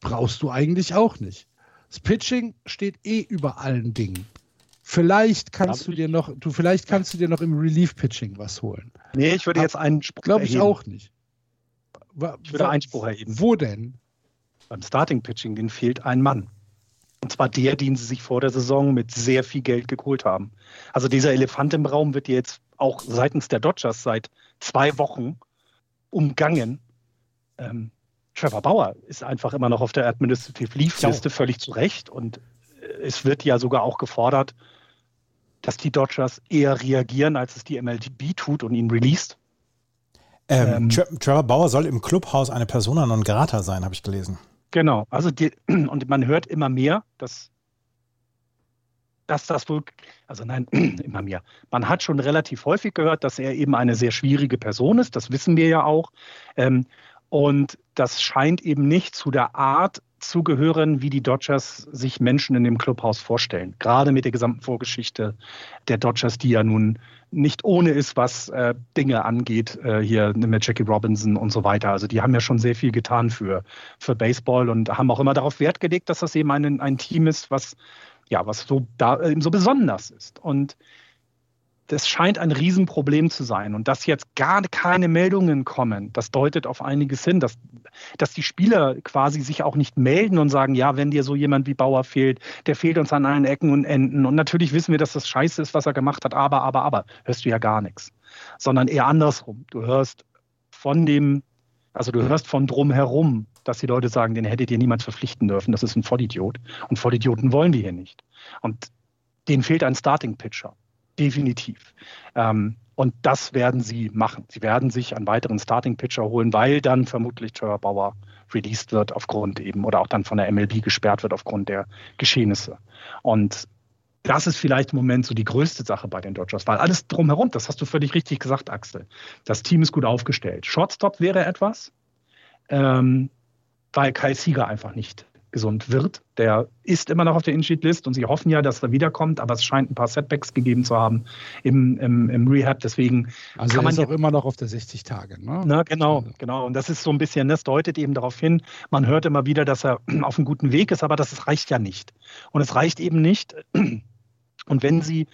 Brauchst du eigentlich auch nicht. Das Pitching steht eh über allen Dingen. Vielleicht kannst Glaub du dir noch, du vielleicht kannst du dir noch im Relief-Pitching was holen. Nee, ich würde jetzt einen Spruch Glaube ich erheben. auch nicht. Ich würde wa- Einspruch erheben. Wo denn? Beim Starting Pitching, den fehlt ein Mann. Und zwar der, den sie sich vor der Saison mit sehr viel Geld geholt haben. Also dieser Elefant im Raum wird jetzt auch seitens der Dodgers seit zwei Wochen umgangen. Ähm, Trevor Bauer ist einfach immer noch auf der Administrative Leave-Liste, völlig zu Recht. Und äh, es wird ja sogar auch gefordert, dass die Dodgers eher reagieren, als es die MLB tut und ihn released. Ähm, Ähm, Trevor Bauer soll im Clubhaus eine Persona non grata sein, habe ich gelesen. Genau, also die, und man hört immer mehr, dass, dass das wohl, also nein, immer mehr. Man hat schon relativ häufig gehört, dass er eben eine sehr schwierige Person ist, das wissen wir ja auch. Ähm, und das scheint eben nicht zu der Art zu gehören, wie die Dodgers sich Menschen in dem Clubhaus vorstellen. Gerade mit der gesamten Vorgeschichte der Dodgers, die ja nun nicht ohne ist, was äh, Dinge angeht, äh, hier mit Jackie Robinson und so weiter. Also die haben ja schon sehr viel getan für, für Baseball und haben auch immer darauf Wert gelegt, dass das eben ein, ein Team ist, was ja, was so da eben so besonders ist. Und das scheint ein Riesenproblem zu sein. Und dass jetzt gar keine Meldungen kommen, das deutet auf einiges hin, dass, dass die Spieler quasi sich auch nicht melden und sagen, ja, wenn dir so jemand wie Bauer fehlt, der fehlt uns an allen Ecken und Enden. Und natürlich wissen wir, dass das scheiße ist, was er gemacht hat, aber, aber, aber, hörst du ja gar nichts. Sondern eher andersrum. Du hörst von dem, also du hörst von drumherum, dass die Leute sagen, den hättet ihr niemals verpflichten dürfen, das ist ein Vollidiot. Und Vollidioten wollen wir hier nicht. Und denen fehlt ein Starting-Pitcher. Definitiv. Ähm, und das werden sie machen. Sie werden sich einen weiteren Starting-Pitcher holen, weil dann vermutlich Trevor Bauer released wird aufgrund eben oder auch dann von der MLB gesperrt wird aufgrund der Geschehnisse. Und das ist vielleicht im Moment so die größte Sache bei den Dodgers, weil alles drumherum, das hast du völlig richtig gesagt, Axel. Das Team ist gut aufgestellt. Shortstop wäre etwas, ähm, weil Kai Sieger einfach nicht gesund wird. Der ist immer noch auf der Insheet-List und sie hoffen ja, dass er wiederkommt, aber es scheint ein paar Setbacks gegeben zu haben im, im, im Rehab. Deswegen Also kann man ist ja- auch immer noch auf der 60 Tage. Ne? na, genau, genau. Und das ist so ein bisschen, das deutet eben darauf hin, man hört immer wieder, dass er auf einem guten Weg ist, aber das reicht ja nicht. Und es reicht eben nicht. Und wenn Sie,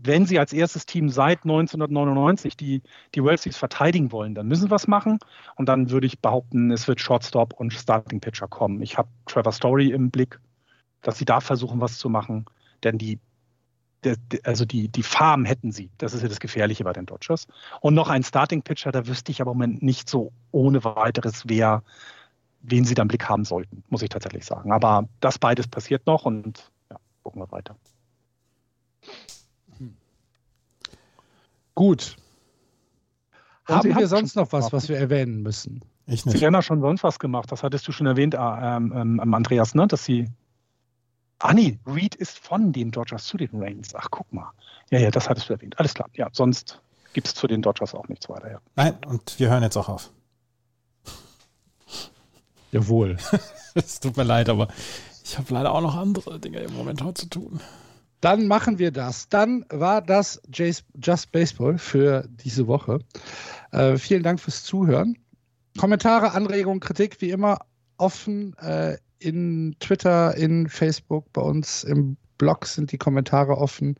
wenn Sie als erstes Team seit 1999 die, die World Series verteidigen wollen, dann müssen Sie was machen. Und dann würde ich behaupten, es wird Shortstop und Starting Pitcher kommen. Ich habe Trevor Story im Blick, dass Sie da versuchen, was zu machen. Denn die, der, also die, die Farm hätten sie. Das ist ja das Gefährliche bei den Dodgers. Und noch ein Starting-Pitcher, da wüsste ich aber im Moment nicht so ohne weiteres, wer, wen sie da im Blick haben sollten, muss ich tatsächlich sagen. Aber das beides passiert noch und ja, gucken wir weiter. Gut. Und Haben Sie wir sonst noch was, was wir erwähnen müssen? Ich Sie nicht. haben ja schon sonst was gemacht. Das hattest du schon erwähnt, äh, ähm, ähm, Andreas, ne? dass sie. Ah, nee, Reed ist von den Dodgers zu den Reigns. Ach, guck mal. Ja, ja, das hattest du erwähnt. Alles klar. Ja, sonst gibt es zu den Dodgers auch nichts weiter. Ja. Nein, und wir hören jetzt auch auf. Jawohl. Es tut mir leid, aber ich habe leider auch noch andere Dinge im Moment heute zu tun. Dann machen wir das. Dann war das Just Baseball für diese Woche. Äh, vielen Dank fürs Zuhören. Kommentare, Anregungen, Kritik wie immer offen äh, in Twitter, in Facebook, bei uns im Blog sind die Kommentare offen.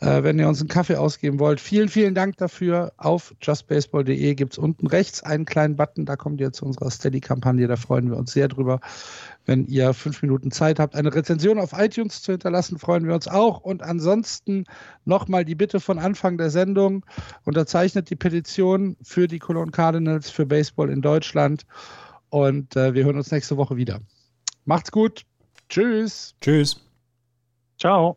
Äh, wenn ihr uns einen Kaffee ausgeben wollt, vielen, vielen Dank dafür. Auf justbaseball.de gibt es unten rechts einen kleinen Button. Da kommt ihr zu unserer Steady-Kampagne. Da freuen wir uns sehr drüber. Wenn ihr fünf Minuten Zeit habt, eine Rezension auf iTunes zu hinterlassen, freuen wir uns auch. Und ansonsten nochmal die Bitte von Anfang der Sendung. Unterzeichnet die Petition für die Cologne Cardinals für Baseball in Deutschland. Und äh, wir hören uns nächste Woche wieder. Macht's gut. Tschüss. Tschüss. Ciao.